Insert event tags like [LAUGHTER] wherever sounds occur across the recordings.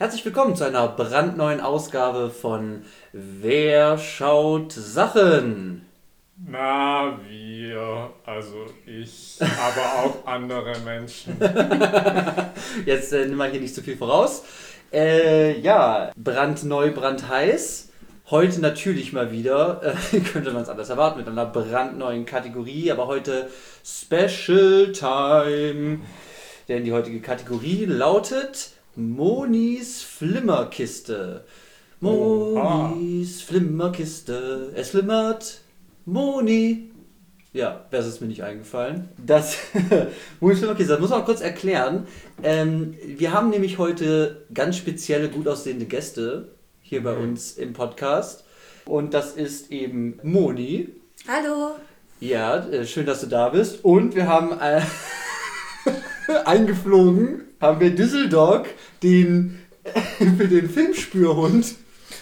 Herzlich willkommen zu einer brandneuen Ausgabe von Wer schaut Sachen? Na, wir, also ich, [LAUGHS] aber auch andere Menschen. [LAUGHS] Jetzt äh, nimm mal hier nicht zu viel voraus. Äh, ja, brandneu, brandheiß. Heute natürlich mal wieder, äh, [LAUGHS] könnte man es anders erwarten, mit einer brandneuen Kategorie, aber heute Special Time. Denn die heutige Kategorie lautet Monis Flimmerkiste. Monis Flimmerkiste. Es flimmert Moni. Ja, das ist mir nicht eingefallen. Das [LAUGHS] Monis Flimmerkiste, das muss man auch kurz erklären. Ähm, wir haben nämlich heute ganz spezielle, gut aussehende Gäste hier bei uns im Podcast. Und das ist eben Moni. Hallo. Ja, äh, schön, dass du da bist. Und wir haben äh, [LAUGHS] eingeflogen, haben wir Düsseldog, den, [LAUGHS] für den Filmspürhund.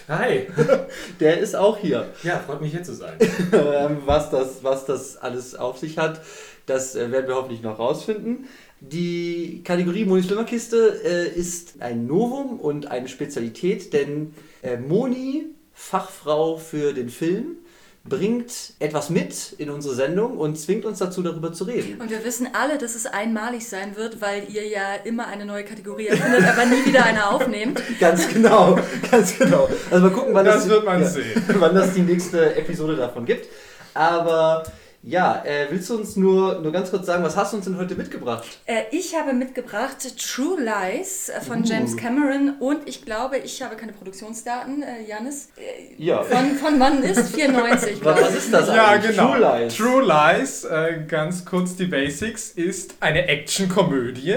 Hi. [LAUGHS] Der ist auch hier. Ja, freut mich hier zu sein. Ähm, was, das, was das alles auf sich hat, das äh, werden wir hoffentlich noch rausfinden. Die Kategorie Monis Flimmerkiste äh, ist ein Novum und eine Spezialität, denn äh, Moni, Fachfrau für den Film, bringt etwas mit in unsere Sendung und zwingt uns dazu, darüber zu reden. Und wir wissen alle, dass es einmalig sein wird, weil ihr ja immer eine neue Kategorie erfindet, aber nie wieder eine aufnehmt. [LAUGHS] Ganz genau, ganz genau. Also mal gucken, wann Das das, wird man ja, sehen. [LAUGHS] wann das die nächste Episode davon gibt. Aber ja, äh, willst du uns nur, nur ganz kurz sagen, was hast du uns denn heute mitgebracht? Äh, ich habe mitgebracht True Lies äh, von Uh. James Cameron und ich glaube, ich habe keine Produktionsdaten, äh, Janis. Äh, Ja. Von, von wann ist [LAUGHS] 94, Was, was ist das ja, eigentlich? genau. True Lies. True Lies, äh, ganz kurz die Basics, ist eine Actionkomödie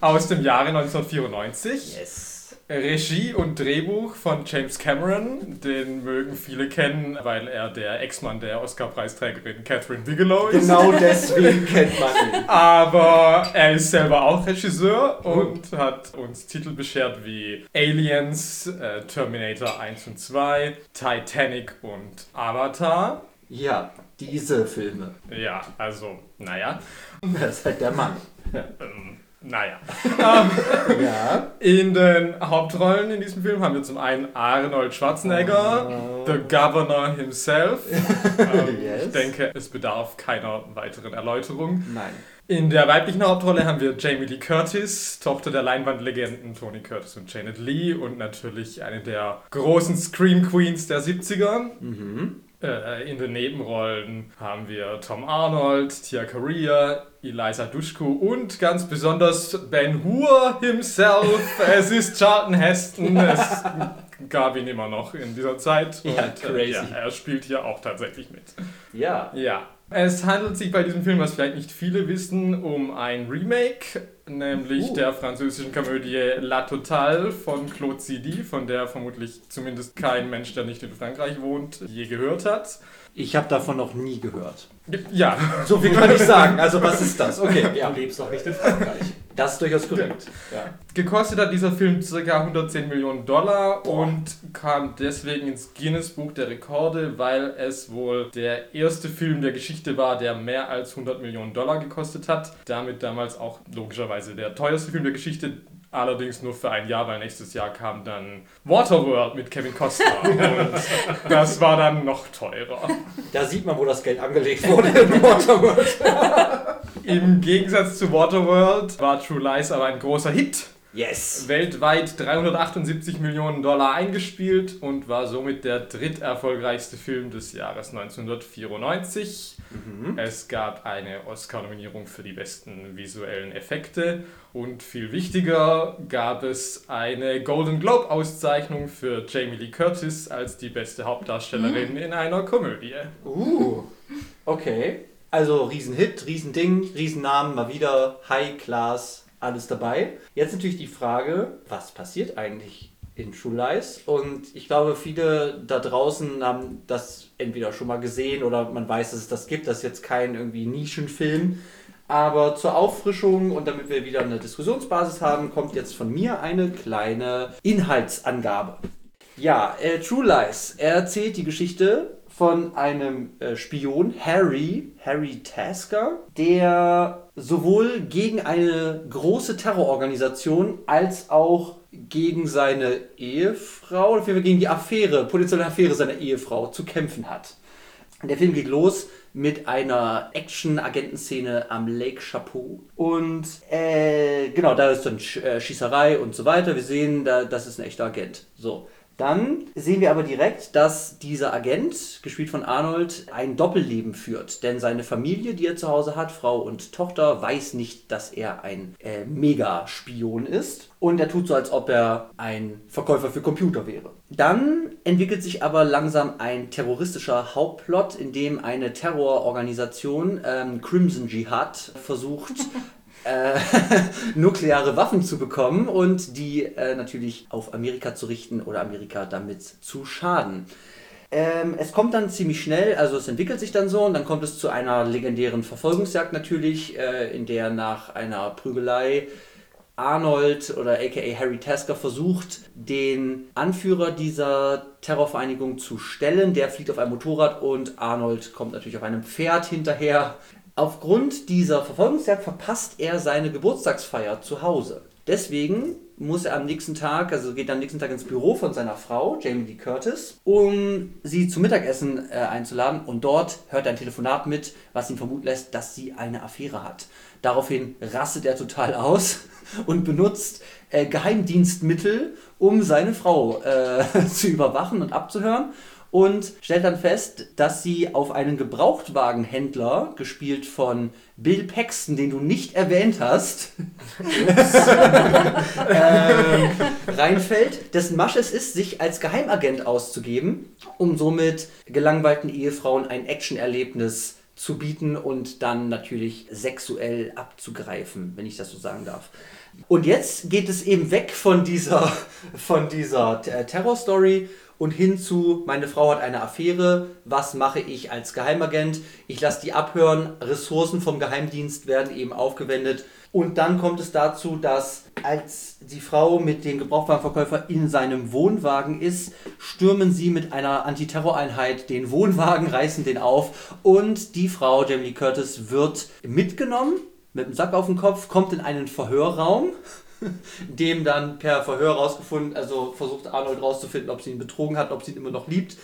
aus dem Jahre 1994. Yes. Regie und Drehbuch von James Cameron. Den mögen viele kennen, weil er der Ex-Mann der Oscar-Preisträgerin Catherine Bigelow ist. Genau deswegen kennt man ihn. [LAUGHS] Aber er ist selber auch Regisseur und hat uns Titel beschert wie Aliens, äh, Terminator 1 und 2, Titanic und Avatar. Ja, diese Filme. Ja, also, naja. Das ist halt der Mann. Ähm, naja. [LAUGHS] Ja. In den Hauptrollen in diesem Film haben wir zum einen Arnold Schwarzenegger, the Governor himself. [LAUGHS] Ähm, Yes. Ich denke, es bedarf keiner weiteren Erläuterung. Nein. In der weiblichen Hauptrolle haben wir Jamie Lee Curtis, Tochter der Leinwandlegenden Tony Curtis und Janet Lee und natürlich eine der großen Scream Queens der 70er. Mhm. Äh, in den Nebenrollen haben wir Tom Arnold, Tia Korea, Eliza Dushku und ganz besonders Ben Hur himself. [LAUGHS] es ist Charlton Heston. Es gab ihn immer noch in dieser Zeit. Ja, äh, crazy. ja, er spielt hier auch tatsächlich mit. Ja. Ja. Es handelt sich bei diesem Film, was vielleicht nicht viele wissen, um ein Remake, nämlich Uh. der französischen Komödie La Totale von Claude Zidi, von der vermutlich zumindest kein Mensch, der nicht in Frankreich wohnt, je gehört hat. Ich habe davon noch nie gehört. Ja, So viel kann ich sagen. Also was ist das? Okay, ja. Du lebst noch nicht in Frankreich. Das ist durchaus korrekt. Ja. gekostet hat dieser Film ca. 110 Millionen Dollar und kam deswegen ins Guinness Buch der Rekorde, weil es wohl der erste Film der Geschichte war, der mehr als 100 Millionen Dollar gekostet hat. Damit damals auch logischerweise der teuerste Film der Geschichte. Allerdings nur für ein Jahr, weil nächstes Jahr kam dann Waterworld mit Kevin Costner [LAUGHS] und das war dann noch teurer. Da sieht man, wo das Geld angelegt wurde in Waterworld. [LAUGHS] Im Gegensatz zu Waterworld war True Lies aber ein großer Hit. Yes. weltweit 378 Millionen Dollar eingespielt und war somit der dritterfolgreichste Film des Jahres 1994. Es gab eine Oscar-Nominierung für die besten visuellen Effekte und viel wichtiger gab es eine Golden Globe-Auszeichnung für Jamie Lee Curtis als die beste Hauptdarstellerin in einer Komödie. Uh. Okay. Also Riesenhit, Riesending, Riesennamen, mal wieder High Class, alles dabei. Jetzt natürlich die Frage, was passiert eigentlich in True Lies? Und ich glaube, viele da draußen haben das entweder schon mal gesehen oder man weiß, dass es das gibt. Das ist jetzt kein irgendwie Nischenfilm. Aber zur Auffrischung und damit wir wieder eine Diskussionsbasis haben, kommt jetzt von mir eine kleine Inhaltsangabe. Ja, äh, True Lies. Er erzählt die Geschichte von einem äh, Spion, Harry, Harry Tasker, der sowohl gegen eine große Terrororganisation als auch gegen seine Ehefrau, oder gegen die Affäre, potenzielle Affäre seiner Ehefrau zu kämpfen hat. Der Film geht los mit einer Action-Agentenszene am Lake Chapeau. Und äh, genau, da ist dann Sch äh, Schießerei und so weiter. Wir sehen, da, das ist ein echter Agent. So. Dann sehen wir aber direkt, dass dieser Agent, gespielt von Arnold, ein Doppelleben führt. Denn seine Familie, die er zu Hause hat, Frau und Tochter, weiß nicht, dass er ein äh, Megaspion ist. Und er tut so, als ob er ein Verkäufer für Computer wäre. Dann entwickelt sich aber langsam ein terroristischer Hauptplot, in dem eine Terrororganisation, ähm, Crimson Jihad, versucht, [LAUGHS] äh, [LAUGHS] nukleare Waffen zu bekommen und die äh, natürlich auf Amerika zu richten oder Amerika damit zu schaden. Ähm, es kommt dann ziemlich schnell, also es entwickelt sich dann so und dann kommt es zu einer legendären Verfolgungsjagd natürlich, äh, in der nach einer Prügelei Arnold oder aka Harry Tasker versucht, den Anführer dieser Terrorvereinigung zu stellen. Der fliegt auf einem Motorrad und Arnold kommt natürlich auf einem Pferd hinterher. Aufgrund dieser Verfolgungsjagd verpasst er seine Geburtstagsfeier zu Hause. Deswegen muss er am nächsten Tag, also geht er am nächsten Tag ins Büro von seiner Frau, Jamie Lee Curtis, um sie zum Mittagessen äh, einzuladen. Und dort hört er ein Telefonat mit, was ihn vermuten lässt, dass sie eine Affäre hat. Daraufhin rastet er total aus [LAUGHS] und benutzt äh, Geheimdienstmittel, um seine Frau äh, [LAUGHS] zu überwachen und abzuhören und stellt dann fest, dass sie auf einen Gebrauchtwagenhändler, gespielt von Bill Paxton, den du nicht erwähnt hast, [LAUGHS] ähm, reinfällt, dessen Masche es ist, sich als Geheimagent auszugeben, um somit gelangweilten Ehefrauen ein Actionerlebnis zu bieten und dann natürlich sexuell abzugreifen, wenn ich das so sagen darf. Und jetzt geht es eben weg von dieser, [LAUGHS] von dieser Terrorstory und hinzu, meine Frau hat eine Affäre, was mache ich als Geheimagent? Ich lasse die abhören, Ressourcen vom Geheimdienst werden eben aufgewendet. Und dann kommt es dazu, dass als die Frau mit dem Gebrauchtwagenverkäufer in seinem Wohnwagen ist, stürmen sie mit einer Antiterroreinheit den Wohnwagen, reißen den auf und die Frau, Jamie Curtis, wird mitgenommen mit dem Sack auf dem Kopf, kommt in einen Verhörraum [LAUGHS] dem dann per Verhör rausgefunden, also versucht Arnold rauszufinden, ob sie ihn betrogen hat, ob sie ihn immer noch liebt.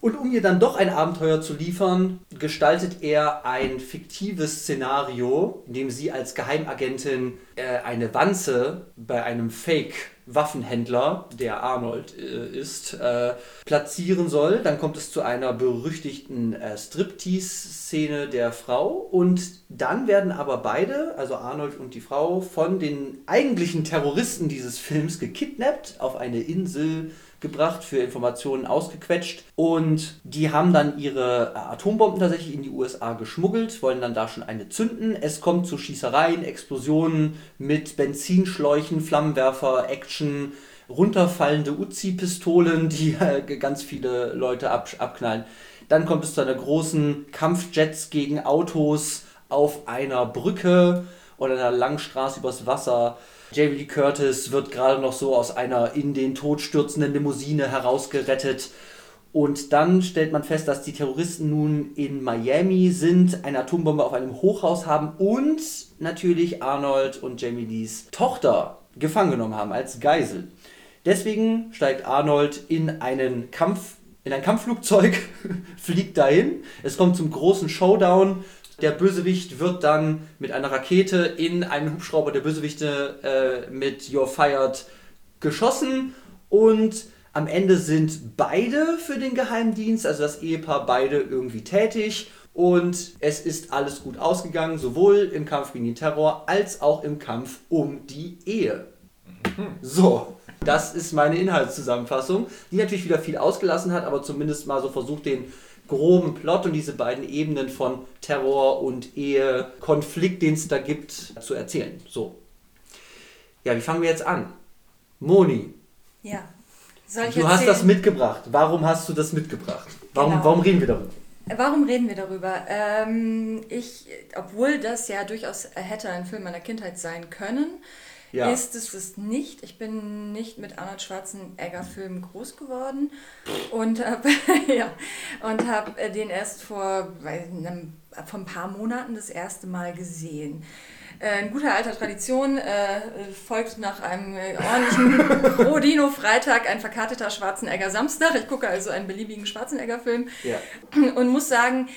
Und um ihr dann doch ein Abenteuer zu liefern, gestaltet er ein fiktives Szenario, in dem sie als Geheimagentin äh, eine Wanze bei einem Fake-Waffenhändler, der Arnold äh, ist, äh, platzieren soll. Dann kommt es zu einer berüchtigten äh, Striptease-Szene der Frau und dann werden aber beide, also Arnold und die Frau, von den eigentlichen Terroristen dieses Films gekidnappt auf eine Insel gebracht, für Informationen ausgequetscht. Und die haben dann ihre Atombomben tatsächlich in die USA geschmuggelt, wollen dann da schon eine zünden. Es kommt zu Schießereien, Explosionen mit Benzinschläuchen, Flammenwerfer, Action, runterfallende Uzi-Pistolen, die äh, ganz viele Leute ab abknallen. Dann kommt es zu einer großen Kampfjets gegen Autos auf einer Brücke oder einer Langstraße übers Wasser. Jamie Lee Curtis wird gerade noch so aus einer in den Tod stürzenden Limousine herausgerettet. Und dann stellt man fest, dass die Terroristen nun in Miami sind, eine Atombombe auf einem Hochhaus haben und natürlich Arnold und Jamie Lees Tochter gefangen genommen haben als Geisel. Deswegen steigt Arnold in einen Kampf in ein Kampfflugzeug, [LAUGHS] fliegt dahin. Es kommt zum großen Showdown der Bösewicht wird dann mit einer Rakete in einen Hubschrauber der Bösewichte äh, mit You're Fired geschossen. Und am Ende sind beide für den Geheimdienst, also das Ehepaar, beide irgendwie tätig. Und es ist alles gut ausgegangen, sowohl im Kampf gegen den Terror als auch im Kampf um die Ehe. So, das ist meine Inhaltszusammenfassung, die natürlich wieder viel ausgelassen hat, aber zumindest mal so versucht, den groben Plot und diese beiden Ebenen von Terror und Ehe, Konflikt, den es da gibt, zu erzählen. So. Ja, wie fangen wir jetzt an? Moni. Ja. Du erzählen? hast das mitgebracht. Warum hast du das mitgebracht? Warum, Genau. warum reden wir darüber? Warum reden wir darüber? Ähm, ich, obwohl das ja durchaus hätte ein Film meiner Kindheit sein können, Ja. ist es es nicht. Ich bin nicht mit Arnold Schwarzenegger-Filmen groß geworden und habe [LAUGHS] ja, und hab äh, den erst vor, einem, vor ein paar Monaten das erste Mal gesehen. äh, in guter alter Tradition äh, folgt nach einem äh, ordentlichen [LAUGHS] Rodino-Freitag ein verkarteter Schwarzenegger Samstag. Ich gucke also einen beliebigen Schwarzenegger-Film Ja. und muss sagen,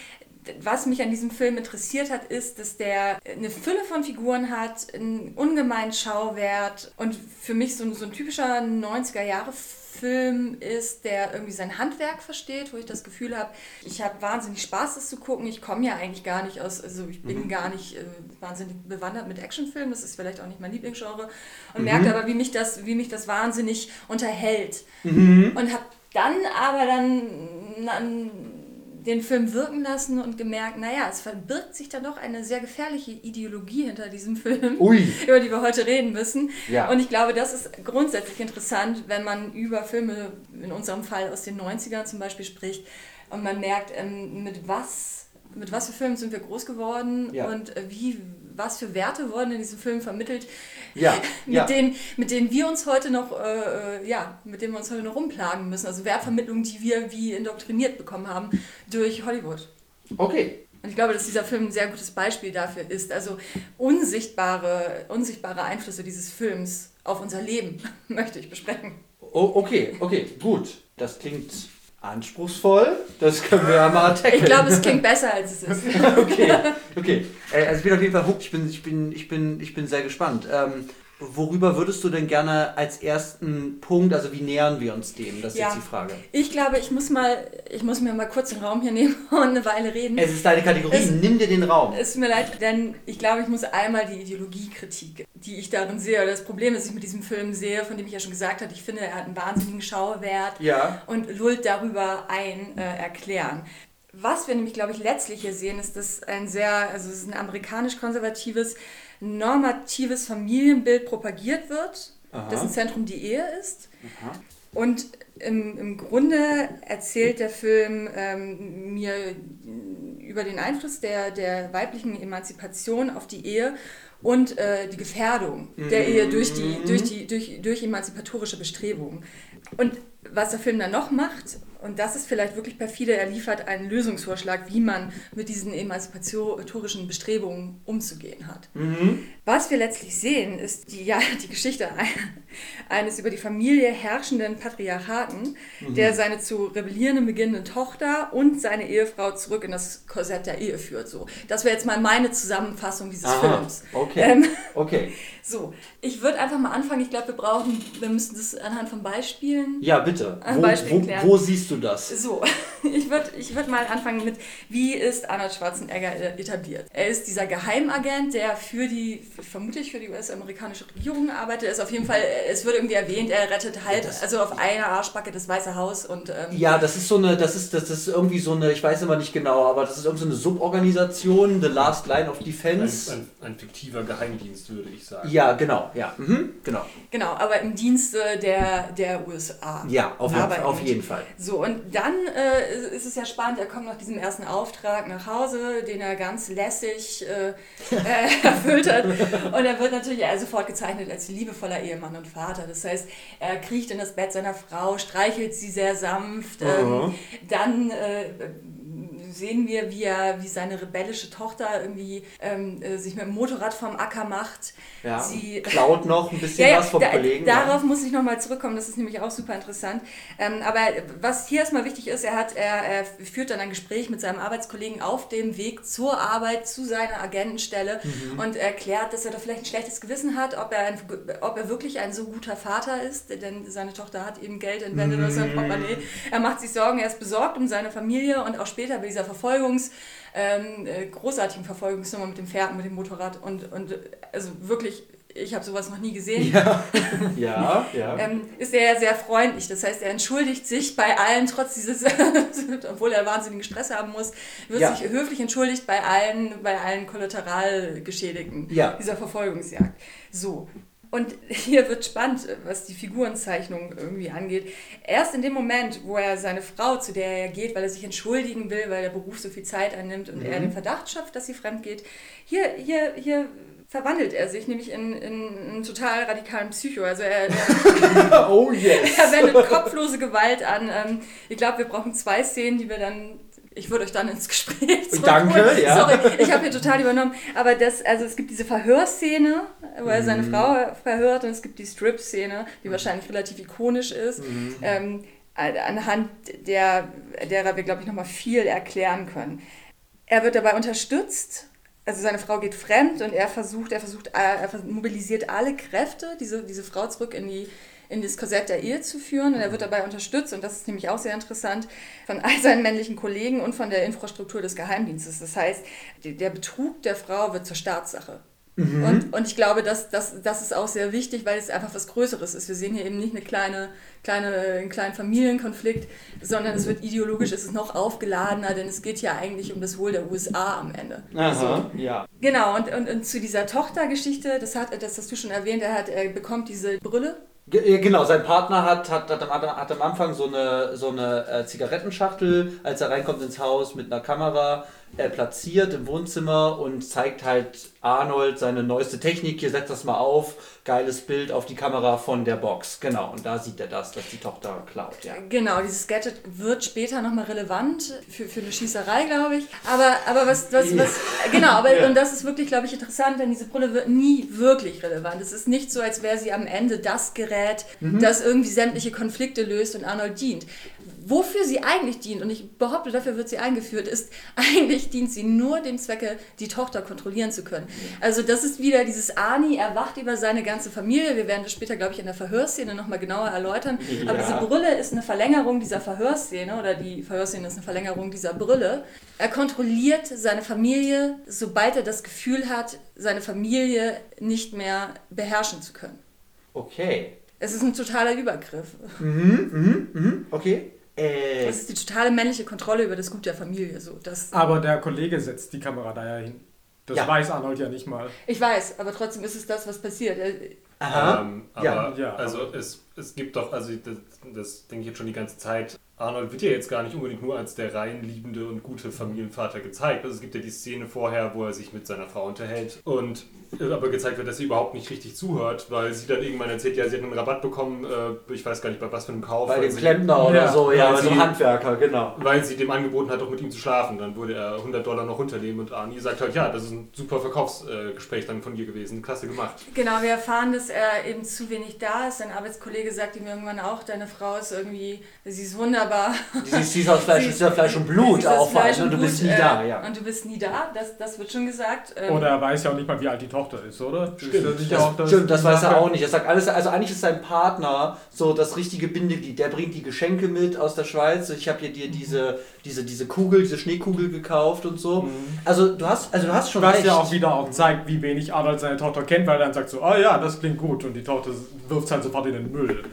was mich an diesem Film interessiert hat, ist, dass der eine Fülle von Figuren hat, einen ungemeinen Schauwert und für mich so, ein- so ein typischer 90er-Jahre-Film ist, der irgendwie sein Handwerk versteht, wo ich das Gefühl habe, ich habe wahnsinnig Spaß, das zu gucken. Ich komme ja eigentlich gar nicht aus, also ich bin gar nicht äh, wahnsinnig bewandert mit Actionfilmen, das ist vielleicht auch nicht mein Lieblingsgenre. Und merke aber, wie mich das, wie mich das wahnsinnig unterhält. Und habe dann aber dann, dann den Film wirken lassen und gemerkt, naja, es verbirgt sich da doch eine sehr gefährliche Ideologie hinter diesem Film, Ui. [LAUGHS] über die wir heute reden müssen. Ja. Und ich glaube, das ist grundsätzlich interessant, wenn man über Filme, in unserem Fall aus den 90ern zum Beispiel, spricht und man merkt, ähm, mit was, mit was für Filmen sind wir groß geworden Ja. und äh, wie, was für Werte wurden in diesem Film vermittelt, Ja. [LAUGHS] mit, ja. denen, mit denen wir uns heute noch, äh, äh, ja, mit denen wir uns heute noch rumplagen müssen. Also Wertvermittlung, die wir wie indoktriniert bekommen haben durch Hollywood. Okay. Und ich glaube, dass dieser Film ein sehr gutes Beispiel dafür ist. Also unsichtbare, unsichtbare Einflüsse dieses Films auf unser Leben [LAUGHS] möchte ich besprechen. Oh, okay, okay, gut. Das klingt anspruchsvoll. Das können wir ja mal tackeln. Ich glaube, es klingt besser, als es ist. [LAUGHS] okay, okay. Äh, Also ich bin auf jeden Fall hooked. Ich bin, ich bin, ich bin, ich bin sehr gespannt. Ähm, worüber würdest du denn gerne als ersten Punkt, also wie nähern wir uns dem? Das ist Ja. jetzt die Frage. Ich glaube, ich muss mal, ich muss mir mal kurz den Raum hier nehmen [LAUGHS] und eine Weile reden. Es ist deine Kategorie. Es- Nimm dir den Raum. Es tut mir leid, denn ich glaube, ich muss einmal die Ideologiekritik, die ich darin sehe, oder das Problem, das ich mit diesem Film sehe, von dem ich ja schon gesagt habe, ich finde, er hat einen wahnsinnigen Schauwert Ja. und lullt darüber ein, äh, erklären. Was wir nämlich, glaube ich, letztlich hier sehen, ist, dass ein sehr, also es ist ein amerikanisch-konservatives, normatives Familienbild propagiert wird, Aha. dessen Zentrum die Ehe ist. Aha. Und im, im Grunde erzählt der Film ähm, mir über den Einfluss der, der weiblichen Emanzipation auf die Ehe und äh, die Gefährdung der Ehe durch, die, durch, die, durch, durch emanzipatorische Bestrebungen. Und was der Film dann noch macht, und das ist vielleicht wirklich perfide, er liefert einen Lösungsvorschlag, wie man mit diesen emanzipatorischen Bestrebungen umzugehen hat. Was wir letztlich sehen, ist die, ja, die Geschichte ein- eines über die Familie herrschenden Patriarchaten, der seine zu rebellierenden beginnende Tochter und seine Ehefrau zurück in das Korsett der Ehe führt. So, das wäre jetzt mal meine Zusammenfassung dieses Aha. Films. Okay. Ähm, Okay. [LAUGHS] so, ich würde einfach mal anfangen. Ich glaube, wir brauchen, wir müssen das anhand von Beispielen Ja, bitte. Wo, Beispiel wo, wo siehst du das? so, [LAUGHS] ich würde ich würd mal anfangen mit, wie ist Arnold Schwarzenegger äh, etabliert? Er ist dieser Geheimagent, der für die, vermutlich für die US-amerikanische Regierung arbeitet. Er ist auf jeden Fall, es wird irgendwie erwähnt, er rettet halt, Das- also auf einer Arschbacke das Weiße Haus und ähm, Ja, das ist so eine, das ist, das ist irgendwie so eine, ich weiß immer nicht genau, aber das ist irgendwie so eine Suborganisation, The Last Line of Ein, Defense. ein, ein fiktiver Geheimdienst, würde ich sagen. Ja, genau, ja. Mhm, genau. genau, aber im Dienste der, der USA. Ja, auf, jeden- auf jeden Fall. So, und dann äh, ist es ja spannend, er kommt nach diesem ersten Auftrag nach Hause, den er ganz lässig äh, [LAUGHS] erfüllt hat. [LAUGHS] Und er wird natürlich sofort gezeichnet als liebevoller Ehemann und Vater. Das heißt, er kriecht in das Bett seiner Frau, streichelt sie sehr sanft. Ähm, Mhm. dann äh, sehen wir, wie, er, wie seine rebellische Tochter irgendwie ähm, äh, sich mit dem Motorrad vom Acker macht. Ja. Sie, [LAUGHS] Klaut noch ein bisschen ja, ja, was vom da, Kollegen. Darauf muss ich nochmal zurückkommen, das ist nämlich auch super interessant. Ähm, aber was hier erstmal wichtig ist, er, hat, er, er führt dann ein Gespräch mit seinem Arbeitskollegen auf dem Weg zur Arbeit, zu seiner Agentenstelle Mhm. und erklärt, dass er da vielleicht ein schlechtes Gewissen hat, ob er, ein, ob er wirklich ein so guter Vater ist, denn seine Tochter hat eben Geld entwendet aus Mhm. seinem Portemonnaie. Er macht sich Sorgen, er ist besorgt um seine Familie und auch später bei dieser Verfolgungs- ähm, äh, großartigen Verfolgungsnummer mit dem Pferd, mit dem Motorrad und, und äh, also wirklich, ich habe sowas noch nie gesehen. Ja, [LAUGHS] ja, ja. Ähm, ist er ja sehr freundlich. Das heißt, er entschuldigt sich bei allen, trotz dieses, [LAUGHS] obwohl er wahnsinnigen Stress haben muss, wird Ja. sich höflich entschuldigt bei allen, bei allen Kollateralgeschädigten Ja. dieser Verfolgungsjagd. So. Und [LAUGHS] hier wird spannend, was die Figurenzeichnung irgendwie angeht. Erst in dem Moment, wo er seine Frau, zu der er geht, weil er sich entschuldigen will, weil der Beruf so viel Zeit einnimmt und Mhm. er den Verdacht schafft, dass sie fremd geht, hier, hier, hier verwandelt er sich nämlich in, in einen total radikalen Psycho. Also er, er [LAUGHS] oh yes. [LAUGHS] er wendet kopflose Gewalt an. Ähm, ich glaube, wir brauchen zwei Szenen, die wir dann ich würde euch dann ins Gespräch zurückholen. Danke, ja. Sorry, ich habe hier total übernommen. Aber das, also es gibt diese Verhörszene, wo er seine Mhm. Frau verhört und es gibt die Strip-Szene, die wahrscheinlich relativ ikonisch ist, Mhm. ähm, anhand der, derer wir, glaube ich, nochmal viel erklären können. Er wird dabei unterstützt. Also seine Frau geht fremd und er versucht, er versucht, äh, er mobilisiert alle Kräfte, diese, diese Frau zurück in die in das Korsett der Ehe zu führen und er wird dabei unterstützt und das ist nämlich auch sehr interessant von all seinen männlichen Kollegen und von der Infrastruktur des Geheimdienstes. Das heißt, der Betrug der Frau wird zur Staatssache. Und, und ich glaube, das, das, das ist auch sehr wichtig, weil es einfach was Größeres ist. Wir sehen hier eben nicht eine kleine, kleine, einen kleinen Familienkonflikt, sondern es wird ideologisch, es ist noch aufgeladener, denn es geht ja eigentlich um das Wohl der USA am Ende. Aha, ja. Genau, und, und, und zu dieser Tochtergeschichte, das, hat, das hast du schon erwähnt, er, hat, er bekommt diese Brille. Genau, sein Partner hat, hat, hat, am, hat am Anfang so eine, so eine äh, Zigarettenschachtel, als er reinkommt ins Haus mit einer Kamera äh, platziert im Wohnzimmer und zeigt halt Arnold seine neueste Technik. Hier setzt das mal auf, geiles Bild auf die Kamera von der Box. Genau, und da sieht er das, dass die Tochter klaut, ja. Genau, dieses Gadget wird später nochmal relevant für, für eine Schießerei, glaube ich. Aber, aber was, was, was, genau, aber [LAUGHS] Ja. und das ist wirklich, glaube ich, interessant, denn diese Brille wird nie wirklich relevant. Es ist nicht so, als wäre sie am Ende das Gerät, das irgendwie sämtliche Konflikte löst und Arnold dient. Wofür sie eigentlich dient, und ich behaupte, dafür wird sie eingeführt, ist, [LAUGHS] eigentlich dient sie nur dem Zwecke, die Tochter kontrollieren zu können. Also das ist wieder dieses Ani, er wacht über seine ganze Familie. Wir werden das später, glaube ich, in der Verhörszene nochmal genauer erläutern. Aber Ja. diese Brille ist eine Verlängerung dieser Verhörszene oder die Verhörszene ist eine Verlängerung dieser Brille. Er kontrolliert seine Familie, sobald er das Gefühl hat, seine Familie nicht mehr beherrschen zu können. Okay. Es ist ein totaler Übergriff. Mhm, mhm, mhm, okay. Äh, Es ist die totale männliche Kontrolle über das Gut der Familie. So, das, Aber der Kollege setzt die Kamera da ja hin. Das Ja. weiß Arnold ja nicht mal. ich weiß, aber trotzdem ist es das, was passiert. Er- aha. Ähm, aber Ja. Ja. also es, es gibt doch, also das, das denke ich jetzt schon die ganze Zeit, Arnold wird ja jetzt gar nicht unbedingt nur als der rein liebende und gute Familienvater gezeigt. Also es gibt ja die Szene vorher, wo er sich mit seiner Frau unterhält und äh, aber gezeigt wird, dass sie überhaupt nicht richtig zuhört, weil sie dann irgendwann erzählt, ja, sie hat einen Rabatt bekommen, äh, ich weiß gar nicht bei was für einem Kauf. Bei dem sie- Klempner oder Ja, so, ja, bei so einem Handwerker, genau. weil sie dem angeboten hat, auch mit ihm zu schlafen. Dann würde er 100 Dollar noch runternehmen und Arnie sagt halt, ja, das ist ein super Verkaufsgespräch dann von dir gewesen. Klasse gemacht. Genau, wir erfahren, dass er eben zu wenig da ist. Sein Arbeitskollege sagt ihm irgendwann auch, deine Frau ist irgendwie, sie ist wunderbar. Sie ist, aus Fleisch, [LAUGHS] Sie- ist ja Fleisch und Blut auch Fleisch und du und bist Blut, nie äh, da, ja. Und du bist nie da, das, das wird schon gesagt. Ähm, Oder er weiß ja auch nicht mal, wie alt die Tochter ist, oder? Das Stimmt, ist das, auch stimmt, das weiß er auch nicht. Er sagt alles, also eigentlich ist sein Partner so das richtige Bindeglied. Der bringt die Geschenke mit aus der Schweiz. Ich habe hier dir diese, diese, diese Kugel, diese Schneekugel gekauft und so. Also du hast, also du hast schon Was recht. ja auch wieder auch zeigt, wie wenig Arnold seine Tochter kennt, weil er dann sagt so, oh ja, das klingt gut und die Tochter wirft es halt sofort in den Müll.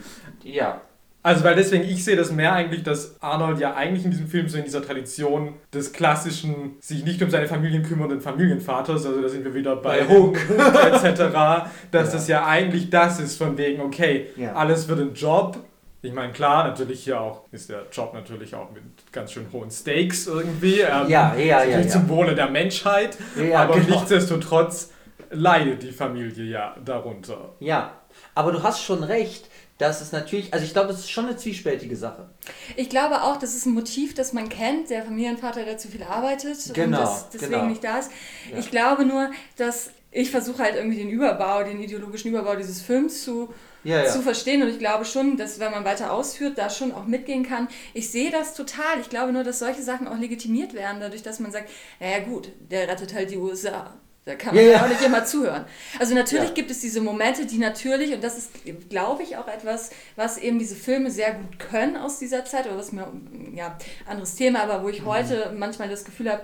ja. Also weil deswegen, ich sehe das mehr eigentlich, dass Arnold ja eigentlich in diesem Film so in dieser Tradition des klassischen, sich nicht um seine Familien kümmernden Familienvaters, also da sind wir wieder bei, Bei Hook. etc., dass Ja. das ja eigentlich das ist von wegen, okay, Ja. alles wird ein Job. Ich meine, klar, natürlich hier auch ist der Job natürlich auch mit ganz schön hohen Stakes irgendwie. ähm, Ja, ja, ja, natürlich ja. zum Wohle der Menschheit, Ja, aber genau. nichtsdestotrotz leidet die Familie ja darunter. Ja, aber du hast schon recht, dass es natürlich, also ich glaube, das ist schon eine zwiespältige Sache. Ich glaube auch, das ist ein Motiv, das man kennt, der Familienvater, der zu viel arbeitet Genau, und das deswegen genau. nicht da ist. Ja. Ich glaube nur, dass ich versuche halt irgendwie den Überbau, den ideologischen Überbau dieses Films zu, Ja, ja. zu verstehen und ich glaube schon, dass wenn man weiter ausführt, da schon auch mitgehen kann. Ich sehe das total. Ich glaube nur, dass solche Sachen auch legitimiert werden, dadurch, dass man sagt, naja gut, der rettet halt die USA. Da kann man Ja, ja, auch nicht immer zuhören. Also natürlich Ja. gibt es diese Momente, die natürlich, und das ist, glaube ich, auch etwas, was eben diese Filme sehr gut können aus dieser Zeit, oder was mir, ja, anderes Thema, aber wo ich Mhm. heute manchmal das Gefühl habe,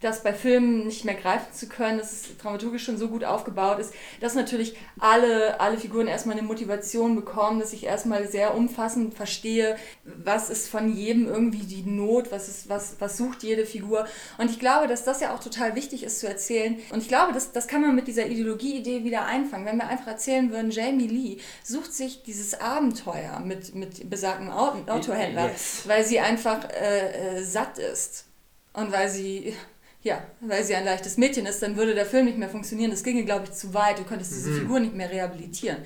das bei Filmen nicht mehr greifen zu können, dass es dramaturgisch schon so gut aufgebaut ist, dass natürlich alle, alle Figuren erstmal eine Motivation bekommen, dass ich erstmal sehr umfassend verstehe, was ist von jedem irgendwie die Not, was, ist, was, was sucht jede Figur. Und ich glaube, dass das ja auch total wichtig ist zu erzählen. Und ich glaube, das, das kann man mit dieser Ideologie-Idee wieder einfangen. Wenn wir einfach erzählen würden, Jamie Lee sucht sich dieses Abenteuer mit, mit besagtem Auto- Autohändler, Yes. weil sie einfach äh, äh, satt ist. Und weil sie Ja, weil sie ein leichtes Mädchen ist, dann würde der Film nicht mehr funktionieren. Das ginge, glaube ich, zu weit. Du könntest diese Mhm. Figur nicht mehr rehabilitieren.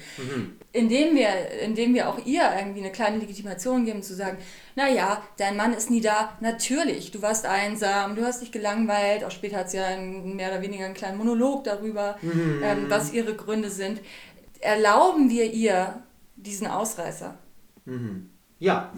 Indem, wir, indem wir auch ihr irgendwie eine kleine Legitimation geben, zu sagen, naja, dein Mann ist nie da. Natürlich, du warst einsam, du hast dich gelangweilt. Auch später hat sie ja einen, mehr oder weniger einen kleinen Monolog darüber, ähm, was ihre Gründe sind. Erlauben wir ihr diesen Ausreißer? Ja.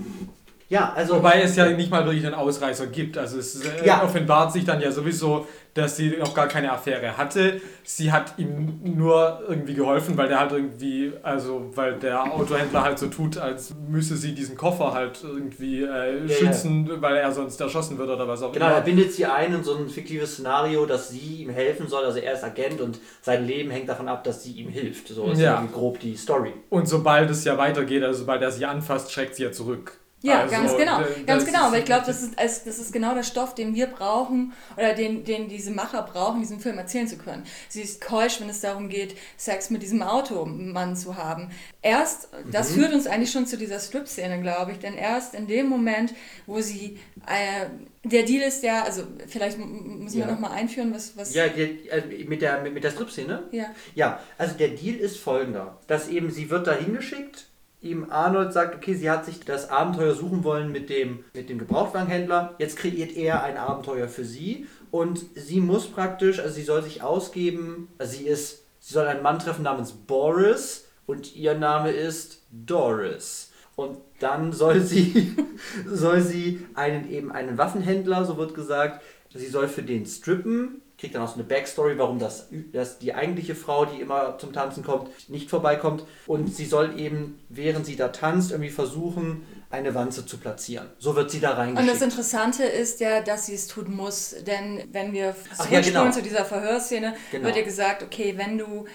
Ja, also. Wobei es ja nicht mal wirklich einen Ausreißer gibt. Also es äh, Ja. offenbart sich dann ja sowieso, dass sie noch gar keine Affäre hatte. Sie hat ihm nur irgendwie geholfen, weil der halt irgendwie, also weil der Autohändler halt so tut, als müsse sie diesen Koffer halt irgendwie äh, Ja, schützen, weil er sonst erschossen wird oder was auch Genau, er immer. bindet sie ein in so ein fiktives Szenario, dass sie ihm helfen soll. Also er ist Agent und sein Leben hängt davon ab, dass sie ihm hilft. So ist Ja. grob die Story. Und sobald es ja weitergeht, also sobald er sie anfasst, schreckt sie ja zurück. Ja, Also, ganz genau. Ganz genau, weil ich glaube, das ist, das ist genau der Stoff, den wir brauchen oder den, den diese Macher brauchen, diesen Film erzählen zu können. Sie ist keusch, wenn es darum geht, Sex mit diesem Automann zu haben. Erst, das führt uns eigentlich schon zu dieser Strip-Szene, glaube ich, denn erst in dem Moment, wo sie, äh, der Deal ist ja, also vielleicht müssen wir Ja. nochmal einführen, was, was Ja, die, äh, mit der, mit, mit der Strip-Szene? ja. Ja, also der Deal ist folgender. Dass eben, sie wird da hingeschickt, ihm Arnold sagt, okay, sie hat sich das Abenteuer suchen wollen mit dem, mit dem Gebrauchtwagenhändler. Jetzt kreiert er ein Abenteuer für sie und sie muss praktisch, also sie soll sich ausgeben, also sie ist, sie soll einen Mann treffen namens Boris und ihr Name ist Doris. Und dann soll sie, [LAUGHS] soll sie einen eben einen Waffenhändler, so wird gesagt, sie soll für den strippen, kriegt dann auch so eine Backstory, warum das, dass die eigentliche Frau, die immer zum Tanzen kommt, nicht vorbeikommt. Und sie soll eben, während sie da tanzt, irgendwie versuchen, eine Wanze zu platzieren. So wird sie da Und das reingeschickt. Interessante ist ja, dass sie es tun muss, denn wenn wir Ach ja, zurückspulen genau. zu dieser Verhörszene, Genau. wird ihr gesagt, okay, wenn du,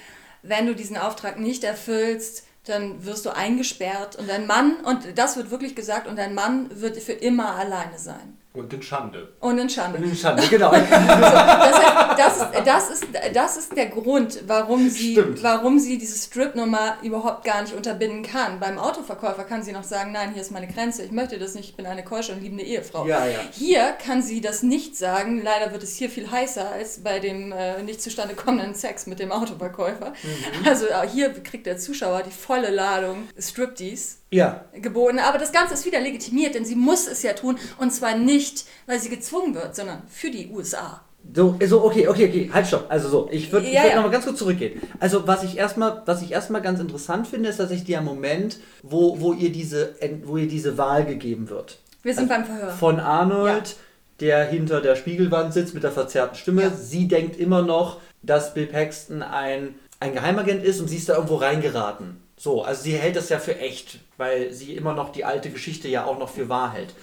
wenn du diesen Auftrag nicht erfüllst, dann wirst du eingesperrt und dein Mann, und das wird wirklich gesagt, und dein Mann wird für immer alleine sein. Und in Schande. Und in Schande. In Schande, genau. [LAUGHS] Das, heißt, das, ist, das, ist, das ist der Grund, warum sie, Stimmt. warum sie diese Strip-Nummer überhaupt gar nicht unterbinden kann. Beim Autoverkäufer kann sie noch sagen, nein, hier ist meine Grenze, ich möchte das nicht, ich bin eine keusche und liebende Ehefrau. Ja, ja. Hier kann sie das nicht sagen, leider wird es hier viel heißer als bei dem äh, nicht zustande kommenden Sex mit dem Autoverkäufer. Mhm. Also äh, hier kriegt der Zuschauer die volle Ladung Striptease ja, geboten. Aber das Ganze ist wieder legitimiert, denn sie muss es ja tun. Und zwar nicht, weil sie gezwungen wird, sondern für die USA. So, so, okay, okay, okay, halt stopp. Also so, ich würde Ja, würd ja. nochmal ganz kurz zurückgehen. Also was ich erstmal, was ich erstmal ganz interessant finde, ist tatsächlich der Moment, wo, wo ihr diese, wo ihr diese Wahl gegeben wird. Wir sind Also beim Verhör. Von Arnold, der hinter der Spiegelwand sitzt mit der verzerrten Stimme. Ja. Sie denkt immer noch, dass Bill Paxton ein, ein Geheimagent ist und sie ist da irgendwo reingeraten. So, also sie hält das ja für echt, weil sie immer noch die alte Geschichte ja auch noch für wahr hält.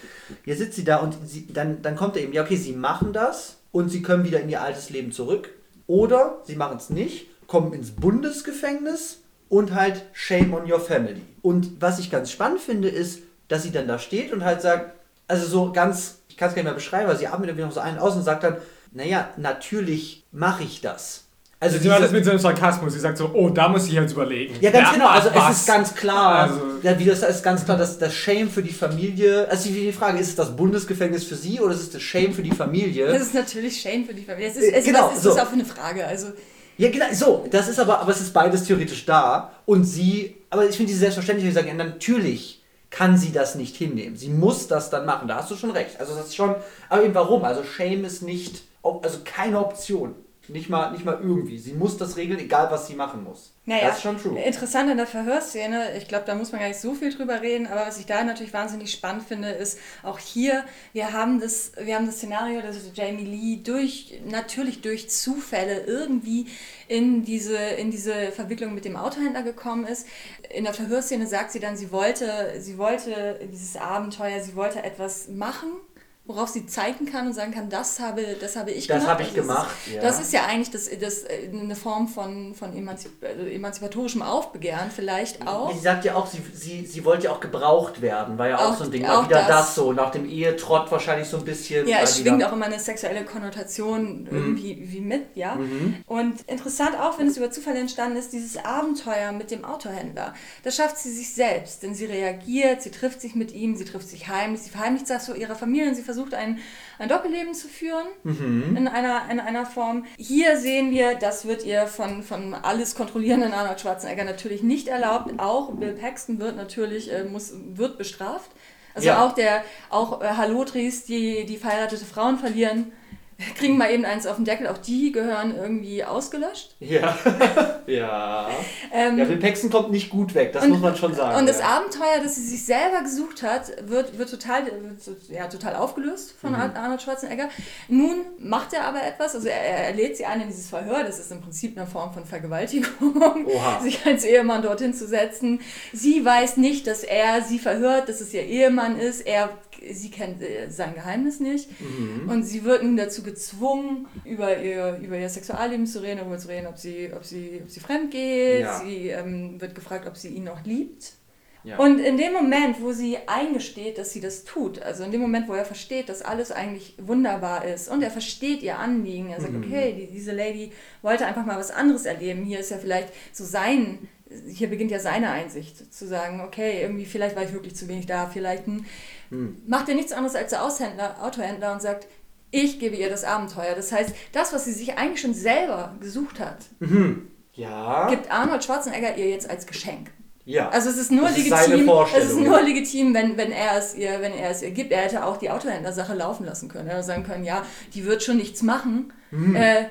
Hier sitzt sie da und sie, dann, dann kommt er eben, ja okay, sie machen das und sie können wieder in ihr altes Leben zurück. Oder sie machen es nicht, kommen ins Bundesgefängnis und halt Shame on your family. Und was ich ganz spannend finde, ist, dass sie dann da steht und halt sagt, also so ganz, ich kann es gar nicht mehr beschreiben, weil sie atmet irgendwie noch so einen aus und sagt dann, naja, natürlich mache ich das. Also Sie macht das mit so einem Sarkasmus. Sie sagt so, oh, da muss ich jetzt überlegen. ja, ganz Wer genau. Also macht es ist was? ganz klar, Also- ja, wie das ist ganz klar, dass das Shame für die Familie. Also die Frage ist es das Bundesgefängnis für sie oder ist es das Shame für die Familie? Das ist natürlich Shame für die Familie. Es ist, es, Genau, was ist so. das auch eine Frage? Also, Ja, genau, so, das ist aber, aber es ist beides theoretisch da und sie, aber ich finde diese selbstverständlich, sagen, ja, natürlich kann sie das nicht hinnehmen. Sie muss das dann machen, da hast du schon recht. Also das ist schon, aber eben warum? Also Shame ist nicht, also keine Option. Nicht mal, nicht mal irgendwie. Sie muss das regeln, egal was sie machen muss. naja, Das ist schon true. interessant an der Verhörszene, ich glaube, da muss man gar nicht so viel drüber reden, aber was ich da natürlich wahnsinnig spannend finde, ist auch hier, wir haben das, wir haben das Szenario, dass Jamie Lee durch, natürlich durch Zufälle irgendwie in diese, in diese Verwicklung mit dem Autohändler gekommen ist. In der Verhörszene sagt sie dann, sie wollte, sie wollte dieses Abenteuer, sie wollte etwas machen. Worauf sie zeigen kann und sagen kann, das habe, das habe ich Das gemacht. habe ich Also gemacht, Ist, ja. Das ist ja eigentlich das, das, äh, eine Form von, von emanzip also emanzipatorischem Aufbegehren vielleicht auch. Sie sagt ja auch, sie, sie, sie wollte ja auch gebraucht werden, war ja auch, Auch- so ein Ding. auch wieder das. das. so, nach dem Ehetrott wahrscheinlich so ein bisschen. Ja, es schwingt auch immer eine sexuelle Konnotation irgendwie wie mit, ja. Und interessant auch, wenn es über Zufall entstanden ist, dieses Abenteuer mit dem Autohändler. Das schafft sie sich selbst, denn sie reagiert, sie trifft sich mit ihm, sie trifft sich heimlich, sie verheimlicht das vor ihrer Familie und sie versucht versucht, ein, ein Doppelleben zu führen Mhm. in, einer, in einer Form. Hier sehen wir, das wird ihr von, von alles kontrollierenden Arnold Schwarzenegger natürlich nicht erlaubt. Auch Bill Paxton wird natürlich äh, muss, wird bestraft. Also Ja. auch der auch äh, Halotris, die, die verheiratete Frauen verlieren, kriegen mal eben eins auf den Deckel. Auch die gehören irgendwie ausgelöscht. Ja. [LAUGHS] ja. Ähm, Ja, Paxton kommt nicht gut weg, das Und- muss man schon sagen. Und das ja. Abenteuer, das sie sich selber gesucht hat, wird, wird, total, wird ja, total aufgelöst von Mhm. Ar- Arnold Schwarzenegger. Nun macht er aber etwas, also er, er lädt sie ein in dieses Verhör, das ist im Prinzip eine Form von Vergewaltigung, [LAUGHS] Oha. sich als Ehemann dorthin zu setzen. Sie weiß nicht, dass er sie verhört, dass es ihr Ehemann ist. Er, sie kennt äh, sein Geheimnis nicht. Mhm. Und sie wird nun dazu gezwungen, über ihr, über ihr Sexualleben zu reden, darüber zu reden, ob sie, ob sie, ob sie fremd geht. Ja. Sie ähm, wird gefragt, ob sie ihn noch liebt. Ja. Und in dem Moment, wo sie eingesteht, dass sie das tut, also in dem Moment, wo er versteht, dass alles eigentlich wunderbar ist und er versteht ihr Anliegen, er sagt, Mhm. okay, die, diese Lady wollte einfach mal was anderes erleben. Hier ist ja vielleicht so sein, hier beginnt ja seine Einsicht, zu sagen, okay, irgendwie vielleicht war ich wirklich zu wenig da, vielleicht hm, macht er nichts anderes als der Aushändler, Autohändler und sagt, ich gebe ihr das Abenteuer. Das heißt, das, was sie sich eigentlich schon selber gesucht hat, Mhm. Ja. gibt Arnold Schwarzenegger ihr jetzt als Geschenk. ja. Also es ist nur Das ist legitim, es Vorstellung, ist nur legitim, wenn, wenn er es ihr, wenn er es ihr gibt. Er hätte auch die Autohändler-Sache laufen lassen können. Er hätte sagen können, ja, die wird schon nichts machen. Hm. Äh,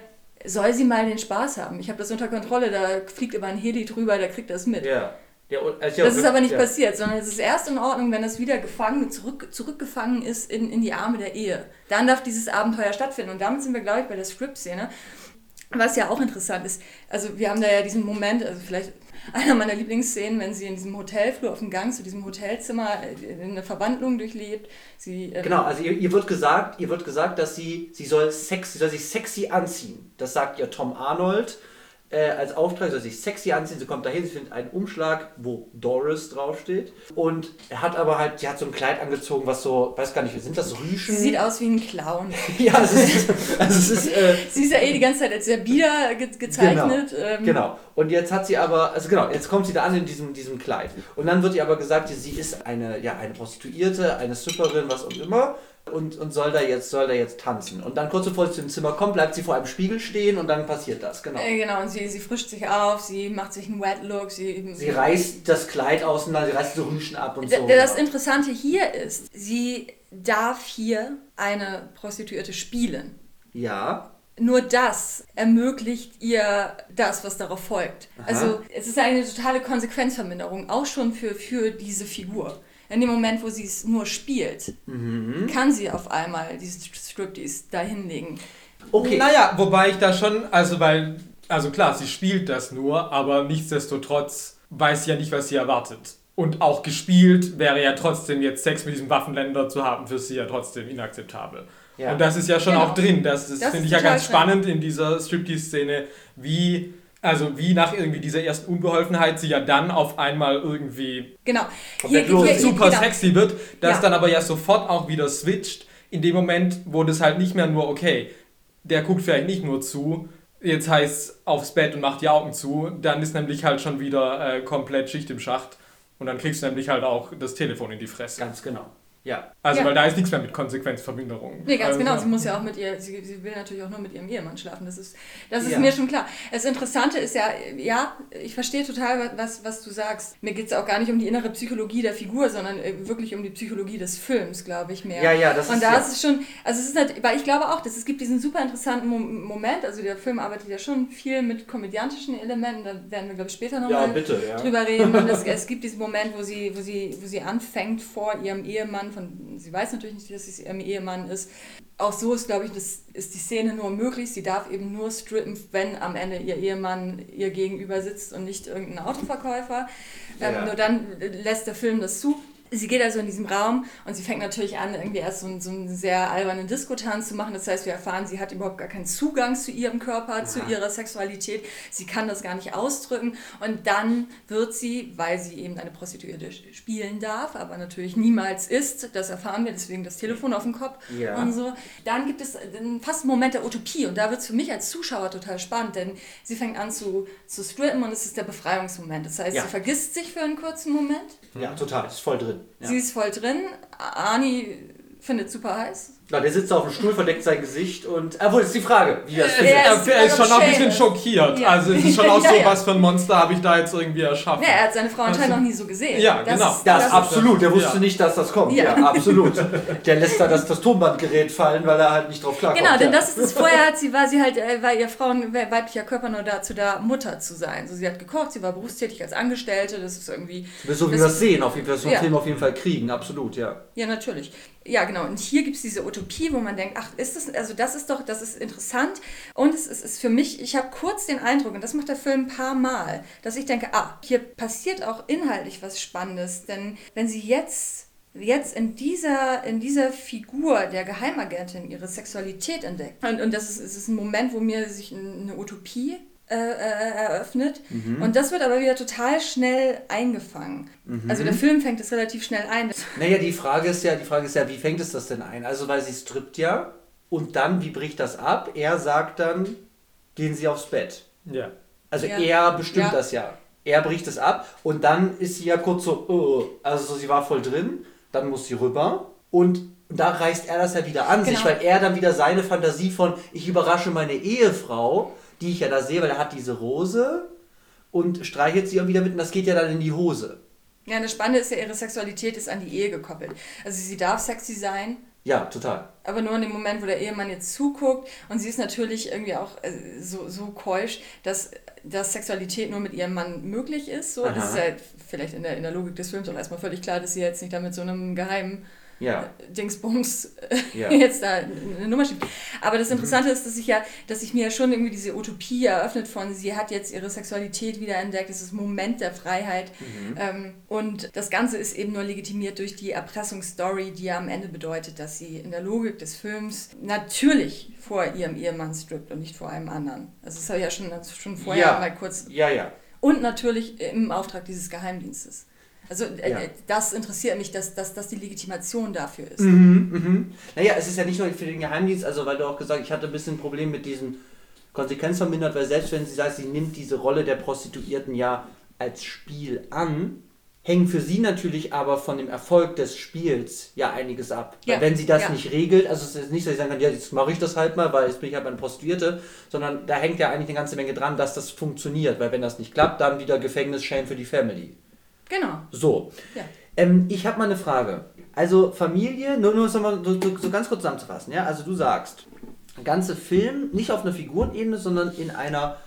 soll sie mal den Spaß haben? Ich habe das unter Kontrolle, da fliegt über ein Heli drüber, der kriegt das mit. ja. Und- also, Das ist aber nicht ja. passiert, sondern es ist erst in Ordnung, wenn es wieder gefangen, zurück, zurückgefangen ist in, in die Arme der Ehe. Dann darf dieses Abenteuer stattfinden. Und damit sind wir, glaube ich, bei der Script-Szene. Was ja auch interessant ist. Also wir haben da ja diesen Moment, also vielleicht einer meiner Lieblingsszenen, wenn sie in diesem Hotelflur auf dem Gang zu diesem Hotelzimmer äh, eine Verwandlung durchlebt. Sie, ähm, Genau, also ihr, ihr wird gesagt, ihr wird gesagt, dass sie, sie soll sex, sie soll sich sexy anziehen. Das sagt ihr Tom Arnold äh, als Auftrag, sie soll sich sexy anziehen. Sie kommt dahin, sie findet einen Umschlag, wo Doris draufsteht. Und er hat aber halt, sie hat so ein Kleid angezogen, was so, weiß gar nicht, sind das Rüschen? Sie sieht aus wie ein Clown. [LAUGHS] ja, es ist, also es ist äh, Sie ist ja eh die ganze Zeit als sehr bieder ge gezeichnet. ähm, Genau. Und jetzt hat sie aber, also genau, jetzt kommt sie da an in diesem, diesem Kleid. Und dann wird ihr aber gesagt, sie ist eine, ja, eine Prostituierte, eine Stripperin, was auch immer. Und, und soll da jetzt, soll da jetzt tanzen. Und dann kurz bevor sie zu dem Zimmer kommt, bleibt sie vor einem Spiegel stehen und dann passiert das, genau. Äh, genau, und sie, sie frischt sich auf, sie macht sich einen Wet Look, sie, Sie reißt das Kleid auseinander, sie reißt die Rüschen ab und so. Das genau. Interessante hier ist, sie darf hier eine Prostituierte spielen. Ja, Nur das ermöglicht ihr das, was darauf folgt. Aha. Also es ist eine totale Konsequenzverminderung, auch schon für, für diese Figur. In dem Moment, wo sie es nur spielt, Mhm. kann sie auf einmal diesen Striptease da hinlegen. okay. Naja, wobei ich da schon, also weil, also klar, sie spielt das nur, aber nichtsdestotrotz weiß sie ja nicht, was sie erwartet. Und auch gespielt wäre ja trotzdem jetzt Sex mit diesem Waffenländer zu haben, für sie ja trotzdem inakzeptabel. Ja. Und das ist ja schon Genau. auch drin. Das, das, Das finde ich ja ganz drin. spannend in dieser Striptease-Szene, wie, also wie nach irgendwie dieser ersten Unbeholfenheit sie ja dann auf einmal irgendwie Genau. Komplett los. super genau. sexy wird, das Ja. dann aber ja sofort auch wieder switcht, in dem Moment, wo das halt nicht mehr nur, okay, der guckt vielleicht nicht nur zu, jetzt heißt aufs Bett und macht die Augen zu, dann ist nämlich halt schon wieder äh, komplett Schicht im Schacht und dann kriegst du nämlich halt auch das Telefon in die Fresse. Ganz genau. Ja. Also, Ja. weil da ist nichts mehr mit Konsequenzverminderung. Nee, ganz also, genau. Sie muss ja auch mit ihr, sie, sie will natürlich auch nur mit ihrem Ehemann schlafen. Das ist, das ist Ja. mir schon klar. Das Interessante ist ja, ja, ich verstehe total, was, was du sagst. Mir geht es auch gar nicht um die innere Psychologie der Figur, sondern äh, wirklich um die Psychologie des Films, glaube ich, mehr. Ja, ja, das Und ist da ja. ist es schon, also es ist halt, weil ich glaube auch, dass es gibt diesen super interessanten Mo Moment, also der Film arbeitet ja schon viel mit komödiantischen Elementen, da werden wir, glaube ich, später Ja, nochmal bitte, ja. drüber reden. Und es, [LAUGHS] es gibt diesen Moment, wo sie, wo, sie, wo sie anfängt vor ihrem Ehemann, von, sie weiß natürlich nicht, dass es ihrem Ehemann ist. Auch so ist, glaube ich, das ist die Szene nur möglich. Sie darf eben nur strippen, wenn am Ende ihr Ehemann ihr gegenüber sitzt und nicht irgendein Autoverkäufer. Ähm, Ja. nur dann lässt der Film das zu. Sie geht also in diesem Raum und sie fängt natürlich an, irgendwie erst so, einen- so einen sehr albernen Diskotanz zu machen. Das heißt, wir erfahren, sie hat überhaupt gar keinen Zugang zu ihrem Körper, zu ihrer Sexualität. Sie kann das gar nicht ausdrücken. Und dann wird sie, weil sie eben eine Prostituierte spielen darf, aber natürlich niemals ist, das erfahren wir, deswegen das Telefon auf dem Kopf Ja. und so. Dann gibt es einen- fast einen Moment der Utopie und da wird es für mich als Zuschauer total spannend, denn sie fängt an zu, zu strippen und es ist der Befreiungsmoment. Das heißt, Ja. sie vergisst sich für einen kurzen Moment. Ja, total. Ist voll drin. Ja. Sie ist voll drin. Ani findet super heiß. Na, der sitzt auf dem Stuhl, verdeckt sein Gesicht und. Obwohl, ist die Frage, wie er es Er, findet. Ja, er, er ist schon noch ein bisschen schockiert. Ja. Also es ist schon auch [LAUGHS] so, Ja, ja. was für ein Monster habe ich da jetzt irgendwie erschaffen. Nee, er hat seine Frau anscheinend noch nie so gesehen. Ja, Das genau. Das, ist- absolut, der wusste Ja. nicht, dass das kommt. Ja, Ja. absolut. Der lässt da das, das Tonbandgerät fallen, weil er halt nicht drauf klarkommt. Genau, denn ja. das ist es. Vorher hat sie, war sie halt, äh, war ihr Frauen, weiblicher Körper nur dazu da, Mutter zu sein. So, sie hat gekocht, sie war berufstätig als Angestellte, das ist irgendwie, So wie das- wir es sehen, auf jeden Fall, so einen Ja. Film auf jeden Fall kriegen, absolut, ja. ja, natürlich. Ja, genau. Und hier gibt es diese Utopie, wo man denkt, ach, ist das, also das ist doch, das ist interessant. Und es ist, ist für mich, ich habe kurz den Eindruck, und das macht der Film ein paar Mal, dass ich denke, ah, hier passiert auch inhaltlich was Spannendes. Denn wenn sie jetzt jetzt in dieser, in dieser Figur der Geheimagentin ihre Sexualität entdeckt. Und, und das ist, ist ein Moment, wo mir sich eine Utopie äh, äh, eröffnet. Und das wird aber wieder total schnell eingefangen. Also der Film fängt es relativ schnell ein. Naja, die Frage ist ja, die Frage ist ja, wie fängt es das denn ein? Also, weil sie strippt ja und dann, wie bricht das ab? Er sagt dann, gehen Sie aufs Bett. Ja. Also Ja. er bestimmt Ja. das ja. Er bricht es ab und dann ist sie ja kurz so, oh, also so, sie war voll drin, dann muss sie rüber und da reißt er das ja wieder an sich, Genau. weil er dann wieder seine Fantasie von, ich überrasche meine Ehefrau, die ich ja da sehe, weil er hat diese Rose und streichelt sie auch wieder mit und das geht ja dann in die Hose. Ja, das Spannende ist ja, ihre Sexualität ist an die Ehe gekoppelt. Also sie darf sexy sein, Ja, total. aber nur in dem Moment, wo der Ehemann jetzt zuguckt. Und sie ist natürlich irgendwie auch äh, so, so keusch, dass, dass Sexualität nur mit ihrem Mann möglich ist. So. Aha. Das ist halt vielleicht in der, in der Logik des Films auch erstmal völlig klar, dass sie jetzt nicht damit so einem geheimen Ja. Dingsbums Ja. jetzt da eine Nummer schiebt. Aber das Interessante ist, dass ich ja, dass ich mir ja schon irgendwie diese Utopie eröffnet von, sie hat jetzt ihre Sexualität wieder entdeckt, es ist Moment der Freiheit. Ähm, und das Ganze ist eben nur legitimiert durch die Erpressungsstory, die ja am Ende bedeutet, dass sie in der Logik des Films natürlich vor ihrem Ehemann strippt und nicht vor einem anderen. Also das habe ich ja schon, schon vorher Ja. mal kurz. Ja, ja. Und natürlich im Auftrag dieses Geheimdienstes. Also äh, Ja. äh, das interessiert mich, dass, dass das die Legitimation dafür ist. Mhm, mhm. Naja, es ist ja nicht nur für den Geheimdienst, also weil du auch gesagt ich hatte ein bisschen ein Problem mit diesem Konsequenz vermindert, weil selbst wenn sie sagt, sie nimmt diese Rolle der Prostituierten ja als Spiel an, hängen für sie natürlich aber von dem Erfolg des Spiels ja einiges ab. Ja, Weil wenn sie das ja. nicht regelt, also es ist nicht so, dass sie sagen kann, ja, jetzt mache ich das halt mal, weil jetzt bin ich halt eine Prostituierte, sondern da hängt ja eigentlich eine ganze Menge dran, dass das funktioniert, weil wenn das nicht klappt, dann wieder Gefängnis, Shame für die Family. Genau. So. Ja. Ähm, ich habe mal eine Frage. Also Familie, nur, nur so, so, ganz kurz zusammenzufassen, ja? Also du sagst, ganze Film nicht auf einer Figurenebene, sondern in einer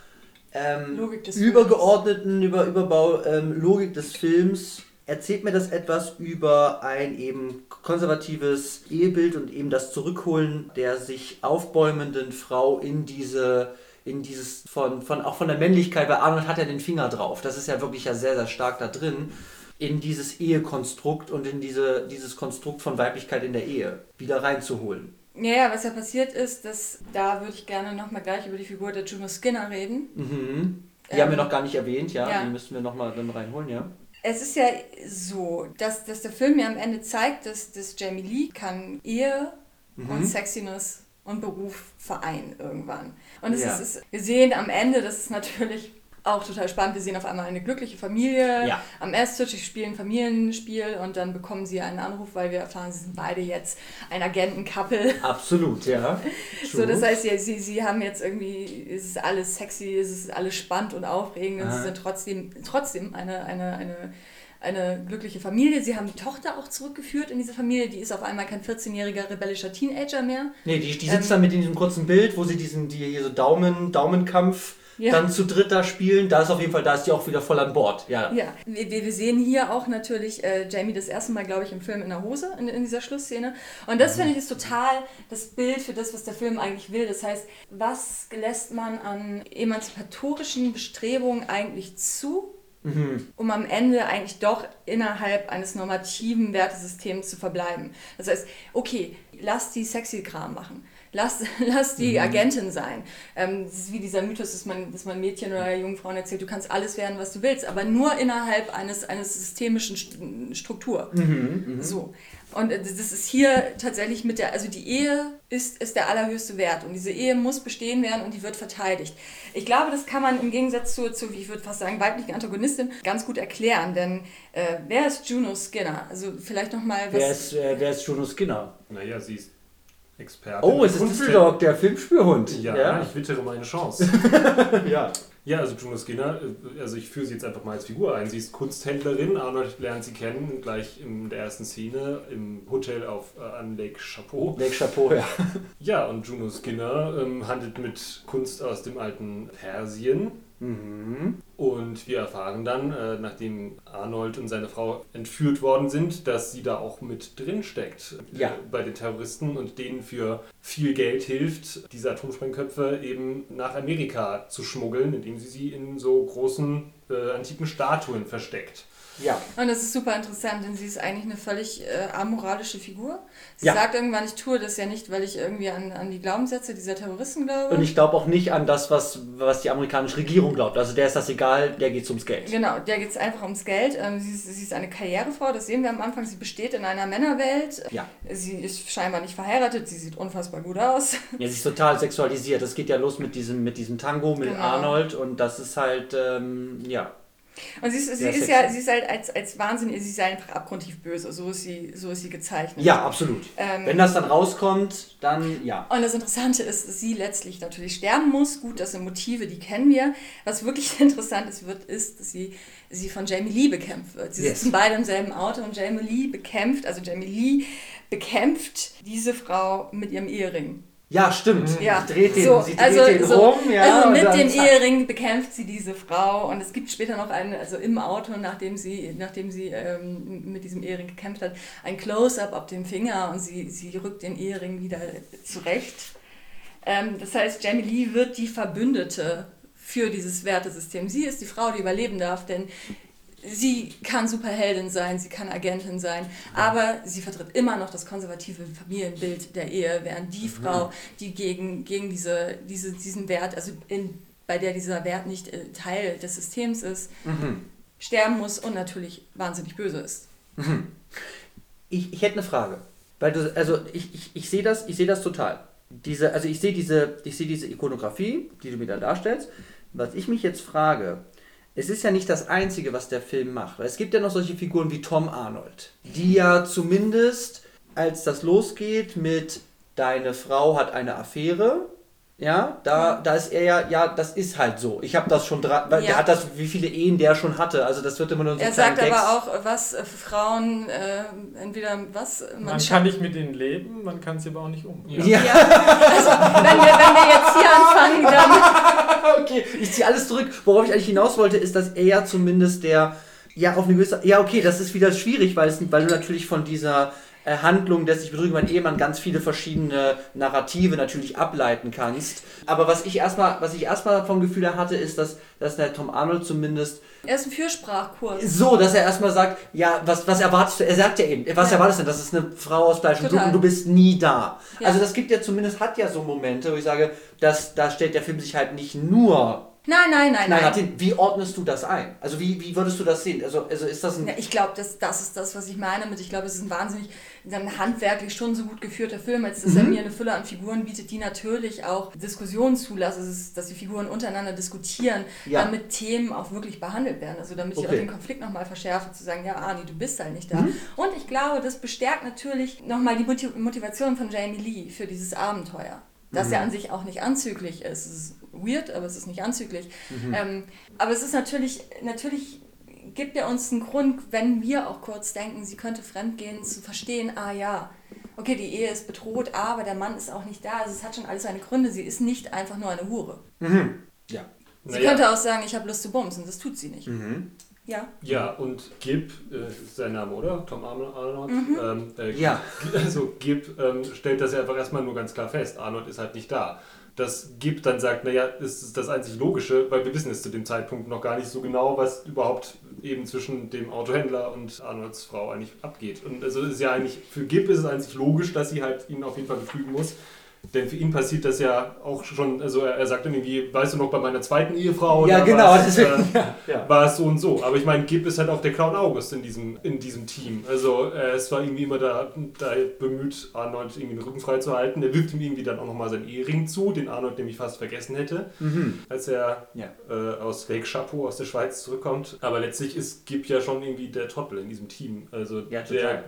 ähm, übergeordneten über, Überbau ähm, Logik des Films. Erzählt mir das etwas über ein eben konservatives Ehebild und eben das Zurückholen der sich aufbäumenden Frau in diese in dieses von, von auch von der Männlichkeit, weil Arnold hat ja den Finger drauf. Das ist ja wirklich ja sehr, sehr stark da drin. In dieses Ehekonstrukt und in diese, dieses Konstrukt von Weiblichkeit in der Ehe wieder reinzuholen. Ja, ja, was ja passiert ist, dass da würde ich gerne nochmal gleich über die Figur der Juno Skinner reden. Mhm. Die Ähm, haben wir noch gar nicht erwähnt, ja. ja. Die müssen wir nochmal dann reinholen, ja. Es ist ja so, dass, dass der Film ja am Ende zeigt, dass, dass Jamie Lee kann Ehe Mhm. und Sexiness und Beruf vereinen irgendwann. Und es Ja. ist, wir sehen am Ende, das ist natürlich auch total spannend, wir sehen auf einmal eine glückliche Familie Ja. am Esstisch, sie spielen Familienspiel und dann bekommen sie einen Anruf, weil wir erfahren, sie sind beide jetzt ein Agenten-Couple. Absolut, ja. [LAUGHS] So, das heißt, sie, sie, sie haben jetzt irgendwie, es ist alles sexy, es ist alles spannend und aufregend und sie sind trotzdem, trotzdem eine, eine, eine, eine glückliche Familie. Sie haben die Tochter auch zurückgeführt in diese Familie, die ist auf einmal kein 14-jähriger rebellischer Teenager mehr. Nee, die, die sitzt Ähm, dann mit in diesem kurzen Bild, wo sie diesen, die hier so Daumen, Daumenkampf Ja. dann zu dritt da spielen. Da ist auf jeden Fall, da ist die auch wieder voll an Bord. Ja. Ja, wir, wir sehen hier auch natürlich äh, Jamie das erste Mal, glaube ich, im Film in der Hose, in, in dieser Schlussszene. Und das finde ich ist total das Bild für das, was der Film eigentlich will. Das heißt, was lässt man an emanzipatorischen Bestrebungen eigentlich zu, um am Ende eigentlich doch innerhalb eines normativen Wertesystems zu verbleiben. Das heißt, okay, lass die sexy Kram machen. Lass, [LAUGHS] lass die Agentin sein. Ähm, das ist wie dieser Mythos, dass man, dass man Mädchen oder jungen Frauen erzählt, du kannst alles werden, was du willst, aber nur innerhalb eines, eines systemischen St- Struktur. So. Und äh, das ist hier tatsächlich mit der, also die Ehe ist, ist der allerhöchste Wert und diese Ehe muss bestehen werden und die wird verteidigt. Ich glaube, das kann man im Gegensatz zu, zu ich würde fast sagen, weiblichen Antagonistin ganz gut erklären, denn äh, wer ist Juno Skinner? Also vielleicht nochmal was... Wer ist, äh, wer ist Juno Skinner? Naja, sie ist Experte. Oh, es ist Kunst- Düsseldorf, der Filmspürhund. Ja, ich wittere meine Chance. [LAUGHS] ja. Ja, also Juno Skinner, äh, also ich führe sie jetzt einfach mal als Figur ein. Sie ist Kunsthändlerin, Arnold lernt sie kennen, gleich in der ersten Szene im Hotel auf, äh, an Lake Chapeau. Lake Chapeau, ja. Ja, und Juno Skinner ähm, handelt mit Kunst aus dem alten Persien. Mhm. Und wir erfahren dann, äh, nachdem Arnold und seine Frau entführt worden sind, dass sie da auch mit drin steckt Ja. äh, bei den Terroristen und denen für viel Geld hilft, diese Atomsprengköpfe eben nach Amerika zu schmuggeln, indem sie sie in so großen äh, antiken Statuen versteckt. Ja. Und das ist super interessant, denn sie ist eigentlich eine völlig äh, amoralische Figur. Sie Ja. sagt irgendwann, ich tue das ja nicht, weil ich irgendwie an, an die Glaubenssätze dieser Terroristen glaube. Und ich glaube auch nicht an das, was, was die amerikanische Regierung glaubt. Also der ist das egal, der geht ums Geld. Genau, der geht es einfach ums Geld. Ähm, sie, ist, sie ist eine Karrierefrau, das sehen wir am Anfang. Sie besteht in einer Männerwelt. Ja. Sie ist scheinbar nicht verheiratet, sie sieht unfassbar gut aus. [LAUGHS] Ja, sie ist total sexualisiert. Das geht ja los mit diesem, mit diesem Tango, mit Genau. Arnold und das ist halt, ähm, ja. Und sie ist, sie ist ja, sie ist halt als, als Wahnsinn, sie ist einfach abgrundtief böse. So ist sie, so ist sie gezeichnet. Ja, absolut. Ähm, Wenn das dann rauskommt, dann ja. Und das Interessante ist, dass sie letztlich natürlich sterben muss. Gut, das sind Motive, die kennen wir. Was wirklich [LAUGHS] interessant ist, wird, ist, dass sie, sie von Jamie Lee bekämpft wird. Sie Yes. sitzen beide im selben Auto und Jamie Lee bekämpft, also Jamie Lee bekämpft diese Frau mit ihrem Ehering. Ja, stimmt. Ja, Sie dreht den, so, sie dreht also, den so, rum, ja. also mit dem. Ehering bekämpft sie diese Frau und es gibt später noch einen, also im Auto, nachdem sie, nachdem sie ähm, mit diesem Ehering gekämpft hat, ein Close-up auf dem Finger und sie, sie rückt den Ehering wieder zurecht. Ähm, das heißt, Jamie Lee wird die Verbündete für dieses Wertesystem. Sie ist die Frau, die überleben darf, denn sie kann Superheldin sein, sie kann Agentin sein, aber sie vertritt immer noch das konservative Familienbild der Ehe, während die Frau, die gegen, gegen diese, diese, diesen Wert, also in, bei der dieser Wert nicht äh, Teil des Systems ist, Mhm. sterben muss und natürlich wahnsinnig böse ist. Ich, ich hätte eine Frage. Weil du, also ich, ich, ich sehe das, ich sehe das total. Diese, also ich sehe diese, ich sehe diese Ikonografie, die du mir da darstellst. Was ich mich jetzt frage, es ist ja nicht das Einzige, was der Film macht. Weil es gibt ja noch solche Figuren wie Tom Arnold, die ja zumindest, als das losgeht mit Deine Frau hat eine Affäre, ja, da, da ist er ja, ja, das ist halt so. Ich habe das schon dran, weil Ja. der hat das, wie viele Ehen der schon hatte. Also das wird immer nur so Er sagt Text. aber auch, was äh, Frauen äh, entweder was Man kann nicht mit ihnen leben, man kann sie aber auch nicht umbringen. Ja. Ja, also wenn wir, wenn wir jetzt hier anfangen, dann [LAUGHS] okay, ich ziehe alles zurück. Worauf ich eigentlich hinaus wollte, ist, dass er ja zumindest der, ja, auf eine gewisse, ja, okay, das ist wieder schwierig, weil, es, weil du natürlich von dieser Handlung des Ich betrüge meinen Ehemann ganz viele verschiedene Narrative natürlich ableiten kannst. Aber was ich erstmal, was ich erstmal vom Gefühl her hatte, ist, dass, dass der Tom Arnold zumindest er ist ein Fürsprachkurs. so, dass er erstmal sagt, ja, was, was erwartest du? Er sagt ja eben, was Ja. erwartest du denn? Das ist eine Frau aus Fleisch und Blut und du bist nie da. Ja. Also das gibt ja zumindest, hat ja so Momente, wo ich sage, dass, da stellt der Film sich halt nicht nur Nein, nein, nein, nein. hin. Wie ordnest du das ein? Also wie, wie würdest du das sehen? Also, also ist das ein... Ja, ich glaube, das, das ist das, was ich meine mit, ich glaube, es ist ein wahnsinnig, ein handwerklich schon so gut geführter Film, als dass er Mhm. mir eine Fülle an Figuren bietet, die natürlich auch Diskussionen zulassen, ist, dass die Figuren untereinander diskutieren, Ja. damit Themen auch wirklich behandelt werden. Also damit ich auch Okay. den Konflikt nochmal verschärfe, zu sagen, ja, Arni, du bist halt nicht da. Mhm. Und ich glaube, das bestärkt natürlich nochmal die Motiv- Motivation von Jamie Lee für dieses Abenteuer. Das Mhm. ja an sich auch nicht anzüglich ist. Es ist weird, aber es ist nicht anzüglich. Mhm. Ähm, aber es ist natürlich, natürlich gibt er uns einen Grund, wenn wir auch kurz denken, sie könnte fremdgehen, zu verstehen, ah ja, okay, die Ehe ist bedroht, aber der Mann ist auch nicht da. Also es hat schon alles seine Gründe. Sie ist nicht einfach nur eine Hure. Mhm. Ja. Sie Naja. könnte auch sagen, ich habe Lust zu bumsen. Das tut sie nicht. Mhm. Ja. Ja, und Gib, äh, ist sein Name, oder? Tom Arnold? Arnold Mhm. ähm, äh, Ja. [LAUGHS] Also Gib ähm, stellt das ja einfach erstmal nur ganz klar fest. Arnold ist halt nicht da. Dass Gib dann sagt, naja, das ist das einzig Logische, weil wir wissen es zu dem Zeitpunkt noch gar nicht so genau, was überhaupt eben zwischen dem Autohändler und Arnolds Frau eigentlich abgeht. Und also ist ja eigentlich, für Gib ist es einzig logisch, dass sie halt ihn auf jeden Fall betrügen muss. Denn für ihn passiert das ja auch schon, also er, er sagt dann irgendwie, weißt du noch, bei meiner zweiten Ehefrau, Ja, genau. war es, deswegen, äh, ja, ja. war es so und so. Aber ich meine, Gib ist halt auch der Clown August in diesem, in diesem Team. Also er ist zwar irgendwie immer da, da bemüht, Arnold irgendwie den Rücken frei zu halten. Er wirft ihm irgendwie dann auch nochmal seinen Ehering zu, den Arnold nämlich fast vergessen hätte, Mhm. als er Ja. äh, aus Lake Chapeau aus der Schweiz zurückkommt. Aber letztlich ist Gib ja schon irgendwie der Trottel in diesem Team. Also Ja, der.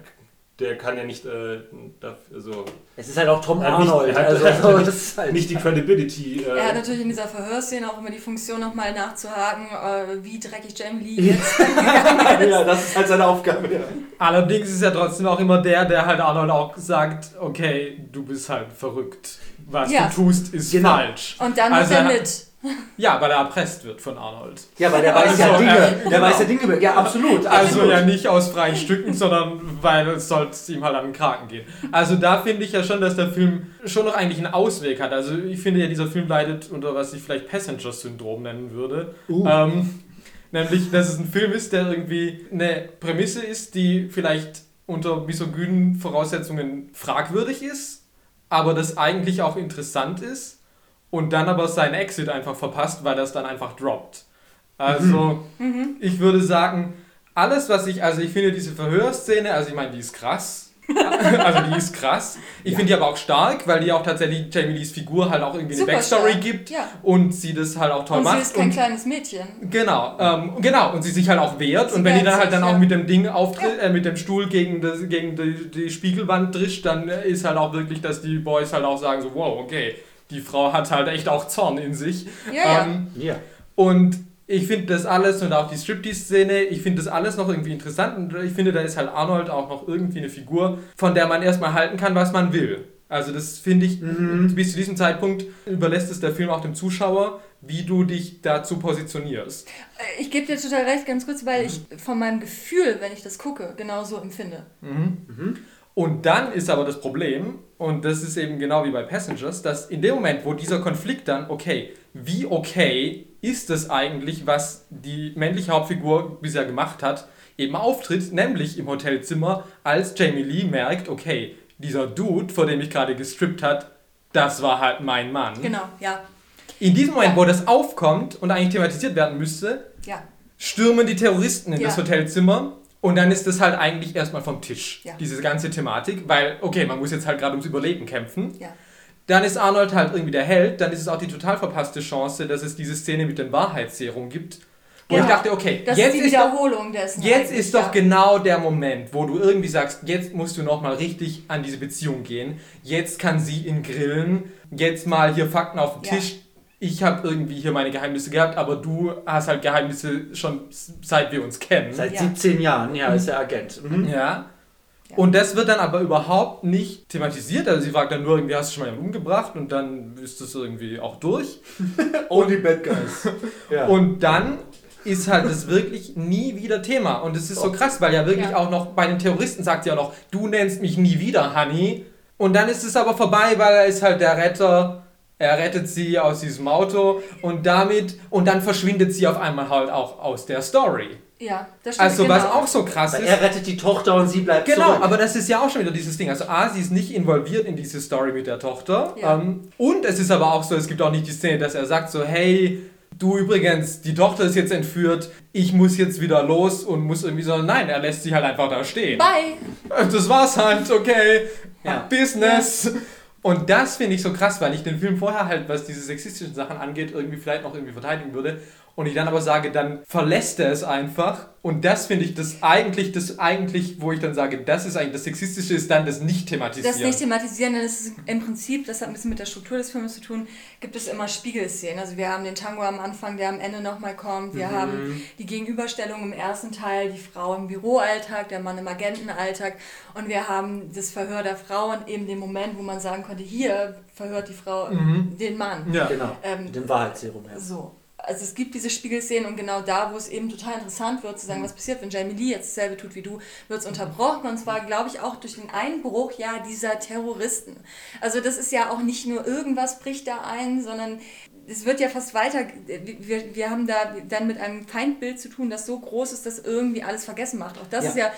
Der kann ja nicht äh, dafür, so Es ist halt auch Tom Er hat nicht- Arnold. er hat- also, hat das ist halt nicht die Credibility. Äh, Er hat natürlich in dieser Verhörszene auch immer die Funktion, nochmal nachzuhaken, äh, wie dreckig Jamie Lee [LAUGHS] jetzt ist. ja, das ist halt seine Aufgabe. Ja. Allerdings ist er trotzdem auch immer der, der halt Arnold auch sagt, okay, du bist halt verrückt. Was Ja. du tust, ist Genau. falsch. Und dann Also er er- mit. Ja, weil er erpresst wird von Arnold. ja, weil der weiß ja Also, Dinge. äh, der genau. weiß ja Dinge. über- Ja, absolut. Also absolut. ja nicht aus freien Stücken, sondern weil es soll es ihm halt an den Kragen gehen. Also da finde ich ja schon, dass der Film schon noch eigentlich einen Ausweg hat. Also ich finde ja, dieser Film leidet unter was ich vielleicht Passenger-Syndrom nennen würde. Uh. Ähm, nämlich, dass es ein Film ist, der irgendwie eine Prämisse ist, die vielleicht unter misogynen Voraussetzungen fragwürdig ist, aber das eigentlich auch interessant ist und dann aber seinen Exit einfach verpasst, weil er es dann einfach droppt. Also, ich würde sagen, alles, was ich, also ich finde diese Verhörszene, also ich meine, die ist krass. [LAUGHS] also die ist krass. Ich finde die aber auch stark, weil die auch tatsächlich Jamie Lees Figur halt auch irgendwie eine Super Backstory stark. gibt Ja. und sie das halt auch toll Und macht. sie ist kein kleines Mädchen. Genau, ähm, genau, und sie sich halt auch wehrt Sie und wenn die dann halt sich, dann auch ja. mit dem Ding auftritt, äh, mit dem Stuhl gegen, das, gegen die, die Spiegelwand drischt, dann ist halt auch wirklich, dass die Boys halt auch sagen so, wow, okay, die Frau hat halt echt auch Zorn in sich. Ja. Ähm, Ja. und ich finde das alles und auch die Striptease-Szene, ich finde das alles noch irgendwie interessant und ich finde, da ist halt Arnold auch noch irgendwie eine Figur, von der man erstmal halten kann, was man will. Also das finde ich, bis zu diesem Zeitpunkt überlässt es der Film auch dem Zuschauer, wie du dich dazu positionierst. Ich gebe dir total recht, ganz kurz, weil ich von meinem Gefühl, wenn ich das gucke, genauso empfinde. Und dann ist aber das Problem, und das ist eben genau wie bei Passengers, dass in dem Moment, wo dieser Konflikt dann, okay, wie okay ist es eigentlich, was die männliche Hauptfigur bisher gemacht hat, eben auftritt, nämlich im Hotelzimmer, als Jamie Lee merkt, okay, dieser Dude, vor dem ich gerade gestrippt hat, das war halt mein Mann. Genau, ja. In diesem Moment, Ja. wo das aufkommt und eigentlich thematisiert werden müsste, Ja. stürmen die Terroristen in Ja. das Hotelzimmer und dann ist das halt eigentlich erstmal vom Tisch, Ja. diese ganze Thematik, weil, okay, man muss jetzt halt gerade ums Überleben kämpfen. Ja. Dann ist Arnold halt irgendwie der Held, dann ist es auch die total verpasste Chance, dass es diese Szene mit dem Wahrheitsserum gibt. Und Genau. ich dachte, okay, Das jetzt ist die ist doch, Wiederholung jetzt ist doch ja. genau der Moment, wo du irgendwie sagst, jetzt musst du nochmal richtig an diese Beziehung gehen. Jetzt kann sie ihn grillen. Jetzt mal hier Fakten auf den Ja. Tisch. Ich habe irgendwie hier meine Geheimnisse gehabt, aber du hast halt Geheimnisse schon seit wir uns kennen. Seit Ja. 17 Jahren, ja, ist er Agent. Mhm. Ja. Ja. Und das wird dann aber überhaupt nicht thematisiert. Also sie fragt dann nur irgendwie, hast du schon mal jemanden umgebracht? Und dann ist das irgendwie auch durch. [LAUGHS] Only Bad Guys. [LAUGHS] ja. Und dann ist halt das wirklich nie wieder Thema. Und es ist so krass, weil ja wirklich Ja. auch noch bei den Terroristen sagt sie ja noch, du nennst mich nie wieder, Honey. Und dann ist es aber vorbei, weil er ist halt der Retter. Er rettet sie aus diesem Auto und damit, und dann verschwindet sie auf einmal halt auch aus der Story. Ja, das stimmt. Also genau. was auch so krass Weil ist. er rettet die Tochter und sie bleibt Genau, zurück. aber das ist ja auch schon wieder dieses Ding. Also A, sie ist nicht involviert in diese Story mit der Tochter. Ja. Ähm, und es ist aber auch so, es gibt auch nicht die Szene, dass er sagt so, hey, du übrigens, die Tochter ist jetzt entführt, ich muss jetzt wieder los und muss irgendwie so, nein, er lässt sie halt einfach da stehen. Bye! Das war's halt, okay, Ja. Business. Und das finde ich so krass, weil ich den Film vorher halt, was diese sexistischen Sachen angeht, irgendwie vielleicht noch irgendwie verteidigen würde. Und ich dann aber sage, dann verlässt er es einfach. Und das finde ich das eigentlich, das eigentlich, wo ich dann sage, das ist eigentlich das Sexistische, ist dann das Nicht-Thematisieren. Das nicht thematisieren, denn es ist im Prinzip, das hat ein bisschen mit der Struktur des Films zu tun, gibt es immer Spiegelszenen. Also wir haben den Tango am Anfang, der am Ende nochmal kommt. Wir haben die Gegenüberstellung im ersten Teil, die Frau im Büroalltag, der Mann im Agentenalltag. Und wir haben das Verhör der Frau und eben den Moment, wo man sagen konnte, hier verhört die Frau den Mann. ja. Genau, Ähm, mit dem Wahrheitsserum. Ja. So. Also es gibt diese Spiegelszenen und genau da, wo es eben total interessant wird, zu sagen, was passiert, wenn Jamie Lee jetzt dasselbe tut wie du, wird es unterbrochen. Und zwar, glaube ich, auch durch den Einbruch ja dieser Terroristen. Also das ist ja auch nicht nur irgendwas bricht da ein, sondern es wird ja fast weiter. Wir, wir haben da dann mit einem Feindbild zu tun, das so groß ist, dass irgendwie alles vergessen macht. Auch das Ja. ist ja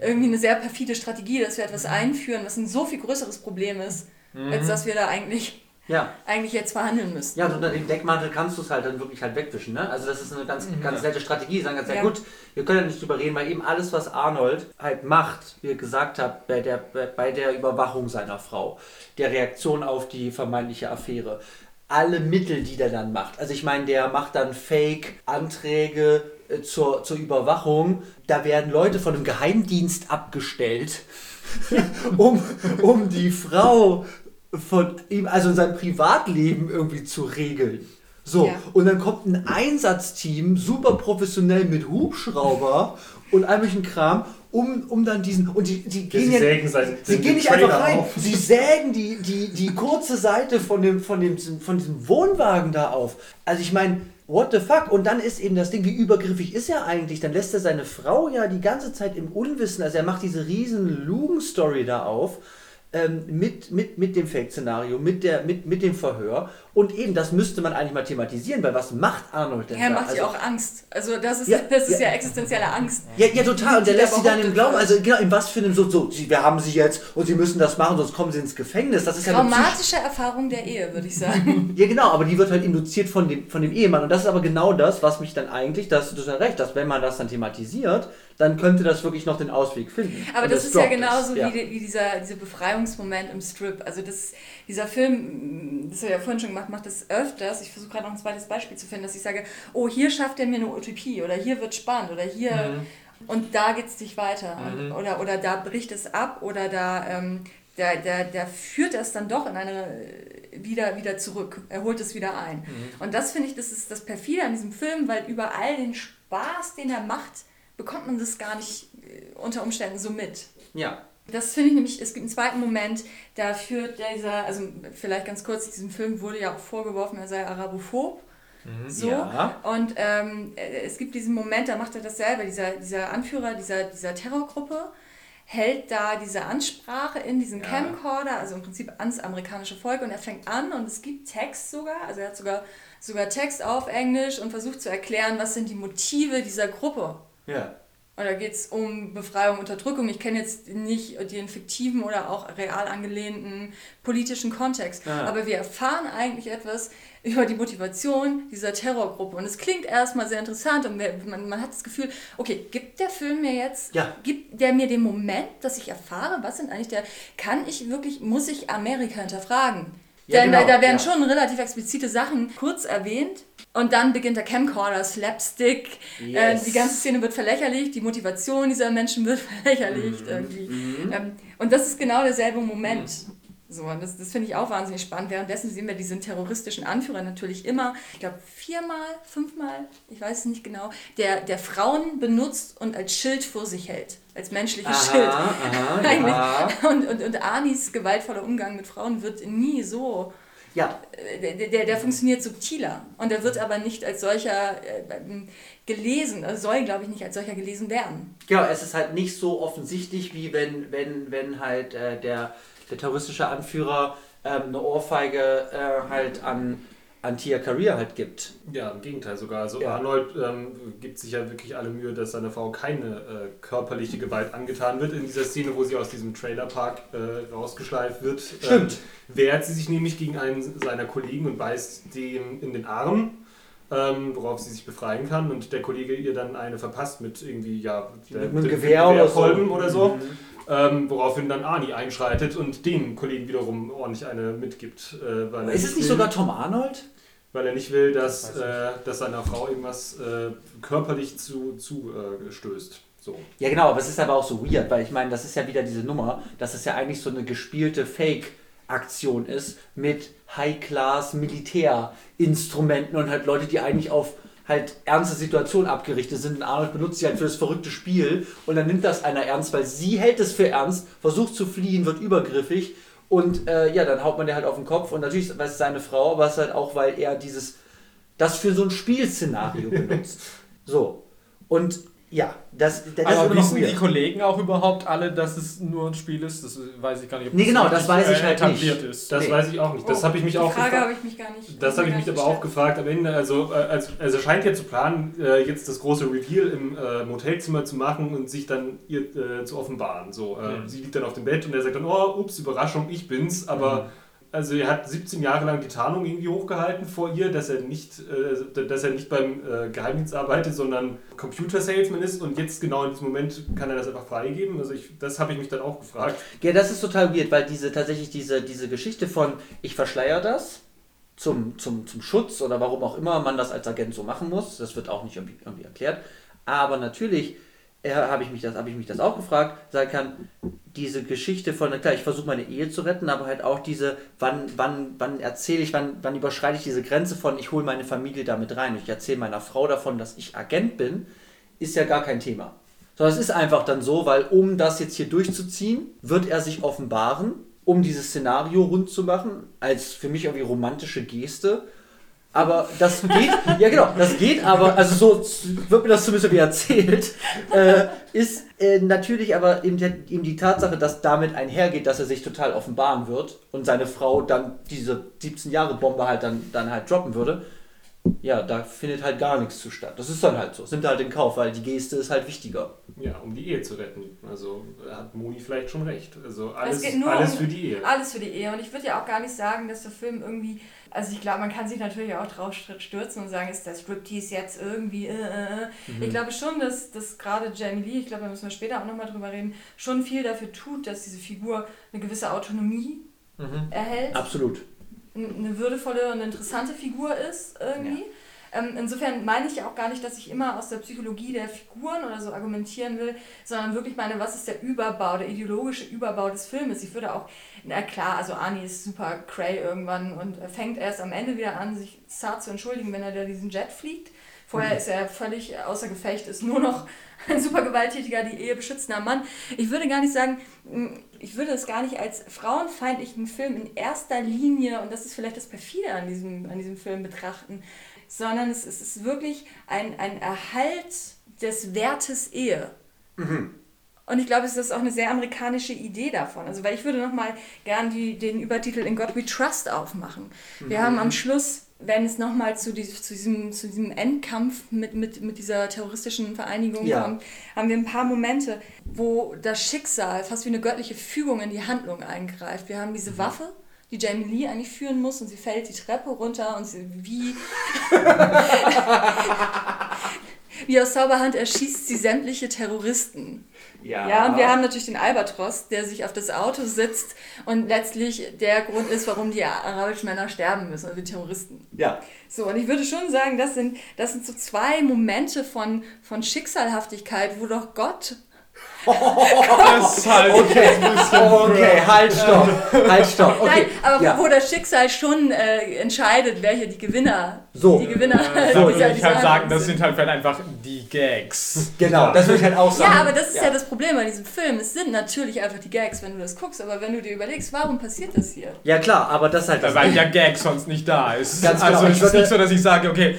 irgendwie eine sehr perfide Strategie, dass wir etwas einführen, was ein so viel größeres Problem ist, als dass wir da eigentlich, ja. eigentlich jetzt verhandeln müssten. Ja, und unter dem Deckmantel kannst du es halt dann wirklich halt wegwischen. Ne? Also das ist eine ganz, ganz nette Strategie. Sagen ganz, ja. Gut, wir können ja nicht drüber reden, weil eben alles, was Arnold halt macht, wie er gesagt hat, bei der, bei, bei der Überwachung seiner Frau, der Reaktion auf die vermeintliche Affäre, alle Mittel, die der dann macht. Also ich meine, der macht dann Fake-Anträge äh, zur, zur Überwachung, da werden Leute von einem Geheimdienst abgestellt, [LAUGHS] um, um die Frau von ihm, also in seinem Privatleben irgendwie zu regeln. So, Ja. und dann kommt ein Einsatzteam, super professionell mit Hubschrauber und all möglichen Kram, um, um dann diesen. Und die, die Ja, gehen sie ja- sägen seinen- Sie den gehen nicht Trailer einfach rein, auf. sie sägen die, die, die kurze Seite von dem, von, dem, von diesem Wohnwagen da auf. Also ich meine, what the fuck? Und dann ist eben das Ding, wie übergriffig ist er eigentlich? Dann lässt er seine Frau ja die ganze Zeit im Unwissen, also er macht diese riesen Lugen-Story da auf. Ähm, mit, mit, mit dem Fake-Szenario, mit, der, mit, mit dem Verhör. Und eben, das müsste man eigentlich mal thematisieren, weil was macht Arnold denn Er da? macht ja Also- auch Angst. Also das ist Ja, ja, das ist ja. ja, existenzielle Angst. ja, ja, total. Und der lässt sie dann im Glauben, also genau, in was für einem so, so, wir haben sie jetzt und sie müssen das machen, sonst kommen sie ins Gefängnis. Das ist ja Traumatische Erfahrung der Ehe, würde ich sagen. [LAUGHS] Ja, genau, aber die wird halt induziert von dem, von dem Ehemann. Und das ist aber genau das, was mich dann eigentlich, da hast du total recht, dass wenn man das dann thematisiert, dann könnte das wirklich noch den Ausweg finden. Aber Und das es ist ja genauso es. Ja. wie, die- wie dieser, dieser Befreiungsmoment im Strip. Also das, dieser Film, das habe ich ja vorhin schon gemacht, macht das öfters. Ich versuche gerade noch ein zweites Beispiel zu finden, dass ich sage, oh, hier schafft er mir eine Utopie oder hier wird spannend oder hier Mhm. und da geht es nicht weiter. Und, oder, oder da bricht es ab oder da, ähm, da, da, da führt das dann doch in eine wieder, wieder zurück. Er holt es wieder ein. Und das finde ich, das ist das perfide an diesem Film, weil über all den Spaß, den er macht, bekommt man das gar nicht äh, unter Umständen so mit. Ja. Das finde ich nämlich, es gibt einen zweiten Moment, da führt dieser, also vielleicht ganz kurz, diesem Film wurde ja auch vorgeworfen, er sei arabophob. So. Ja. Und ähm, äh, es gibt diesen Moment, da macht er das selber, dieser, dieser Anführer dieser, dieser Terrorgruppe hält da diese Ansprache in diesem Ja. Camcorder, also im Prinzip ans amerikanische Volk und er fängt an und es gibt Text sogar, also er hat sogar, sogar Text auf Englisch und versucht zu erklären, was sind die Motive dieser Gruppe. Ja. Und da geht es um Befreiung, Unterdrückung. Ich kenne jetzt nicht den fiktiven oder auch real angelehnten politischen Kontext. Ah. Aber wir erfahren eigentlich etwas über die Motivation dieser Terrorgruppe. Und es klingt erstmal sehr interessant und man, man hat das Gefühl, okay, gibt der Film mir jetzt, Ja. gibt der mir den Moment, dass ich erfahre, was sind eigentlich der, kann ich wirklich, muss ich Amerika hinterfragen? Ja, Denn genau, da, werden ja. schon relativ explizite Sachen kurz erwähnt. Und dann beginnt der Camcorder, Slapstick. Äh, Yes. die ganze Szene wird verlächerlicht, die Motivation dieser Menschen wird [LAUGHS] verlächerlicht Mhm. irgendwie. Ähm, und das ist genau derselbe Moment. So, und das, das finde ich auch wahnsinnig spannend. Währenddessen sehen wir diesen terroristischen Anführer natürlich immer, ich glaube viermal, fünfmal, ich weiß es nicht genau, der, der Frauen benutzt und als Schild vor sich hält. Als menschliches Schild. Aha, [LAUGHS] aha, Eigentlich. ja. Und, und, und Anis gewaltvoller Umgang mit Frauen wird nie so Ja, der, der, der funktioniert subtiler und der wird aber nicht als solcher äh, ähm, gelesen, also soll, glaube ich, nicht als solcher gelesen werden. Genau, es ist halt nicht so offensichtlich, wie wenn, wenn, wenn halt äh, der, der terroristische Anführer ähm, eine Ohrfeige äh, halt an, an Tia Career halt gibt. Ja, im Gegenteil sogar. Also Ja. Arnold ähm, gibt sich ja wirklich alle Mühe, dass seiner Frau keine äh, körperliche Gewalt angetan wird. In dieser Szene, wo sie aus diesem Trailerpark äh, rausgeschleift wird, Stimmt. Ähm, wehrt sie sich nämlich gegen einen seiner Kollegen und beißt dem in den Arm. Ähm, worauf sie sich befreien kann und der Kollege ihr dann eine verpasst mit irgendwie, ja, Mit einem Gewehr oder so. Oder so. Mhm. Ähm, woraufhin dann Arnie einschreitet und dem Kollegen wiederum ordentlich eine mitgibt. Äh, weil Ist es nicht will- sogar Tom Arnold? weil er nicht will, dass, äh, dass seiner Frau irgendwas äh, körperlich zu, zu äh, stößt. So. Ja, genau, aber es ist aber auch so weird, weil ich meine, das ist ja wieder diese Nummer, dass es ja eigentlich so eine gespielte Fake-Aktion ist mit High-Class-Militärinstrumenten und halt Leute, die eigentlich auf halt ernste Situationen abgerichtet sind. Und Arnold benutzt sie halt für das verrückte Spiel und dann nimmt das einer ernst, weil sie hält es für ernst, versucht zu fliehen, wird übergriffig und äh, ja, dann haut man der halt auf den Kopf und natürlich es seine Frau, aber es ist halt auch, weil er dieses, das für so ein Spielszenario [LAUGHS] benutzt. So. Und ja, das, das ist Aber immer noch wissen die. Kollegen auch überhaupt alle, dass es nur ein Spiel ist? Das weiß ich gar nicht. Ob Nee, genau, das richtig, weiß ich äh, halt etabliert nicht. ist. Das Nee. weiß ich auch nicht. Das Oh, habe ich mich Die auch Frage gefragt. habe ich mich gar nicht. Das habe ich mich aber auch gefragt am Ende. Also, äh, als, also er scheint ja zu planen, äh, jetzt das große Reveal im äh, Motelzimmer zu machen und sich dann ihr äh, zu offenbaren. So, äh, Mhm. Sie liegt dann auf dem Bett und er sagt dann, oh, ups, Überraschung, ich bin's. Aber also er hat 17 Jahre lang die Tarnung irgendwie hochgehalten vor ihr, dass er nicht, äh, dass er nicht beim äh, Geheimdienst arbeitet, sondern Computer-Salesman ist und jetzt genau in diesem Moment kann er das einfach freigeben. Also ich, das habe ich mich dann auch gefragt. Ja, das ist total weird, weil diese tatsächlich diese, diese Geschichte von ich verschleier das zum, zum, zum Schutz oder warum auch immer man das als Agent so machen muss. Das wird auch nicht irgendwie, irgendwie erklärt. Aber natürlich habe ich, mich das- habe ich mich das auch gefragt, sagen kann, diese Geschichte von, klar, ich versuche meine Ehe zu retten, aber halt auch diese, wann, wann, wann erzähle ich, wann, wann überschreite ich diese Grenze von, ich hole meine Familie damit rein und ich erzähle meiner Frau davon, dass ich Agent bin, ist ja gar kein Thema. Sondern es ist einfach dann so, weil um das jetzt hier durchzuziehen, wird er sich offenbaren, um dieses Szenario rund zu machen, als für mich irgendwie romantische Geste. Aber das geht, ja genau, das geht aber, also so wird mir das zumindest wie erzählt, äh, ist äh, natürlich aber eben die Tatsache, dass damit einhergeht, dass er sich total offenbaren wird und seine Frau dann diese 17 Jahre Bombe halt dann, dann halt droppen würde. Ja, da findet halt gar nichts zu statt. Das ist dann halt so. Es nimmt halt in Kauf, weil die Geste ist halt wichtiger. Ja, um die Ehe zu retten. Also hat Moni vielleicht schon recht. Also alles, geht nur alles um- für die Ehe. Alles für die Ehe. Und ich würde ja auch gar nicht sagen, dass der Film irgendwie. Also ich glaube, man kann sich natürlich auch drauf stürzen und sagen, ist das Striptease jetzt irgendwie. Äh, äh. äh. Ich glaube schon, dass, dass gerade Jamie Lee, ich glaube, da müssen wir später auch nochmal drüber reden, schon viel dafür tut, dass diese Figur eine gewisse Autonomie erhält. Absolut. eine würdevolle und interessante Figur ist irgendwie. Ähm, insofern meine ich ja auch gar nicht, dass ich immer aus der Psychologie der Figuren oder so argumentieren will, sondern wirklich meine, was ist der Überbau, der ideologische Überbau des Filmes. Ich würde auch, na klar, also Arnie ist super cray irgendwann und er fängt erst am Ende wieder an, sich zart zu entschuldigen, wenn er da diesen Jet fliegt. Vorher ist er völlig außer Gefecht, ist nur noch [LAUGHS] ein super gewalttätiger, die Ehe beschützender Mann. Ich würde gar nicht sagen, mh, ich würde es gar nicht als frauenfeindlichen Film in erster Linie, und das ist vielleicht das Perfide an diesem, an diesem Film betrachten, sondern es, es ist wirklich ein, ein Erhalt des Wertes Ehe. Und ich glaube, es ist auch eine sehr amerikanische Idee davon. Also, weil ich würde nochmal gern die, den Übertitel In God We Trust aufmachen. Wir haben am Schluss, wenn es nochmal zu, dies- zu, diesem, zu diesem Endkampf mit, mit, mit dieser terroristischen Vereinigung Ja. kommt, haben wir ein paar Momente, wo das Schicksal fast wie eine göttliche Fügung in die Handlung eingreift. Wir haben diese Waffe, die Jamie Lee eigentlich führen muss und sie fällt die Treppe runter und sie wie [LAUGHS] wie aus Zauberhand erschießt sie sämtliche Terroristen. Ja, und wir haben natürlich den Albatros, der sich auf das Auto sitzt und letztlich der Grund ist, warum die arabischen Männer sterben müssen, also die Terroristen. Ja. So, und ich würde schon sagen, das sind, das sind so zwei Momente von, von Schicksalhaftigkeit, wo doch Gott [LAUGHS] Das ist halt Okay, okay, halt, stopp. Halt, stopp. [LAUGHS] Okay. Nein, aber ja. wo das Schicksal schon äh, entscheidet, welche die Gewinner, So. die Gewinner Da dieser- würde ich halt sagen, das sind. halt vielleicht einfach die Gags. Genau, das würde ich halt auch sagen. Ja, aber das ist ja. das Problem bei diesem Film. Es sind natürlich einfach die Gags, wenn du das guckst, aber wenn du dir überlegst, warum passiert das hier? Ja, klar, aber das halt das. Weil der Gag sonst nicht da ist. Ganz genau, also ich es ist nicht so, dass ich sage, okay,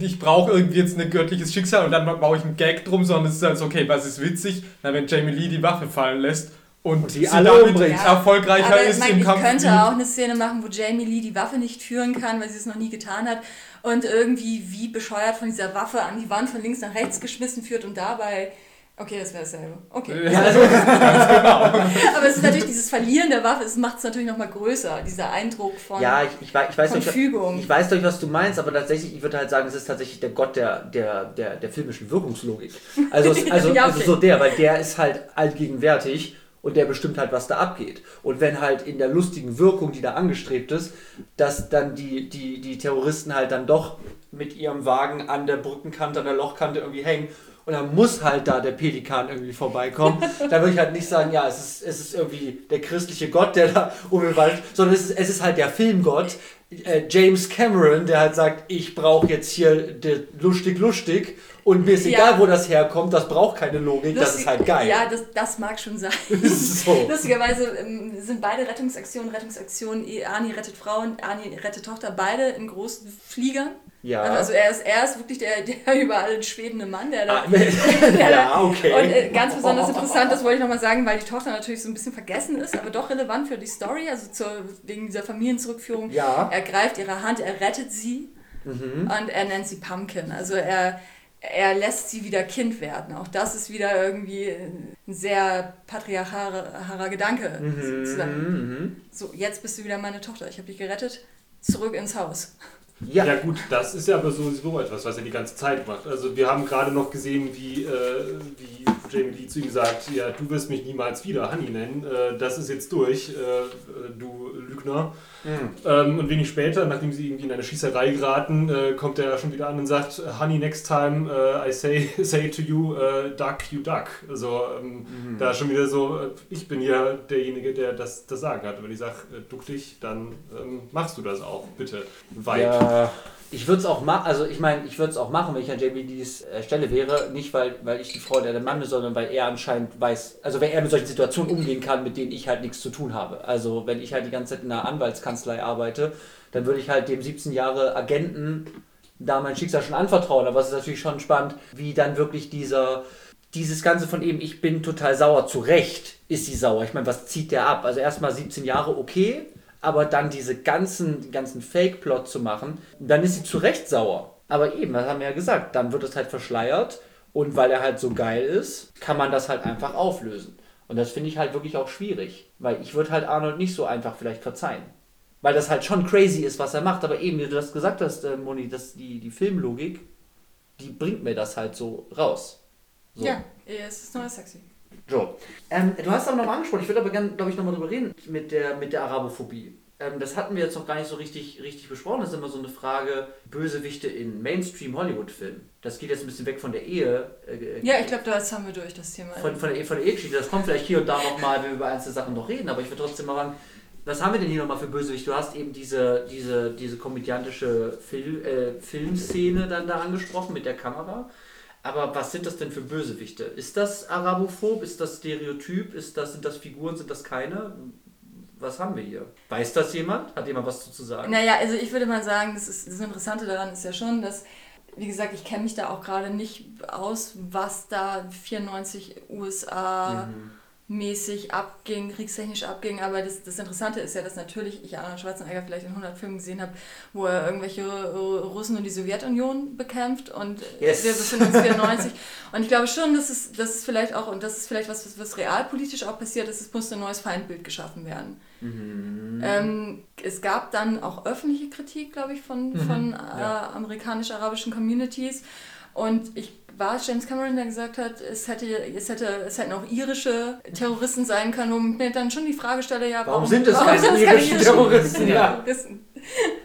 ich brauche irgendwie jetzt ein göttliches Schicksal und dann baue ich einen Gag drum, sondern es ist halt so, okay, was ist witzig? Na, wenn Jamie Lee die Waffe fallen lässt und, die sie alle damit umbringt. erfolgreicher aber ist mein, im ich Kampf. könnte wie- auch eine Szene machen, wo Jamie Lee die Waffe nicht führen kann, weil sie es noch nie getan hat und irgendwie wie bescheuert von dieser Waffe an die Wand von links nach rechts geschmissen führt und dabei... Okay, das wäre dasselbe. Okay. Ja, also, [LAUGHS] Aber es ist natürlich dieses Verlieren der Waffe, es macht es natürlich nochmal größer, dieser Eindruck von... ja, ich, ich, weiß- ich weiß nicht, ich weiß doch, was du meinst, aber tatsächlich, ich würde halt sagen, es ist tatsächlich der Gott der, der, der, der filmischen Wirkungslogik. Also, es- [LAUGHS] also, Ja, also okay. so der, weil der ist halt allgegenwärtig und der bestimmt halt, was da abgeht. Und wenn halt in der lustigen Wirkung, die da angestrebt ist, dass dann die, die, die Terroristen halt dann doch mit ihrem Wagen an der Brückenkante, an der Lochkante irgendwie hängen und dann muss halt da der Pelikan irgendwie vorbeikommen, [LAUGHS] dann würde ich halt nicht sagen, ja, es ist, es ist irgendwie der christliche Gott, der da um Wald, sondern es ist, es ist halt der Filmgott, äh, James Cameron, der halt sagt, ich brauche jetzt hier lustig lustig und mir ist Ja. egal, wo das herkommt, das braucht keine Logik, das Lustig- ist halt geil. Ja, das, das mag schon sein. [LAUGHS] so. Lustigerweise ähm, sind beide Rettungsaktionen, Rettungsaktionen, Arnie rettet Frauen, Arnie rettet Tochter, beide in großen Fliegern. Ja. Also er ist, er ist wirklich der, der [LAUGHS] überall schwebende Mann, der da... Ah, [LAUGHS] ja, okay. Und äh, ganz besonders interessant, das wollte ich nochmal sagen, weil die Tochter natürlich so ein bisschen vergessen ist, aber doch relevant für die Story, also zur, wegen dieser Familienzurückführung. Ja. Er greift ihre Hand, er rettet sie Mhm. und er nennt sie Pumpkin. Also er, er lässt sie wieder Kind werden. Auch das ist wieder irgendwie ein sehr patriarchaler Gedanke. sozusagen. Mhm. So, jetzt bist du wieder meine Tochter. Ich habe dich gerettet. Zurück ins Haus. Ja. Ja gut, das ist ja aber sowieso etwas, was er die ganze Zeit macht. Also wir haben gerade noch gesehen, wie, äh, wie Jamie Lee zu ihm sagt, ja, du wirst mich niemals wieder Honey nennen, äh, das ist jetzt durch, äh, du Lügner. Mhm. Ähm, und wenig später, nachdem sie irgendwie in eine Schießerei geraten, äh, kommt er schon wieder an und sagt, Honey, next time uh, I say, [LAUGHS] say to you, uh, duck, you duck. Also ähm, mhm. da schon wieder so, ich bin ja derjenige, der das, das Sagen hat. Wenn ich sage, duck dich, dann ähm, machst du das auch, bitte. Weit. Ja. Ich würde es auch machen, also ich meine, ich würde es auch machen, wenn ich an JBDs äh, Stelle wäre, nicht weil, weil ich die Frau der Mann bin, sondern weil er anscheinend weiß, also wenn er mit solchen Situationen umgehen kann, mit denen ich halt nichts zu tun habe. Also wenn ich halt die ganze Zeit in einer Anwaltskanzlei arbeite, dann würde ich halt dem 17 Jahre Agenten da mein Schicksal schon anvertrauen. Aber es ist natürlich schon spannend, wie dann wirklich dieser, dieses Ganze von eben, ich bin total sauer, zu Recht ist sie sauer. Ich meine, was zieht der ab? Also erstmal 17 Jahre, okay, aber dann diese ganzen, ganzen Fake-Plot zu machen, dann ist sie zu Recht sauer. Aber eben, das haben wir ja gesagt, dann wird es halt verschleiert und weil er halt so geil ist, kann man das halt einfach auflösen. Und das finde ich halt wirklich auch schwierig, weil ich würde halt Arnold nicht so einfach vielleicht verzeihen. Weil das halt schon crazy ist, was er macht, aber eben, wie du das gesagt hast, äh, Moni, dass die, die Filmlogik, die bringt mir das halt so raus. So. Ja, es ist nur sexy. So. Ähm, du hast aber nochmal angesprochen, ich würde aber gerne, glaube ich, nochmal drüber reden mit der, mit der Arabophobie. Ähm, das hatten wir jetzt noch gar nicht so richtig, richtig besprochen. Das ist immer so eine Frage, Bösewichte in Mainstream-Hollywood-Filmen. Das geht jetzt ein bisschen weg von der Ehe. Äh, ja, ich glaube, das haben wir durch, das Thema. Von, von der, von der Ehegeschichte. Das kommt vielleicht hier und da nochmal, wenn wir über einzelne Sachen noch reden, aber ich würde trotzdem mal sagen, was haben wir denn hier nochmal für Bösewicht? Du hast eben diese, diese, diese komödiantische Fil äh, Filmszene dann da angesprochen mit der Kamera. Aber was sind das denn für Bösewichte? Ist das arabophob? Ist das Stereotyp? Ist das, sind das Figuren? Sind das keine? Was haben wir hier? Weiß das jemand? Hat jemand was zu sagen? Naja, also ich würde mal sagen, das, ist, das Interessante daran ist ja schon, dass, wie gesagt, ich kenne mich da auch gerade nicht aus, was da 94 USA. Mhm mäßig abging, kriegstechnisch abging. Aber das, das Interessante ist ja, dass natürlich ich Arnold Schwarzenegger vielleicht in 100 Filmen gesehen habe, wo er irgendwelche Russen und die Sowjetunion bekämpft und yes. wir befinden uns 94. [LAUGHS] und ich glaube schon, dass es, dass es vielleicht auch, und das ist vielleicht was, was realpolitisch auch passiert ist, es musste ein neues Feindbild geschaffen werden. Mhm. Ähm, es gab dann auch öffentliche Kritik, glaube ich, von, mhm. von ja. äh, amerikanisch-arabischen Communities. Und ich war es James Cameron, der gesagt hat, es, hätte, es, hätte, es hätten auch irische Terroristen sein können, wo mir dann schon die Frage stelle, ja, warum, warum sind es keine, keine irischen Terroristen? Ja. Terroristen?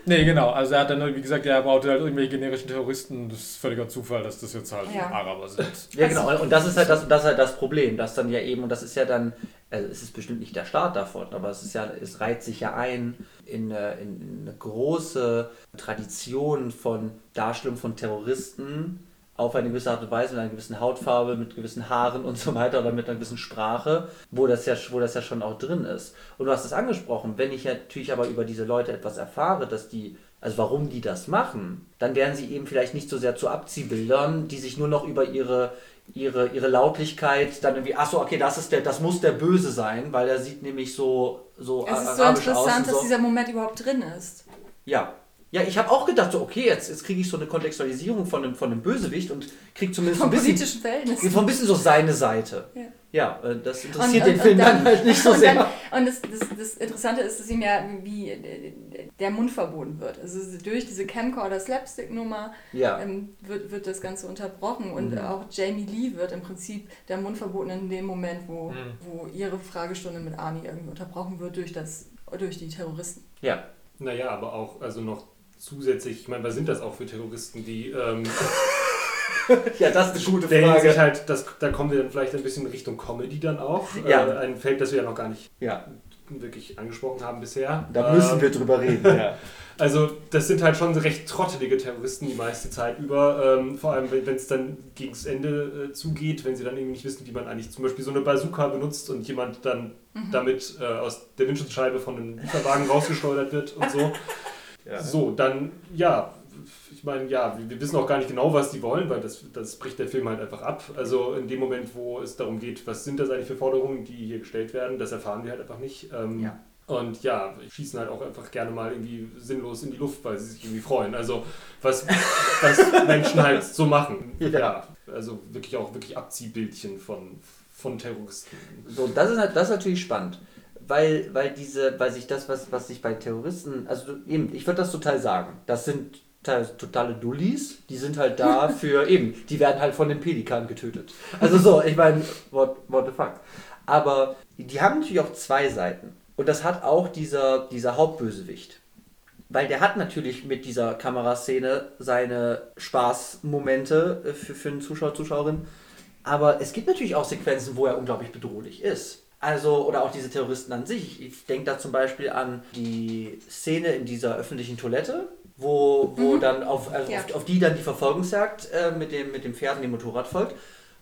Nee, genau. Also er hat dann, wie gesagt, er baute halt irgendwelche generischen Terroristen. Das ist völliger Zufall, dass das jetzt halt ja. Araber sind. Ja, genau. Und das ist halt das, das, ist halt das Problem, dass dann ja eben, und das ist ja dann, also es ist bestimmt nicht der Start davon, aber es ist ja, es reiht sich ja ein in, in, in eine große Tradition von Darstellung von Terroristen auf eine gewisse Art und Weise, mit einer gewissen Hautfarbe, mit gewissen Haaren und so weiter oder mit einer gewissen Sprache, wo das ja, wo das ja schon auch drin ist. Und du hast es angesprochen, wenn ich natürlich aber über diese Leute etwas erfahre, dass die, also warum die das machen, dann werden sie eben vielleicht nicht so sehr zu Abziehbildern, die sich nur noch über ihre ihre, ihre Laublichkeit dann irgendwie, achso, okay, das ist der, das muss der Böse sein, weil er sieht nämlich so, so Es ist so interessant, so. dass dieser Moment überhaupt drin ist. Ja, ja, ich habe auch gedacht, so, okay, jetzt, jetzt kriege ich so eine Kontextualisierung von einem, von einem Bösewicht und kriege zumindest von ein bisschen, politischen Verhältnissen. Von ein bisschen so seine Seite. Ja, ja äh, das interessiert und, den und, Film und dann, dann, halt nicht so sehr. Dann, und das, das, das Interessante ist, dass ihm ja wie der Mund verboten wird. Also durch diese Camcorder-Slapstick-Nummer ja. ähm, wird, wird das Ganze unterbrochen und mhm. auch Jamie Lee wird im Prinzip der Mund verboten in dem Moment, wo, mhm. wo ihre Fragestunde mit Arnie irgendwie unterbrochen wird durch, das, durch die Terroristen. Ja. Naja, aber auch also noch zusätzlich, ich meine, was sind das auch für Terroristen, die. Ähm, [LAUGHS] ja, das ist eine gute Frage. Sich halt, das, da kommen wir dann vielleicht ein bisschen in Richtung Comedy dann auch. Ja. Äh, ein Feld, das wir ja noch gar nicht ja. wirklich angesprochen haben bisher. Da müssen ähm, wir drüber reden, ja. [LAUGHS] Also, das sind halt schon recht trottelige Terroristen die meiste Zeit über. Ähm, vor allem, wenn es dann gegen das Ende äh, zugeht, wenn sie dann irgendwie nicht wissen, wie man eigentlich zum Beispiel so eine Bazooka benutzt und jemand dann mhm. damit äh, aus der Windschutzscheibe von einem Lieferwagen rausgeschleudert wird und so. [LAUGHS] Ja. So, dann, ja, ich meine, ja, wir, wir, wissen auch gar nicht genau, was die wollen, weil das, das bricht der Film halt einfach ab. Also in dem Moment, wo es darum geht, was sind das eigentlich für Forderungen, die hier gestellt werden, das erfahren wir halt einfach nicht. Ähm, ja. Und ja, schießen halt auch einfach gerne mal irgendwie sinnlos in die Luft, weil sie sich irgendwie freuen. Also was, was [LAUGHS] Menschen halt so machen. Ja. ja. Also wirklich auch wirklich Abziehbildchen von, von Terroristen. So, das ist, halt, das ist natürlich spannend weil, weil diese, weil sich das, was, was sich bei Terroristen, also eben, ich würde das total sagen, das sind totale Dullis, die sind halt da [LAUGHS] für eben, die werden halt von dem Pelikan getötet. Also so, ich meine, what, what the fuck. Aber die haben natürlich auch zwei Seiten. Und das hat auch dieser, dieser Hauptbösewicht. Weil der hat natürlich mit dieser Kameraszene seine Spaßmomente äh, für, für einen Zuschauer, Zuschauerin. Aber es gibt natürlich auch Sequenzen, wo er unglaublich bedrohlich ist. Also, oder auch diese Terroristen an sich. Ich denke da zum Beispiel an die Szene in dieser öffentlichen Toilette, wo, wo Mhm. dann auf, also Ja. auf, auf die dann die Verfolgungsjagd äh, mit, dem, mit dem Pferd und dem Motorrad folgt,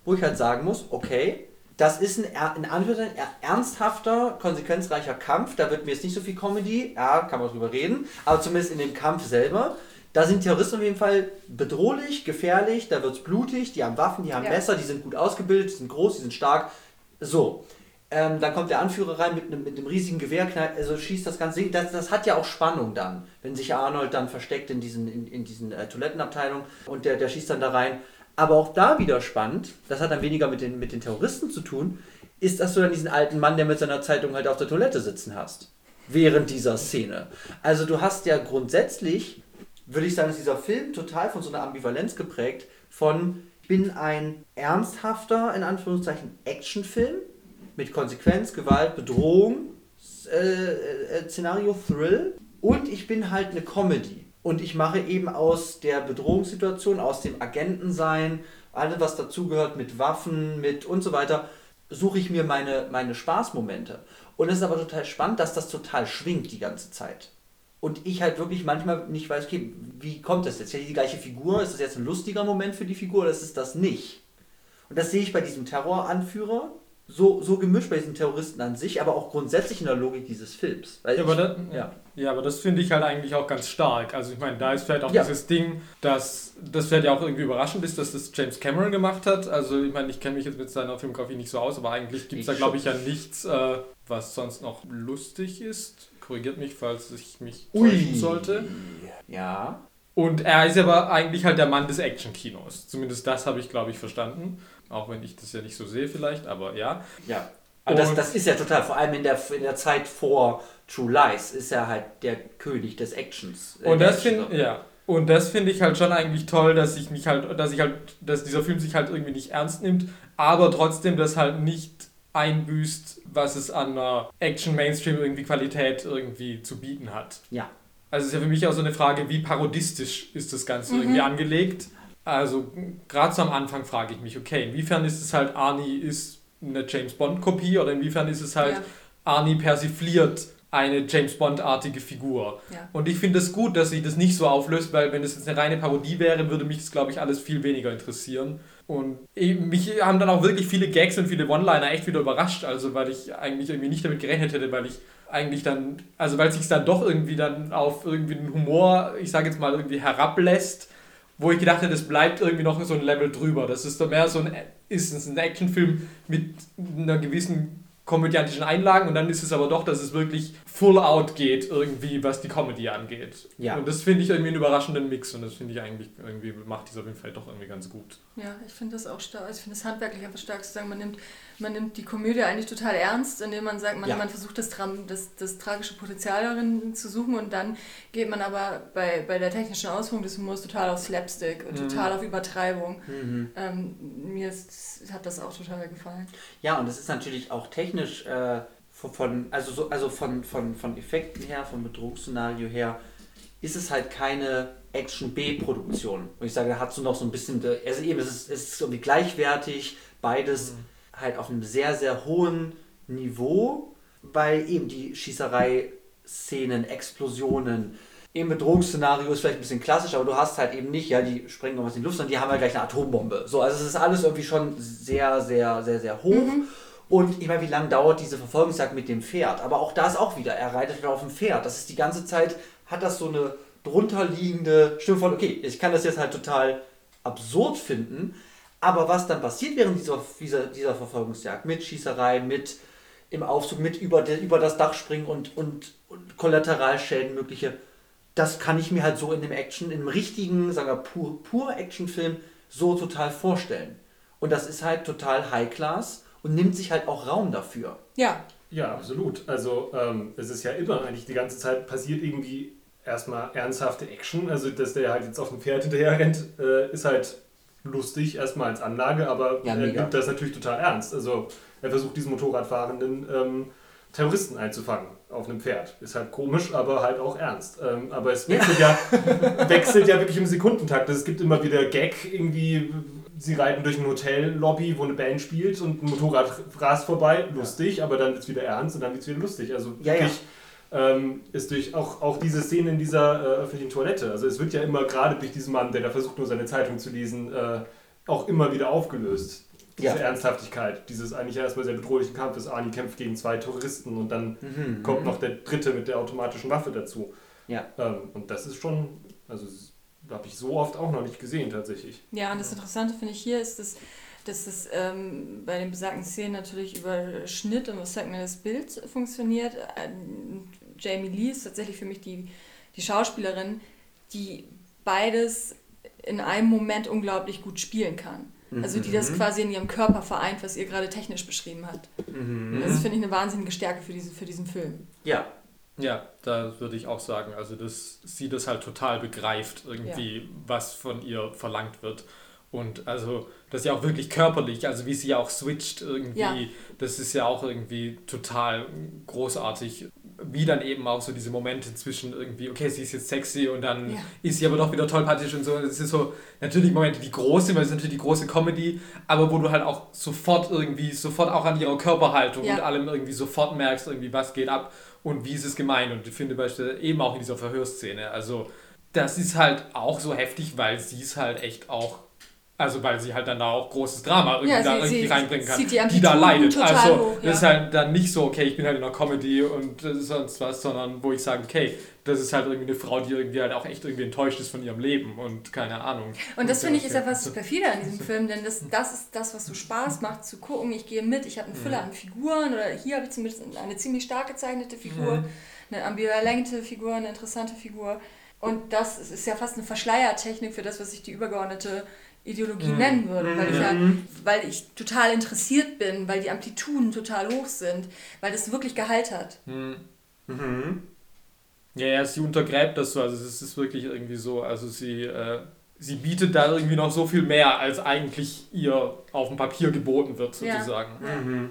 wo ich halt sagen muss, okay, das ist ein in Anführungszeichen er- ernsthafter, konsequenzreicher Kampf. Da wird mir jetzt nicht so viel Comedy, ja, kann man drüber reden, aber zumindest in dem Kampf selber. Da sind Terroristen auf jeden Fall bedrohlich, gefährlich, da wird es blutig, die haben Waffen, die haben Ja. Messer, die sind gut ausgebildet, die sind groß, die sind stark. So. Ähm, dann kommt der Anführer rein mit einem, mit riesigen Gewehr, knallt, also schießt das ganze. Das, das hat ja auch Spannung dann, wenn sich Arnold dann versteckt in diesen, in, in diesen äh, Toilettenabteilungen und der, der schießt dann da rein. Aber auch da wieder spannend, das hat dann weniger mit den, mit den Terroristen zu tun, ist, dass du dann diesen alten Mann, der mit seiner Zeitung halt auf der Toilette sitzen hast. Während dieser Szene. Also du hast ja grundsätzlich, würde ich sagen, ist dieser Film total von so einer Ambivalenz geprägt von, ich bin ein ernsthafter, in Anführungszeichen, Actionfilm mit Konsequenz, Gewalt, Bedrohung, äh, äh, Szenario, Thrill und ich bin halt eine Comedy. Und ich mache eben aus der Bedrohungssituation, aus dem Agentensein, alles was dazugehört mit Waffen, mit und so weiter, suche ich mir meine, meine Spaßmomente. Und es ist aber total spannend, dass das total schwingt die ganze Zeit. Und ich halt wirklich manchmal nicht weiß, okay, wie kommt das jetzt? Ja, die gleiche Figur, ist das jetzt ein lustiger Moment für die Figur oder ist das nicht? Und das sehe ich bei diesem Terroranführer so, so gemischt bei diesen Terroristen an sich, aber auch grundsätzlich in der Logik dieses Films. Ja, ich, aber, da, ja. ja, aber das finde ich halt eigentlich auch ganz stark. Also ich meine, da ist vielleicht auch Ja. dieses Ding, dass das vielleicht ja auch irgendwie überraschend ist, dass das James Cameron gemacht hat. Also ich meine, ich kenne mich jetzt mit seiner Filmografie nicht so aus, aber eigentlich gibt es da, glaube ich, ja nichts, äh, was sonst noch lustig ist. Korrigiert mich, falls ich mich täuschen sollte. Ja. Und er ist aber eigentlich halt der Mann des Action-Kinos. Zumindest das habe ich, glaube ich, verstanden. Auch wenn ich das ja nicht so sehe vielleicht, aber ja. Ja. Aber das, Und- das ist ja total, vor allem in der, in der Zeit vor True Lies, ist er halt der König des Actions. äh, Und das finde Action. ja. Und das finde ich halt schon eigentlich toll, dass ich mich halt, dass ich halt, dass dieser Film sich halt irgendwie nicht ernst nimmt, aber trotzdem das halt nicht einbüßt, was es an einer Action-Mainstream irgendwie Qualität irgendwie zu bieten hat. Ja. Also es ist ja für mich auch so eine Frage, wie parodistisch ist das Ganze Mhm. irgendwie angelegt. Also gerade so am Anfang frage ich mich, okay, inwiefern ist es halt Arnie ist eine James Bond-Kopie oder inwiefern ist es halt Ja. Arnie persifliert eine James Bond-artige Figur. Ja. Und ich finde es gut, dass sie das nicht so auflöst, weil wenn es jetzt eine reine Parodie wäre, würde mich das, glaube ich, alles viel weniger interessieren. Und mich haben dann auch wirklich viele Gags und viele One-Liner echt wieder überrascht, also weil ich eigentlich irgendwie nicht damit gerechnet hätte, weil ich eigentlich dann, also weil es sich dann doch irgendwie dann auf irgendwie einen Humor, ich sage jetzt mal, irgendwie herablässt, wo ich gedacht hätte, das bleibt irgendwie noch so ein Level drüber. Das ist doch mehr so ein, ist es ein Actionfilm mit einer gewissen komödiantischen Einlagen und dann ist es aber doch, dass es wirklich full out geht, irgendwie, was die Comedy angeht. Ja. Und das finde ich irgendwie einen überraschenden Mix und das finde ich eigentlich irgendwie macht dieser Film vielleicht doch irgendwie ganz gut. Ja, ich finde das auch stark. Ich finde es handwerklich einfach stark zu sagen, man nimmt, man nimmt die Komödie eigentlich total ernst, indem man sagt, man, Ja. man versucht das, das, das tragische Potenzial darin zu suchen und dann geht man aber bei, bei der technischen Ausführung des Humors total auf Slapstick und Mhm. total auf Übertreibung. Mhm. Ähm, mir ist, hat das auch total gefallen. Ja, und es ist natürlich auch technisch äh, von- also so, also von, von, von Effekten her, vom Bedrohungsszenario her, ist es halt keine Action-B-Produktion. Und ich sage, da hat so noch so ein bisschen, also eben, es ist, es ist irgendwie gleichwertig, beides halt auf einem sehr, sehr hohen Niveau, weil eben die Schießerei-Szenen, Explosionen, im Bedrohungsszenario ist vielleicht ein bisschen klassisch, aber du hast halt eben nicht, ja, die sprengen noch was in die Luft, sondern die haben halt gleich eine Atombombe. So, also es ist alles irgendwie schon sehr, sehr, sehr, sehr hoch. Und ich meine, wie lange dauert diese Verfolgungsjagd mit dem Pferd? Aber auch da ist auch wieder, er reitet wieder auf dem Pferd. Das ist die ganze Zeit, hat das so eine drunterliegende Stimme von, okay, ich kann das jetzt halt total absurd finden, aber was dann passiert während dieser, dieser, dieser Verfolgungsjagd mit Schießerei, mit im Aufzug, mit über, de, über das Dach springen und, und, und Kollateralschäden mögliche, das kann ich mir halt so in dem Action, in einem richtigen, sagen wir, pur, pur Actionfilm so total vorstellen. Und das ist halt total High Class und nimmt sich halt auch Raum dafür. Ja, Ja, absolut. Also ähm, es ist ja immer eigentlich die ganze Zeit passiert irgendwie erstmal ernsthafte Action. Also, dass der halt jetzt auf dem Pferd hinterher rennt, äh, ist halt lustig erstmal als Anlage, aber Ja, er nimmt das natürlich total ernst. Also, er versucht diesen Motorradfahrenden ähm, Terroristen einzufangen auf einem Pferd. Ist halt komisch, aber halt auch ernst. Ähm, aber es wechselt ja, [LAUGHS] wechselt ja wirklich im Sekundentakt. Es gibt immer wieder Gag, irgendwie, sie reiten durch ein Hotellobby, wo eine Band spielt und ein Motorrad rast vorbei, lustig, aber dann wird es wieder ernst und dann wird es wieder lustig. Also Ja, ja. wirklich ähm, ist durch auch, auch diese Szene in dieser äh, öffentlichen Toilette, also es wird ja immer gerade durch diesen Mann, der da versucht nur seine Zeitung zu lesen, äh, auch immer wieder aufgelöst. Diese Ja. Ernsthaftigkeit, dieses eigentlich erstmal sehr bedrohlichen Kampfes. Arnie kämpft gegen zwei Terroristen und dann Mhm. kommt noch der dritte mit der automatischen Waffe dazu. Ja. Ähm, und das ist schon, also habe ich so oft auch noch nicht gesehen tatsächlich. Ja, und das Interessante finde ich hier ist, dass, dass es ähm, bei den besagten Szenen natürlich über Schnitt und was sagt man, das Bild funktioniert. Jamie Lee ist tatsächlich für mich die, die Schauspielerin, die beides in einem Moment unglaublich gut spielen kann. Also die das quasi in ihrem Körper vereint, was ihr gerade technisch beschrieben hat. Mhm. Das finde ich eine wahnsinnige Stärke für diesen, für diesen Film. Ja. Ja, da würde ich auch sagen, also dass sie das halt total begreift, irgendwie, was von ihr verlangt wird. Und also, das ist ja auch wirklich körperlich, also wie sie ja auch switcht irgendwie, Ja. das ist ja auch irgendwie total großartig. Wie dann eben auch so diese Momente zwischen irgendwie, okay, sie ist jetzt sexy und dann Ja. ist sie aber doch wieder tollpatschig und so. Das ist so natürlich Momente, die groß sind, weil es ist natürlich die große Comedy, aber wo du halt auch sofort irgendwie, sofort auch an ihrer Körperhaltung Ja. und allem irgendwie sofort merkst, irgendwie, was geht ab und wie ist es gemeint. Und ich finde beispielsweise eben auch in dieser Verhörszene. Also, das ist halt auch so heftig, weil sie es halt echt auch. Also weil sie halt dann da auch großes Drama irgendwie Ja, da sie- irgendwie sie reinbringen kann, die die, da leidet. Also hoch, das ist ja. halt dann nicht so, okay, ich bin halt in einer Comedy und äh, sonst was, sondern wo ich sage, okay, das ist halt irgendwie eine Frau, die irgendwie halt auch echt irgendwie enttäuscht ist von ihrem Leben und keine Ahnung. Und das finde ich ist ja was so. perfider an diesem [LAUGHS] Film, denn das, das ist das, was so Spaß macht zu gucken. Ich gehe mit, ich habe eine Fülle an Figuren oder hier habe ich zumindest eine ziemlich stark gezeichnete Figur, eine ambivalente Figur, eine interessante Figur. Und das ist- ist ja fast eine Verschleiertechnik für das, was ich die übergeordnete Ideologie nennen würde, weil ich, ja, weil ich total interessiert bin, weil die Amplituden total hoch sind, weil das wirklich Gehalt hat. Mhm. Ja, ja, sie untergräbt das so, also es ist wirklich irgendwie so, also sie, äh, sie bietet da irgendwie noch so viel mehr, als eigentlich ihr auf dem Papier geboten wird, Ja. sozusagen. Mhm.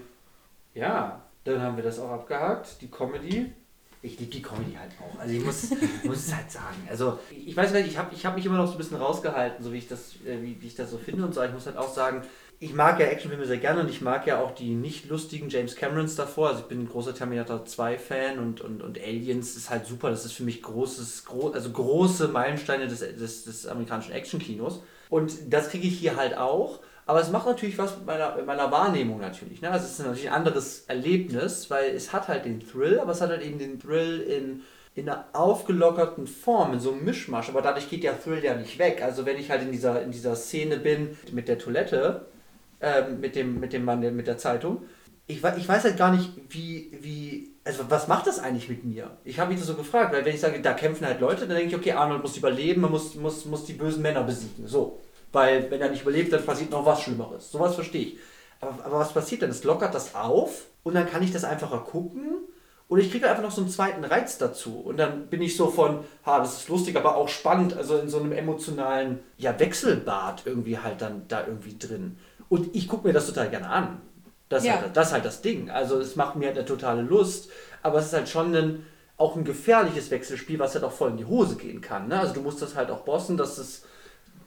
Ja, dann haben wir das auch abgehakt. Die Comedy. Ich liebe die Comedy halt auch. Also ich muss, [LAUGHS] muss es halt sagen. Also ich weiß gar nicht, ich habe ich hab mich immer noch so ein bisschen rausgehalten, so wie ich das, äh, wie, wie ich das so finde und so. Ich muss halt auch sagen, ich mag ja Actionfilme sehr gerne und ich mag ja auch die nicht lustigen James Camerons davor. Also ich bin ein großer Terminator 2 Fan und, und, und Aliens ist halt super. Das ist für mich großes, gro also große Meilensteine des, des, des amerikanischen Actionkinos. Und das kriege ich hier halt auch. Aber es macht natürlich was mit meiner, mit meiner Wahrnehmung natürlich. Ne? Also es ist natürlich ein anderes Erlebnis, weil es hat halt den Thrill, aber es hat halt eben den Thrill in, in einer aufgelockerten Form, in so einem Mischmasch. Aber dadurch geht der Thrill ja nicht weg. Also wenn ich halt in dieser, in dieser Szene bin mit der Toilette, ähm, mit, dem, mit dem Mann mit der Zeitung, ich, ich weiß halt gar nicht, wie, wie, also was macht das eigentlich mit mir? Ich habe mich das so gefragt, weil wenn ich sage, da kämpfen halt Leute, dann denke ich, okay, Arnold muss überleben, man muss, muss, muss die bösen Männer besiegen. So. Weil wenn er nicht überlebt, dann passiert noch was Schlimmeres. Sowas verstehe ich. Aber, aber was passiert denn? Es lockert das auf und dann kann ich das einfacher gucken. Oder ich kriege einfach noch so einen zweiten Reiz dazu. Und dann bin ich so von, ha, das ist lustig, aber auch spannend, also in so einem emotionalen ja, Wechselbad irgendwie halt dann da irgendwie drin. Und ich gucke mir das total gerne an. Das, ist Ja. halt, das ist halt das Ding. Also es macht mir halt eine totale Lust, aber es ist halt schon ein, auch ein gefährliches Wechselspiel, was halt auch voll in die Hose gehen kann. Ne? Also du musst das halt auch bossen, dass es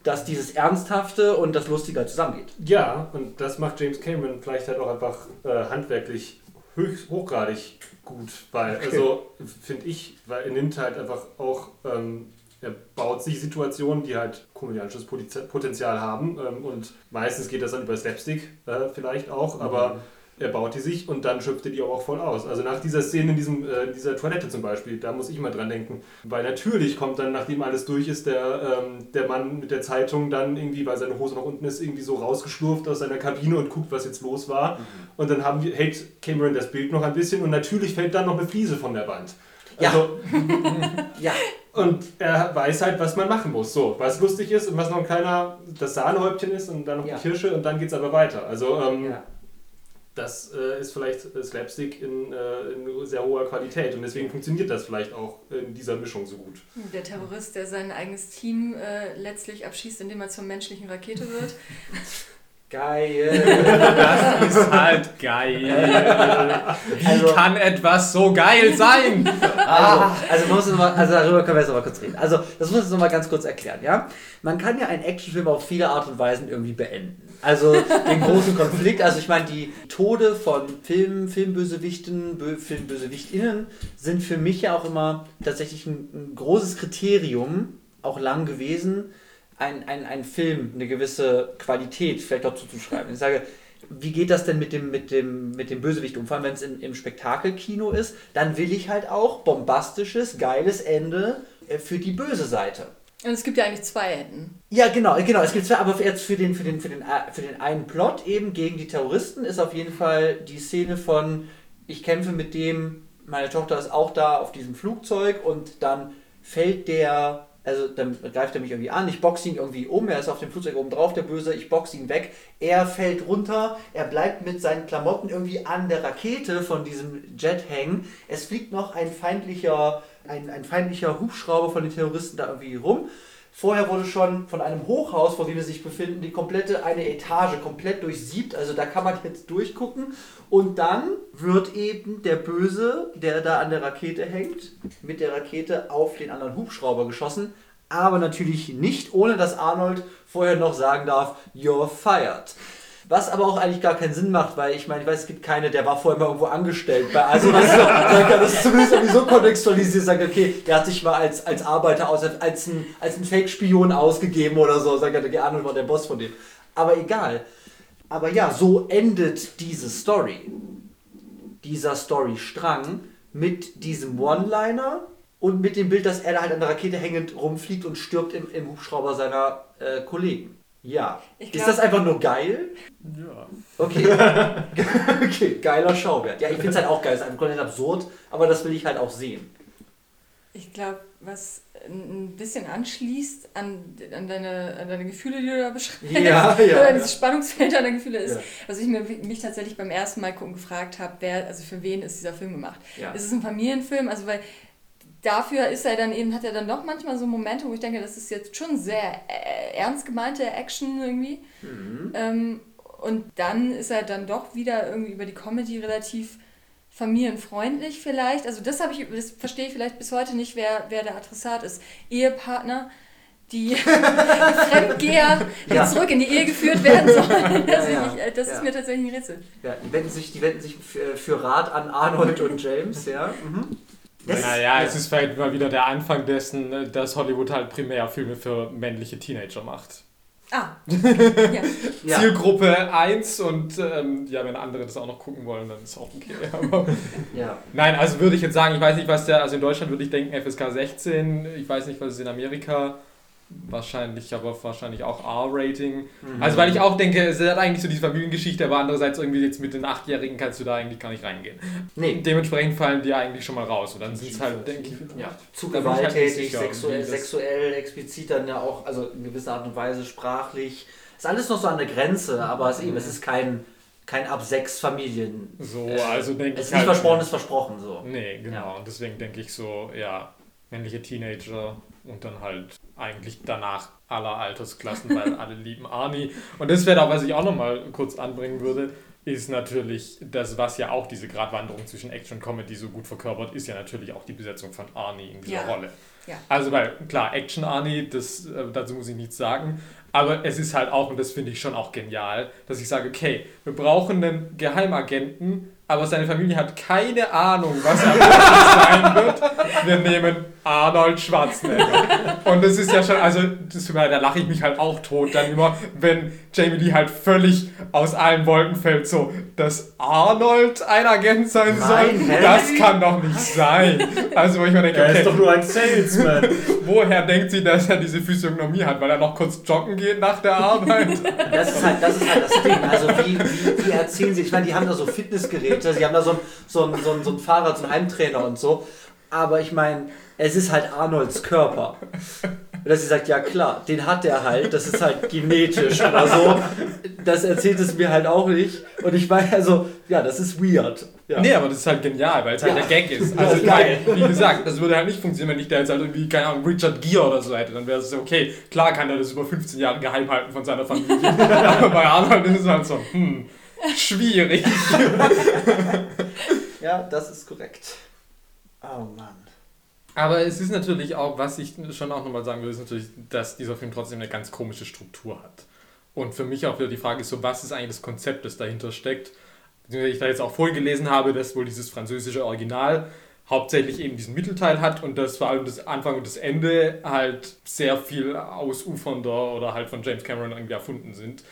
dass dieses Ernsthafte und das Lustige halt zusammengeht. Ja, und das macht James Cameron vielleicht halt auch einfach äh, handwerklich höchst, hochgradig gut, weil, also finde ich, weil er nimmt halt einfach auch, ähm, er baut sich Situationen, die halt komödiantisches Potenzial haben ähm, und meistens geht das dann über Slapstick äh, vielleicht auch, aber er baut die sich und dann schöpft er die auch voll aus. Also nach dieser Szene in diesem, äh, dieser Toilette zum Beispiel, da muss ich mal dran denken. Weil natürlich kommt dann, nachdem alles durch ist, der, ähm, der Mann mit der Zeitung dann irgendwie, weil seine Hose noch unten ist, irgendwie so rausgeschlurft aus seiner Kabine und guckt, was jetzt los war. Und dann haben wir, hält Cameron das Bild noch ein bisschen und natürlich fällt dann noch eine Fliese von der Wand. Ja. Also, [LAUGHS] Ja, und er weiß halt, was man machen muss. So, was lustig ist und was noch ein kleiner, das Sahnehäubchen ist und dann noch Ja. die Kirsche und dann geht's aber weiter. Also, ähm, ja. Das äh, ist vielleicht äh, Slapstick in, äh, in, sehr hoher Qualität und deswegen funktioniert das vielleicht auch in dieser Mischung so gut. Der Terrorist, der sein eigenes Team äh, letztlich abschießt, indem er zur menschlichen Rakete wird. [LAUGHS] Geil. Das ist halt geil. Wie Also- kann etwas so geil sein? Also, also, man muss mal, also darüber können wir jetzt noch mal kurz reden. Also, das muss ich noch mal ganz kurz erklären, ja? Man kann ja einen Actionfilm auf viele Art und Weisen irgendwie beenden. Also den großen Konflikt, also ich meine, die Tode von Film, Filmbösewichten, Bö FilmbösewichtInnen sind für mich ja auch immer tatsächlich ein, ein großes Kriterium, auch lang gewesen, ein, ein, ein Film eine gewisse Qualität vielleicht auch zuzuschreiben. Ich sage, wie geht das denn mit dem, mit dem, mit dem Bösewicht um? Vor allem, wenn es im Spektakelkino ist, dann will ich halt auch bombastisches, geiles Ende äh, für die böse Seite. Und es gibt ja eigentlich zwei Enden. Ja, genau, genau. Es gibt zwar, aber jetzt für den, für den, für den, äh, für den einen Plot eben gegen die Terroristen ist auf jeden Fall die Szene von, ich kämpfe mit dem, meine Tochter ist auch da auf diesem Flugzeug und dann fällt der, also dann greift er mich irgendwie an, ich boxe ihn irgendwie um, er ist auf dem Flugzeug oben drauf, der Böse, ich boxe ihn weg, er fällt runter, er bleibt mit seinen Klamotten irgendwie an der Rakete von diesem Jet hängen, es fliegt noch ein feindlicher, ein, ein feindlicher Hubschrauber von den Terroristen da irgendwie rum. Vorher wurde schon von einem Hochhaus, vor dem wir sich befinden, die komplette eine Etage komplett durchsiebt. Also da kann man jetzt durchgucken. Und dann wird eben der Böse, der da an der Rakete hängt, mit der Rakete auf den anderen Hubschrauber geschossen. Aber natürlich nicht, ohne dass Arnold vorher noch sagen darf, you're fired. Was aber auch eigentlich gar keinen Sinn macht, weil ich meine, ich weiß, es gibt keine, der war vorher mal irgendwo angestellt. Bei, also das ist zumindest irgendwie so kontextualisiert, sagt, okay, der hat sich mal als, als Arbeiter aus, als ein, als ein Fake-Spion ausgegeben oder so, sagt er, okay, Arnold war der Boss von dem. Aber egal. Aber ja, so endet diese Story. Dieser Storystrang mit diesem One-Liner und mit dem Bild, dass er da halt an der Rakete hängend rumfliegt und stirbt im, im Hubschrauber seiner äh, Kollegen. Ja. Ich ist glaub- das einfach nur geil? Ja. Okay. [LAUGHS] okay, geiler Schauwert. Ja, ich finde es halt auch geil. Es ist einfach komplett absurd, aber das will ich halt auch sehen. Ich glaube, was ein bisschen anschließt an, an, deine, an deine Gefühle, die du da beschreibst, Ja, ja, [LAUGHS] oder ja. dieses Spannungsfeld deiner Gefühle ist, Ja. was ich mir, mich tatsächlich beim ersten Mal gucken gefragt habe, wer, also für wen ist dieser Film gemacht? Ja. Ist es ein Familienfilm? Also weil dafür ist er dann eben, hat er dann doch manchmal so Momente, wo ich denke, das ist jetzt schon sehr äh, ernst gemeinte Action irgendwie. Mhm. Ähm, und dann ist er dann doch wieder irgendwie über die Comedy relativ familienfreundlich vielleicht. Also das habe ich, das verstehe ich vielleicht bis heute nicht, wer, wer der Adressat ist. Ehepartner, die [LAUGHS] Fremdgeher, Ja. zurück in die Ehe geführt werden sollen. Ja, Also ja. [LAUGHS] ich, äh, das Ja. ist mir tatsächlich ein Rätsel. Ja, die wenden sich, die wenden sich für, für Rat an Arnold und James, ja. Mhm. Naja, es ist vielleicht mal wieder der Anfang dessen, dass Hollywood halt primär Filme für männliche Teenager macht. Ah, ja. [LAUGHS] ja. Zielgruppe 1 und ähm, ja, wenn andere das auch noch gucken wollen, dann ist auch okay. Aber [LAUGHS] ja. Nein, also würde ich jetzt sagen, ich weiß nicht, was der, also in Deutschland würde ich denken FSK 16, ich weiß nicht, was es in Amerika, wahrscheinlich, aber wahrscheinlich auch R-Rating. Mhm. Also weil ich auch denke, es hat eigentlich so diese Familiengeschichte, aber andererseits irgendwie jetzt mit den Achtjährigen kannst du da eigentlich gar nicht reingehen. Nee. Dementsprechend fallen die eigentlich schon mal raus und dann sind es halt, denke ich, Ja, zu halt nicht gewalttätig, sicher, sexuell, sexuell, explizit dann ja auch, also in gewisser Art und Weise sprachlich. Ist alles noch so an der Grenze, aber es, eben, es ist kein, kein ab sechs Familien. so, Äh, also denke Es ich ist nicht halt, versprochen, ist versprochen so. Nee, genau. Ja. Und deswegen denke ich so, ja, männliche Teenager und dann halt eigentlich danach aller Altersklassen, weil [LAUGHS] alle lieben Arnie. Und das wäre auch, was ich auch nochmal kurz anbringen würde, ist natürlich das, was ja auch diese Gratwanderung zwischen Action und Comedy so gut verkörpert, ist ja natürlich auch die Besetzung von Arnie in dieser Ja. Rolle. Ja. Also, weil, klar, Action Arnie, das, äh, dazu muss ich nichts sagen, aber es ist halt auch, und das finde ich schon auch genial, dass ich sage, okay, wir brauchen einen Geheimagenten, aber seine Familie hat keine Ahnung, was er sein wird. Wir nehmen Arnold Schwarzenegger. Und das ist ja schon, also das, da lache ich mich halt auch tot dann immer, wenn Jamie Lee halt völlig aus allen Wolken fällt, so, dass Arnold ein Agent sein Nein, soll, das kann doch nicht sein. Also wo ich mir denke, Er okay, ist doch nur ein Salesman. [LAUGHS] woher denkt sie, dass er diese Physiognomie hat? Weil er noch kurz joggen geht nach der Arbeit? Das ist halt das, ist halt das Ding. Also wie, wie, wie erzählen sie, ich meine, die haben da so Fitnessgeräte, sie haben da so ein, so ein, so ein, so ein Fahrrad, so ein Heimtrainer und so. Aber ich meine, es ist halt Arnolds Körper. Und dass sie sagt, ja klar, den hat er halt, das ist halt genetisch oder so. Das erzählt es mir halt auch nicht. Und ich meine, also, ja, das ist weird. Ja. Nee, aber das ist halt genial, weil es halt Ja. der Gag ist. [LAUGHS] Also, geil. wie gesagt, das würde halt nicht funktionieren, wenn ich da jetzt halt irgendwie, keine Ahnung, Richard Gere oder so hätte. Dann wäre es so, okay, klar kann er das über 15 Jahre geheim halten von seiner Familie. [LAUGHS] aber bei Arnold ist es halt so, hm, schwierig. [LAUGHS] ja, das ist korrekt. Oh Mann. Aber es ist natürlich auch, was ich schon auch nochmal sagen will, ist natürlich, dass dieser Film trotzdem eine ganz komische Struktur hat. Und für mich auch wieder die Frage ist so, was ist eigentlich das Konzept, das dahinter steckt? Ich da jetzt auch vorhin gelesen habe, dass wohl dieses französische Original hauptsächlich eben diesen Mittelteil hat und dass vor allem das Anfang und das Ende halt sehr viel ausufernder oder halt von James Cameron irgendwie erfunden sind.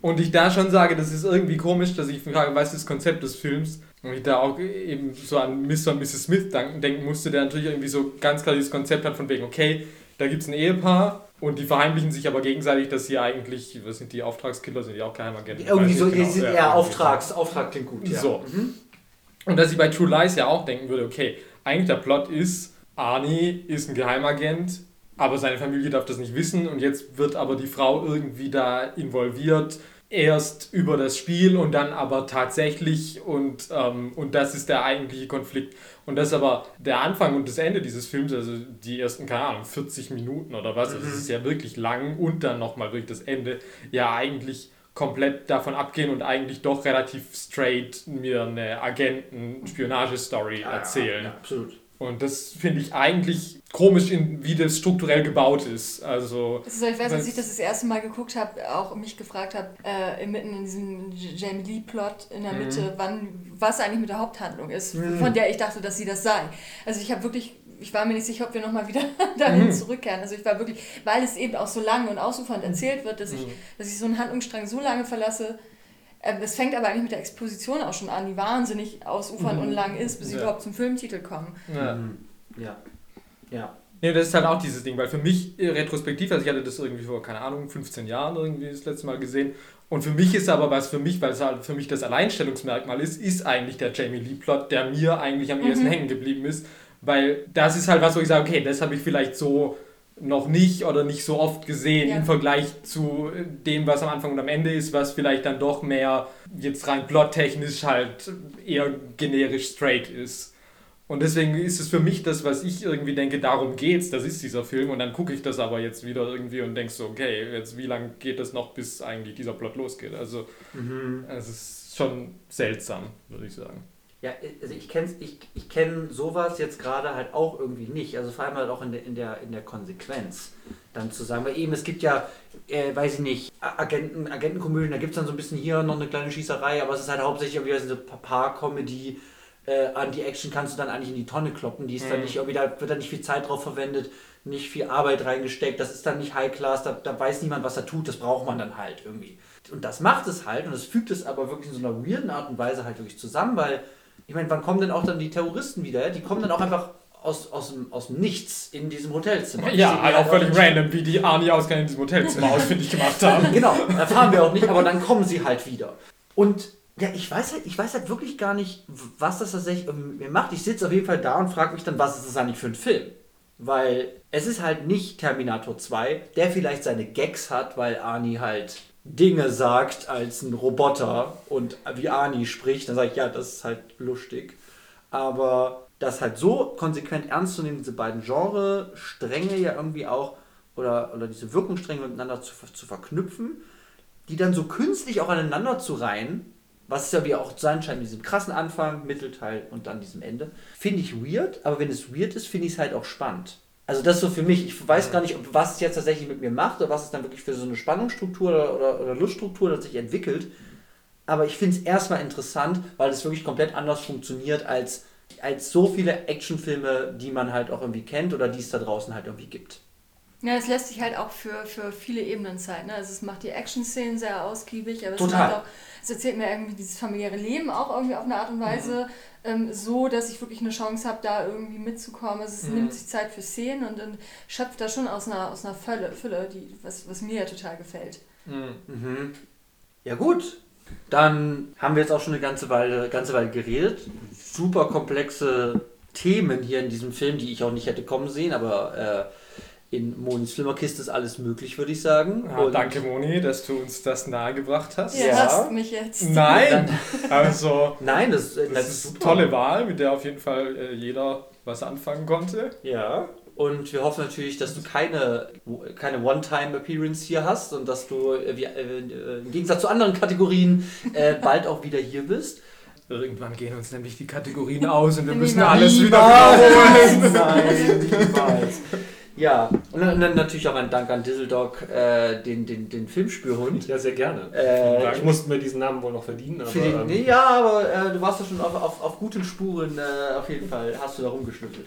Und ich da schon sage, das ist irgendwie komisch, dass ich frage, was ist das Konzept des Films? Und ich da auch eben so an Mr. und Mrs. Smith denken musste, der natürlich irgendwie so ganz klar dieses Konzept hat von wegen, okay, da gibt es ein Ehepaar und die verheimlichen sich aber gegenseitig, dass sie eigentlich, was sind die Auftragskiller, sind die auch Geheimagenten? Irgendwie so, die genau. sind Ja, eher irgendwie Auftrags, Auftrag klingt gut. Ja. So. Und dass ich bei True Lies ja auch denken würde, okay, eigentlich der Plot ist, Arnie ist ein Geheimagent, aber seine Familie darf das nicht wissen und jetzt wird aber die Frau irgendwie da involviert, erst über das Spiel und dann aber tatsächlich und, ähm, und das ist der eigentliche Konflikt. Und das ist aber der Anfang und das Ende dieses Films, also die ersten, keine Ahnung, 40 Minuten oder was, also das ist ja wirklich lang und dann nochmal wirklich das Ende, ja eigentlich komplett davon abgehen und eigentlich doch relativ straight mir eine Agenten-Spionage-Story Ja, erzählen. Ja, absolut. Und das finde ich eigentlich komisch, in, wie das strukturell gebaut ist. Also, ist, ich weiß, als ich das das erste Mal geguckt habe, auch mich gefragt habe, äh, mitten in diesem Jamie Lee-Plot in der Mhm. Mitte, wann, was eigentlich mit der Haupthandlung ist, von der ich dachte, dass sie das sei. Also ich habe wirklich, ich war mir nicht sicher, ob wir nochmal wieder [LAUGHS] dahin Mhm. zurückkehren. Also ich war wirklich, weil es eben auch so lang und ausufernd erzählt wird, dass ich, Mhm. dass ich so einen Handlungsstrang so lange verlasse. Ähm, Es fängt aber eigentlich mit der Exposition auch schon an, die wahnsinnig ausufernd und lang ist, bis sie Ja. überhaupt zum Filmtitel kommen. ja. Mhm. Ja. Ja. Nee, das ist halt auch dieses Ding, weil für mich äh, retrospektiv, also ich hatte das irgendwie vor, keine Ahnung, 15 Jahren irgendwie das letzte Mal gesehen. Und für mich ist aber was für mich, weil es halt für mich das Alleinstellungsmerkmal ist, ist eigentlich der Jamie Lee-Plot, der mir eigentlich am ehesten hängen geblieben ist. Weil das ist halt was, wo ich sage, okay, das habe ich vielleicht so noch nicht oder nicht so oft gesehen Ja. im Vergleich zu äh, dem, was am Anfang und am Ende ist, was vielleicht dann doch mehr jetzt rein plottechnisch halt eher generisch straight ist. Und deswegen ist es für mich das, was ich irgendwie denke, darum geht's, das ist dieser Film. Und dann gucke ich das aber jetzt wieder irgendwie und denke so, okay, jetzt wie lange geht das noch, bis eigentlich dieser Plot losgeht? Also es ist schon seltsam, würde ich sagen. Ja, also ich kenne ich, ich kenn sowas jetzt gerade halt auch irgendwie nicht. Also vor allem halt auch in der, in der, in der Konsequenz. Dann zu sagen, weil eben es gibt ja, äh, weiß ich nicht, Agenten, Agentenkomödien, da gibt es dann so ein bisschen hier noch eine kleine Schießerei, aber es ist halt hauptsächlich irgendwie so eine Paar-Comedy. Äh, an die Action kannst du dann eigentlich in die Tonne kloppen. Die ist dann Mhm. nicht irgendwie, da wird dann nicht viel Zeit drauf verwendet, nicht viel Arbeit reingesteckt. Das ist dann nicht High Class, da, da weiß niemand, was er tut. Das braucht man dann halt irgendwie. Und das macht es halt und es fügt es aber wirklich in so einer weirden Art und Weise halt wirklich zusammen, weil ich meine, wann kommen denn auch dann die Terroristen wieder? Die kommen dann auch einfach aus, aus, dem, aus dem Nichts in diesem Hotelzimmer. Ja, halt auch völlig random, wie die Arnie-Ausgang in diesem Hotelzimmer ausfindig gemacht haben. [LAUGHS] Genau, erfahren wir auch nicht, aber dann kommen sie halt wieder. Und ja, ich weiß halt, ich weiß halt wirklich gar nicht, was das tatsächlich mit mir macht. Ich sitze auf jeden Fall da und frage mich dann, was ist das eigentlich für ein Film? Weil es ist halt nicht Terminator 2, der vielleicht seine Gags hat, weil Arnie halt Dinge sagt als ein Roboter und wie Arnie spricht, dann sage ich, ja, das ist halt lustig. Aber das halt so konsequent ernst zu nehmen, diese beiden Genre-Stränge ja irgendwie auch, oder, oder diese Wirkungsstränge miteinander zu, zu verknüpfen, die dann so künstlich auch aneinander zu reihen, was es ja wie auch sein scheint, mit diesem krassen Anfang, Mittelteil und dann diesem Ende, finde ich weird, aber wenn es weird ist, finde ich es halt auch spannend. Also das so für mich, ich weiß gar nicht, ob, was es jetzt tatsächlich mit mir macht oder was es dann wirklich für so eine Spannungsstruktur oder, oder, oder Luststruktur sich entwickelt. Aber ich finde es erstmal interessant, weil es wirklich komplett anders funktioniert als, als so viele Actionfilme, die man halt auch irgendwie kennt oder die es da draußen halt irgendwie gibt. Ja, es lässt sich halt auch für, für viele Ebenen Zeit. Ne? Also es macht die Action-Szenen sehr ausgiebig, aber es, auch, es erzählt mir irgendwie dieses familiäre Leben auch irgendwie auf eine Art und Weise ähm, so, dass ich wirklich eine Chance habe, da irgendwie mitzukommen. Also es Mhm. nimmt sich Zeit für Szenen und, und schöpft da schon aus einer, aus einer Fülle, Fülle die, was, was mir ja total gefällt. Mhm. Ja gut, dann haben wir jetzt auch schon eine ganze Weile, ganze Weile geredet. Super komplexe Themen hier in diesem Film, die ich auch nicht hätte kommen sehen, aber in Monis Flimmerkiste ist alles möglich, würde ich sagen. Ja, Und- danke, Moni, dass du uns das nahegebracht hast. Ihr Ja. hasst mich jetzt. Nein! [LAUGHS] Also, Nein, das, das, das ist eine tolle Wahl, mit der auf jeden Fall äh, jeder was anfangen konnte. Ja. Und wir hoffen natürlich, dass du keine, keine One-Time-Appearance hier hast und dass du äh, wie, äh, äh, im Gegensatz zu anderen Kategorien äh, [LAUGHS] bald auch wieder hier bist. Irgendwann gehen uns nämlich die Kategorien aus und wir [LAUGHS] müssen alles wieder wiederholen. Nein, niemals. Ja, und dann, natürlich auch ein Dank an Dizzledog, äh, den, den, den Filmspürhund. Ja, sehr gerne. Äh, ich musste mir diesen Namen wohl noch verdienen, aber Für den, ähm, nee, ja, aber äh, du warst ja schon auf, auf, auf guten Spuren, äh, auf jeden Fall hast du da rumgeschnüffelt.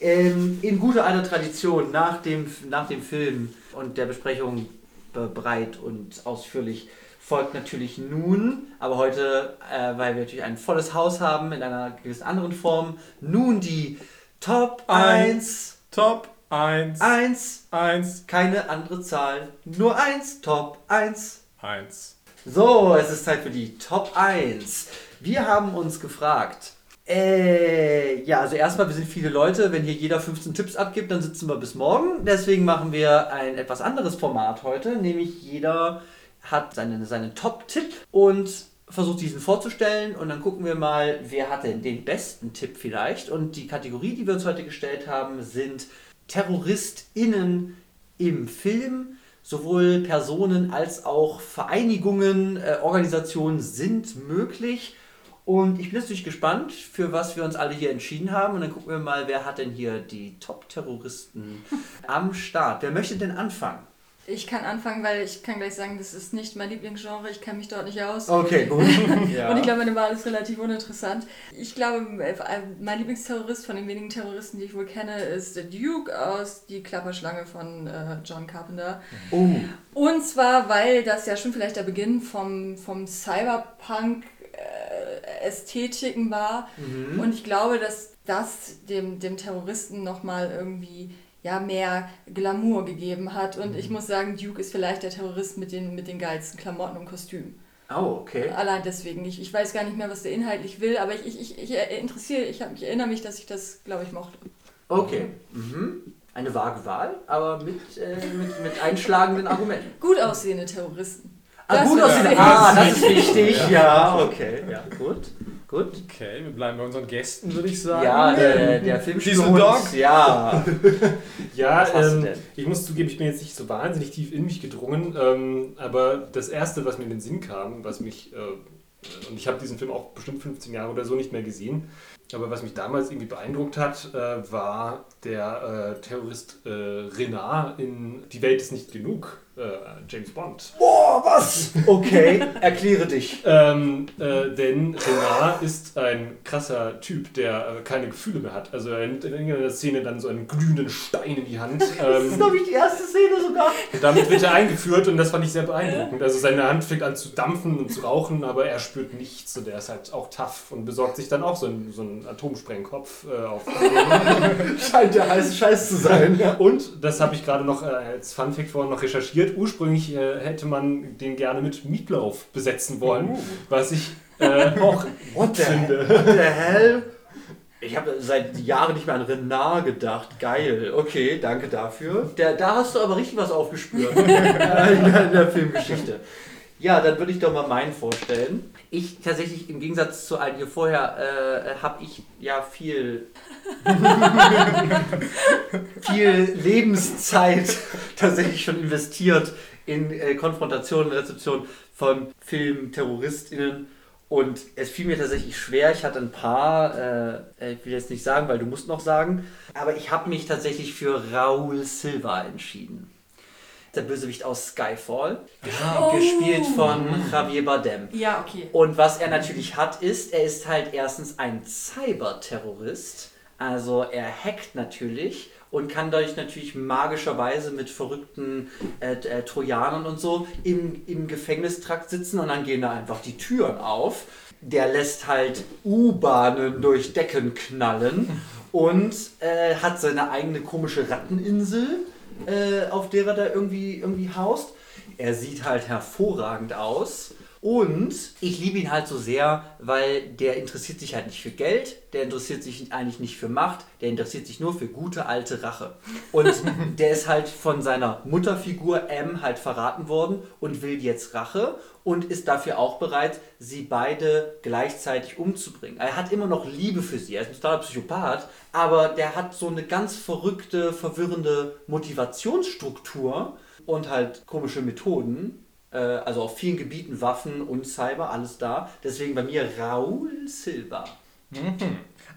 Ähm, in guter alter Tradition, nach dem, nach dem Film und der Besprechung breit und ausführlich, folgt natürlich nun, aber heute, äh, weil wir natürlich ein volles Haus haben, in einer gewissen anderen Form, nun die Top Ein- 1, Top 1, 1, 1, keine andere Zahl, nur 1, Top 1. 1. So, es ist Zeit für die Top 1. Wir haben uns gefragt. Äh, ja, also erstmal, wir sind viele Leute. Wenn hier jeder 15 Tipps abgibt, dann sitzen wir bis morgen. Deswegen machen wir ein etwas anderes Format heute. Nämlich jeder hat seinen, seinen Top-Tipp und versucht diesen vorzustellen. Und dann gucken wir mal, wer hat denn den besten Tipp vielleicht. Und die Kategorie, die wir uns heute gestellt haben, sind TerroristInnen im Film. Sowohl Personen als auch Vereinigungen, äh, Organisationen sind möglich. Und ich bin jetzt natürlich gespannt, für was wir uns alle hier entschieden haben. Und dann gucken wir mal, wer hat denn hier die Top-Terroristen [LAUGHS] am Start. Wer möchte denn anfangen? Ich kann anfangen, weil ich kann gleich sagen, das ist nicht mein Lieblingsgenre, ich kenne mich dort nicht aus. Okay, gut. [LAUGHS] Und ich glaube, meine Wahl ist relativ uninteressant. Ich glaube, äh, mein Lieblingsterrorist von den wenigen Terroristen, die ich wohl kenne, ist der Duke aus Die Klapperschlange von äh, John Carpenter. Oh, Und zwar, weil das ja schon vielleicht der Beginn vom, vom Cyberpunk äh, Ästhetiken war. mhm. Und ich glaube, dass das dem, dem Terroristen nochmal irgendwie ja, mehr Glamour gegeben hat. Und ich muss sagen, Duke ist vielleicht der Terrorist mit den, mit den geilsten Klamotten und Kostümen. oh okay. Allein deswegen. Ich, ich weiß gar nicht mehr, was der inhaltlich will, aber ich, ich, ich, ich interessiere, ich, hab, ich erinnere mich, dass ich das, glaube ich, mochte. Okay. Mhm. Eine vage Wahl, aber mit, äh, mit, mit einschlagenden Argumenten. [LAUGHS] Gut aussehende Terroristen. Ah, Das gut ist aussehen. wichtig. Ah, das ist wichtig. Ja, okay. Ja, gut. Gut. Okay, wir bleiben bei unseren Gästen, würde ich sagen. Ja, der, der Filmspürhund. Dieseldog? [LAUGHS] Ja. Ja, ähm, ich muss zugeben, ich bin jetzt nicht so wahnsinnig tief in mich gedrungen, ähm, aber das erste, was mir in den Sinn kam, was mich, äh, und ich habe diesen Film auch bestimmt 15 Jahre oder so nicht mehr gesehen, aber was mich damals irgendwie beeindruckt hat, äh, war der äh, Terrorist äh, Renard in Die Welt ist nicht genug, äh, James Bond. Boah, was? Okay, erkläre dich. Ähm, äh, denn Renard ist ein krasser Typ, der äh, keine Gefühle mehr hat. Also er nimmt in irgendeiner Szene dann so einen glühenden Stein in die Hand. [LAUGHS] Das ist, Ähm, glaube ich, die erste Szene sogar. und damit wird er eingeführt und das fand ich sehr beeindruckend. Also seine Hand fängt an zu dampfen und zu rauchen, aber er spürt nichts und er ist halt auch tough und besorgt sich dann auch so einen, so einen Atomsprengkopf äh, auf. [LAUGHS] Scheint der heiße Scheiß zu sein. und das habe ich gerade noch äh, als Funfact vorhin noch recherchiert. Ursprünglich äh, hätte man den gerne mit Meatloaf besetzen wollen, was ich äh, [LAUGHS] auch What the, finde. what the hell? Ich habe seit Jahren nicht mehr an Renard gedacht. Geil. Okay, danke dafür. Der, da hast du aber richtig was aufgespürt [LAUGHS] in der Filmgeschichte. Ja, dann würde ich doch mal meinen vorstellen. Ich tatsächlich, im Gegensatz zu allen hier vorher, äh, habe ich ja viel, [LAUGHS] viel Lebenszeit tatsächlich schon investiert in äh, Konfrontation und Rezeption von Film-TerroristInnen. Und es fiel mir tatsächlich schwer. Ich hatte ein paar, äh, ich will jetzt nicht sagen, weil du musst noch sagen, aber ich habe mich tatsächlich für Raúl Silva entschieden. Der Bösewicht aus Skyfall, Oh. gespielt von Javier Bardem. Ja, okay. Und was er natürlich hat, ist, er ist halt erstens ein Cyberterrorist. Also er hackt natürlich und kann dadurch natürlich magischerweise mit verrückten äh, äh, Trojanern und so im, im Gefängnistrakt sitzen und dann gehen da einfach die Türen auf. Der lässt halt U-Bahnen durch Decken knallen und äh, hat seine eigene komische Ratteninsel, äh, auf der er da irgendwie, irgendwie haust. Er sieht halt hervorragend aus Und ich liebe ihn halt so sehr, weil der interessiert sich halt nicht für Geld, der interessiert sich eigentlich nicht für Macht, der interessiert sich nur für gute alte Rache. Und [LAUGHS] der ist halt von seiner Mutterfigur M halt verraten worden und will jetzt Rache und ist dafür auch bereit, sie beide gleichzeitig umzubringen. Er hat immer noch Liebe für sie, er ist ein totaler Psychopath, aber der hat so eine ganz verrückte, verwirrende Motivationsstruktur und halt komische Methoden, also auf vielen Gebieten Waffen und Cyber, alles da. Deswegen bei mir Raul Silva.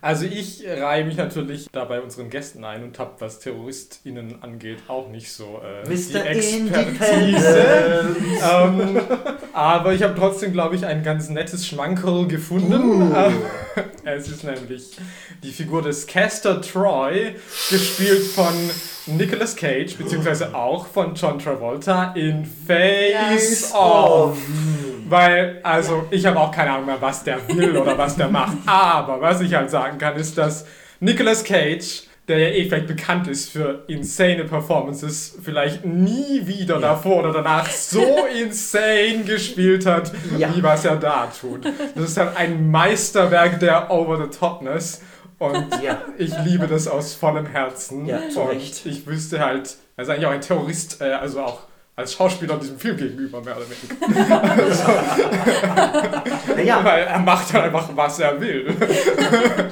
Also ich reihe mich natürlich da bei unseren Gästen ein und habe, was TerroristInnen angeht, auch nicht so äh, die. Expertise. Ähm, aber ich habe trotzdem, glaube ich, ein ganz nettes Schmankerl gefunden. Uh. [LAUGHS] es ist nämlich die Figur des Castor Troy, gespielt von Nicolas Cage, beziehungsweise auch von John Travolta in Face Off. Weil, also, ich habe auch keine Ahnung mehr, was der will oder was der macht. [LAUGHS] Aber was ich halt sagen kann, ist, dass Nicolas Cage, der ja eh vielleicht bekannt ist für insane Performances, vielleicht nie wieder davor oder danach so [LAUGHS] insane gespielt hat, Ja. wie was er da tut. Das ist halt ein Meisterwerk der Over-the-Topness. Und Ja. ich liebe das aus vollem Herzen. Ja, zu und Recht. ich wüsste halt, er ist eigentlich auch ein Terrorist, äh, also auch als Schauspieler diesem Film gegenüber, mehr oder weniger. [LAUGHS] Naja, Weil er macht halt einfach, was er will.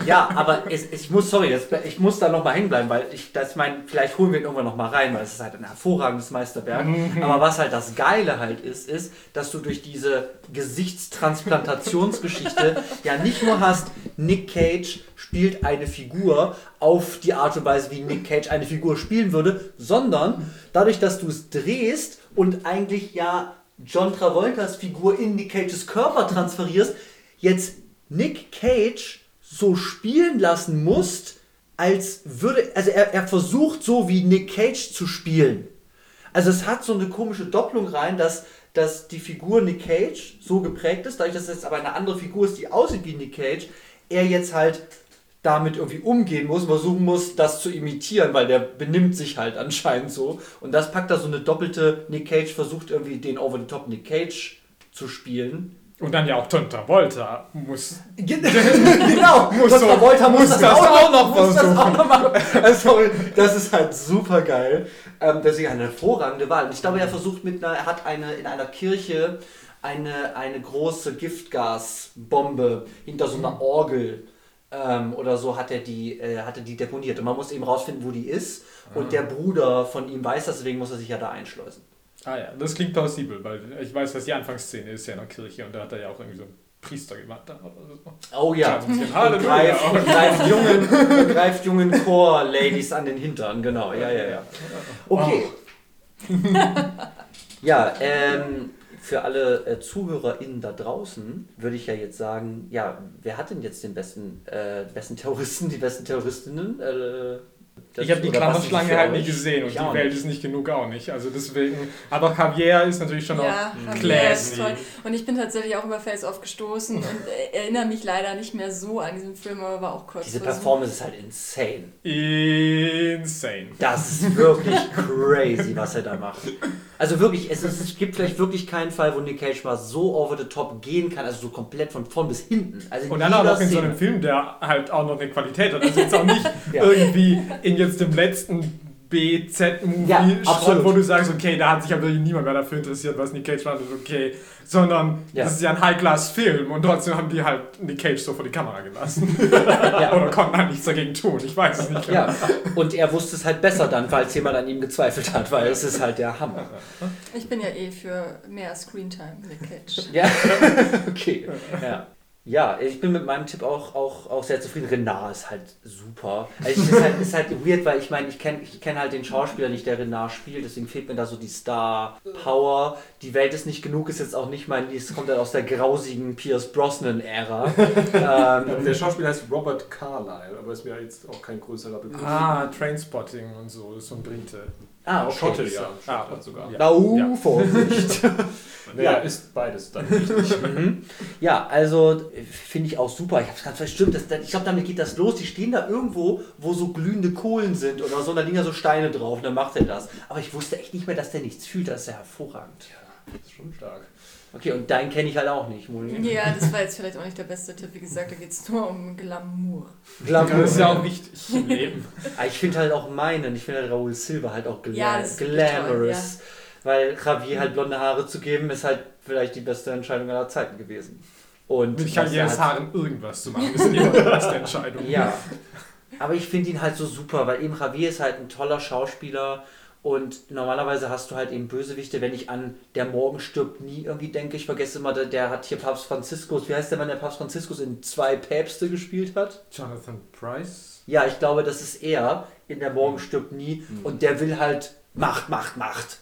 ja, aber es, ich muss, sorry, das, ich muss da nochmal hängen bleiben, weil ich das mein, vielleicht holen wir ihn irgendwann nochmal rein, weil es ist halt ein hervorragendes Meisterwerk. Aber was halt das Geile halt ist, ist, dass du durch diese Gesichtstransplantationsgeschichte ja nicht nur hast, Nick Cage spielt eine Figur auf die Art und Weise, wie Nick Cage eine Figur spielen würde, sondern dadurch, dass du es drehst und eigentlich ja John Travoltas Figur in Nick Cages Körper transferierst, jetzt Nick Cage so spielen lassen musst, als würde, also er, er versucht so wie Nick Cage zu spielen. Also es hat so eine komische Doppelung rein, dass, dass die Figur Nick Cage so geprägt ist, dadurch, dass es jetzt aber eine andere Figur ist, die aussieht wie Nick Cage, er jetzt halt damit irgendwie umgehen muss, versuchen muss, das zu imitieren, weil der benimmt sich halt anscheinend so. Und das packt da so eine doppelte, Nick Cage versucht irgendwie den Over-the-Top Nick Cage zu spielen. Und dann ja auch John Travolta muss. [LAUGHS] genau, [LAUGHS] Muss John Travolta muss, muss das, das auch noch, muss das auch noch machen. Also, sorry, das ist halt super geil. Ähm, deswegen eine hervorragende Wahl. Und ich glaube, er versucht mit einer, er hat eine in einer Kirche eine, eine große Giftgasbombe hinter so einer Orgel ähm, oder so hat er die, äh, hat er die deponiert. Und man muss eben rausfinden, wo die ist. Und der Bruder von ihm weiß das, deswegen muss er sich ja da einschleusen. Ah ja, das klingt plausibel, weil ich weiß, dass die Anfangsszene ist ja in der Kirche und da hat er ja auch irgendwie so einen Priester gemacht. so. Oh ja. Und greift, und greift jungen, und greift jungen Chor-Ladies an den Hintern, genau. Ja, ja, ja. Okay. [LAUGHS] ja, ähm, für alle äh, ZuhörerInnen da draußen würde ich ja jetzt sagen, ja, wer hat denn jetzt den besten, äh, besten Terroristen, die besten Terroristinnen? Äh, das- Ich habe die Klammerschlange halt nie gesehen und Ich die auch Welt nicht. ist nicht genug auch nicht. Also deswegen. Aber Javier ist natürlich schon Ja, noch Javier classy. ist toll. Und ich bin tatsächlich auch über Face Off gestoßen und [LAUGHS] erinnere mich leider nicht mehr so an diesen Film, aber war auch kurz Diese versucht. Performance ist halt insane. insane. Das ist wirklich [LAUGHS] crazy, was er da macht. Also wirklich, es, ist, es gibt vielleicht wirklich keinen Fall, wo Nick Cage mal so over the top gehen kann, also so komplett von vorn bis hinten. Also Und dann auch noch in so einem Film, der halt auch noch eine Qualität hat. Also jetzt auch nicht [LAUGHS] Ja. irgendwie in jetzt dem letzten BZ-Movie, Ja, Schrott, wo du sagst, okay, da hat sich aber niemand mehr dafür interessiert, was Nick Cage macht, ist okay. Sondern Ja. das ist ja ein High-Class-Film und trotzdem haben die halt Nick Cage so vor die Kamera gelassen. [LAUGHS] Ja. Oder konnten halt nichts dagegen tun, ich weiß es nicht. Ja, und er wusste es halt besser dann, falls jemand an ihm gezweifelt hat, weil es ist halt der Hammer. Ich bin ja eh für mehr Screentime, Nick Cage. Ja, [LAUGHS] okay. Ja. Ja, ich bin mit meinem Tipp auch, auch, auch sehr zufrieden. Renard ist halt super. Also es ist halt, ist halt weird, weil ich meine, ich kenne ich kenn halt den Schauspieler nicht, der Renard spielt, deswegen fehlt mir da so die Star-Power. Die Welt ist nicht genug, ist jetzt auch nicht mein, es kommt halt aus der grausigen Pierce Brosnan-Ära. [LAUGHS] ähm, Der Schauspieler heißt Robert Carlyle, aber ist mir jetzt auch kein größerer Begriff. Ah, Trainspotting und so, das ist so ein Brite. ah, okay. Schotte, ja. Ah, Schotte sogar. ja. Na, uh, Ja. Vorsicht. [LAUGHS] Ja, Ja. ist beides dann richtig. [LAUGHS] Mhm. Ja, also finde ich auch super. Ich habe es ganz verstimmt. Das, ich glaube, damit geht das los. Die stehen da irgendwo, wo so glühende Kohlen sind oder so, und da liegen ja so Steine drauf. Und dann macht er das. Aber ich wusste echt nicht mehr, dass der nichts fühlt. Das ist ja hervorragend. Das ist schon stark. Okay, und deinen kenne ich halt auch nicht, Moni. Ja, das war jetzt vielleicht auch nicht der beste Tipp. Wie gesagt, da geht es nur um Glamour. Glamour. Das ist ja auch wichtig im Leben. Ah, Ich finde halt auch meinen, ich finde halt Raoul Silva halt auch gla Ja, das ist wirklich glamorous. Weil Javier halt blonde Haare zu geben, ist halt vielleicht die beste Entscheidung aller Zeiten gewesen. Und Mit er halt- Haaren irgendwas zu machen, ist immer die beste Entscheidung. Ja. Aber ich finde ihn halt so super, weil eben Javier ist halt ein toller Schauspieler und normalerweise hast du halt eben Bösewichte, wenn ich an Der Morgen stirbt nie irgendwie denke. Ich vergesse immer, der, der hat hier Papst Franziskus, wie heißt der, wenn der Papst Franziskus in zwei Päpste gespielt hat? Jonathan Price? Ja, ich glaube, das ist er in Der Morgen stirbt nie und der will halt Macht, Macht, Macht.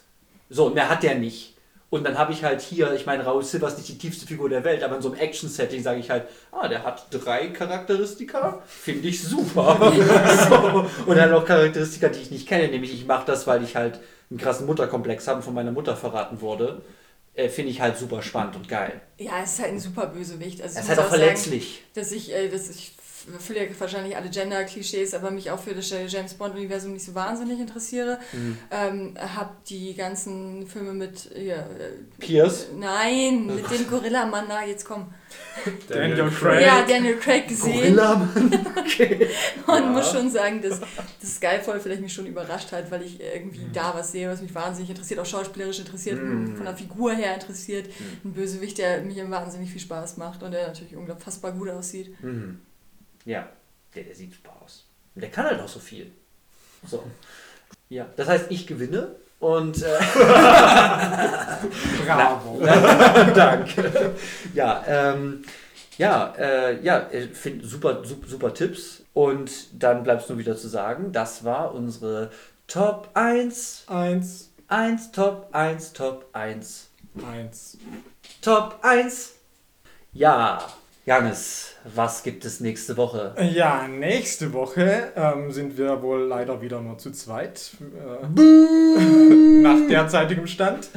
So, und mehr hat der nicht. Und dann habe ich halt hier, ich meine, Raoul Silva ist nicht die tiefste Figur der Welt, aber in so einem Action-Setting sage ich halt, ah, der hat drei Charakteristika, finde ich super. [LAUGHS] so. Und dann auch Charakteristika, die ich nicht kenne, nämlich ich mache das, weil ich halt einen krassen Mutterkomplex habe und von meiner Mutter verraten wurde. Äh, finde ich halt super spannend und geil. Ja, es ist halt ein super Bösewicht. Also ich ist halt auch sagen, verletzlich. dass ich, äh, dass ich erfülle ja wahrscheinlich alle Gender-Klischees, aber mich auch für das James Bond-Universum nicht so wahnsinnig interessiere. Mhm. Ähm, hab die ganzen Filme mit ja, äh, Pierce? Nein, mit dem Gorilla-Mann, na jetzt komm. Daniel Craig. Ja, Daniel Craig gesehen Gorilla, Mann. [LAUGHS] Okay. [LAUGHS] und Ja. muss schon sagen, dass das Skyfall vielleicht mich schon überrascht hat, weil ich irgendwie Mhm. da was sehe, was mich wahnsinnig interessiert, auch schauspielerisch interessiert, Mhm. von der Figur her interessiert. Ein Bösewicht, der mir wahnsinnig viel Spaß macht und der natürlich unfassbar gut aussieht. Mhm. Ja, der, der sieht super aus. Und der kann halt auch so viel. So. Ja, das heißt, ich gewinne und. Äh, [LAUGHS] Bravo. [LAUGHS] Danke. Ja, ähm, ja, äh, ja, ich finde super, super, super Tipps. Und dann bleibt es nur wieder zu sagen, das war unsere Top 1, Eins. 1, Top 1, Top 1, Eins. Top 1. Ja, Janis, was gibt es nächste Woche? Ja, nächste Woche ähm, sind wir wohl leider wieder nur zu zweit. Äh, [LAUGHS] nach derzeitigem Stand.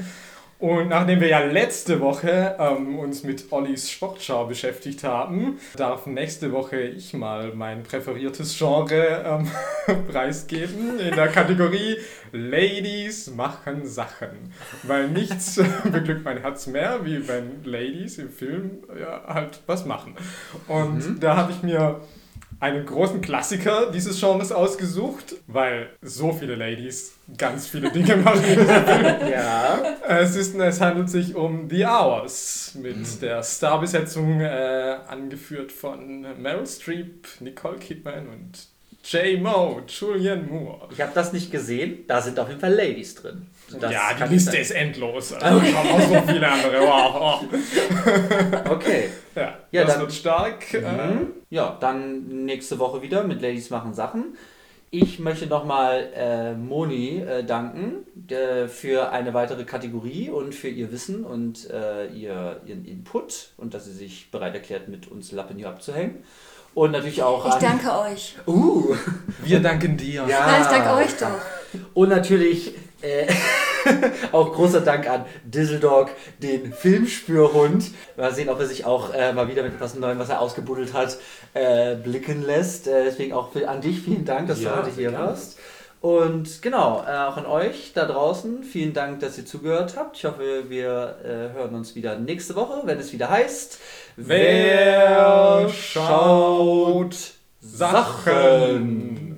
Und nachdem wir ja letzte Woche ähm, uns mit Ollis Sportschau beschäftigt haben, darf nächste Woche ich mal mein präferiertes Genre ähm, [LAUGHS] preisgeben in der Kategorie Ladies machen Sachen. Weil nichts [LAUGHS] beglückt mein Herz mehr, wie wenn Ladies im Film ja, halt was machen. Und da habe ich mir einen großen Klassiker dieses Genres ausgesucht, weil so viele Ladies ganz viele Dinge [LAUGHS] machen. Ja. es, ist, es handelt sich um The Hours mit der Starbesetzung äh, angeführt von Meryl Streep, Nicole Kidman und J. Mo, Julianne Moore. Ich habe das nicht gesehen, da sind auf jeden Fall Ladies drin. Das ja, die Liste ist endlos. Also, wir haben auch so viele andere. Wow. [LAUGHS] Okay. Ja, Ja, das dann- wird stark. Äh, Mhm. Ja, dann nächste Woche wieder mit Ladies machen Sachen. Ich möchte nochmal äh, Moni äh, danken äh, für eine weitere Kategorie und für ihr Wissen und äh, ihr, ihren Input und dass sie sich bereit erklärt, mit uns Lappen hier abzuhängen. Und natürlich auch Ich an... danke euch. Uh, Wir danken dir. Ja. Nein, ich danke euch doch. und natürlich äh, [LAUGHS] auch großer Dank an Dizzledog, den Filmspürhund. Mal sehen, ob er sich auch äh, mal wieder mit etwas Neuem, was er ausgebuddelt hat, äh, blicken lässt. Äh, deswegen auch für, an dich vielen Dank, dass Ja, du heute hier gerne. warst. Und genau, äh, auch an euch da draußen, vielen Dank, dass ihr zugehört habt. Ich hoffe, wir hören uns wieder nächste Woche, wenn es wieder heißt, Wer schaut Sachen?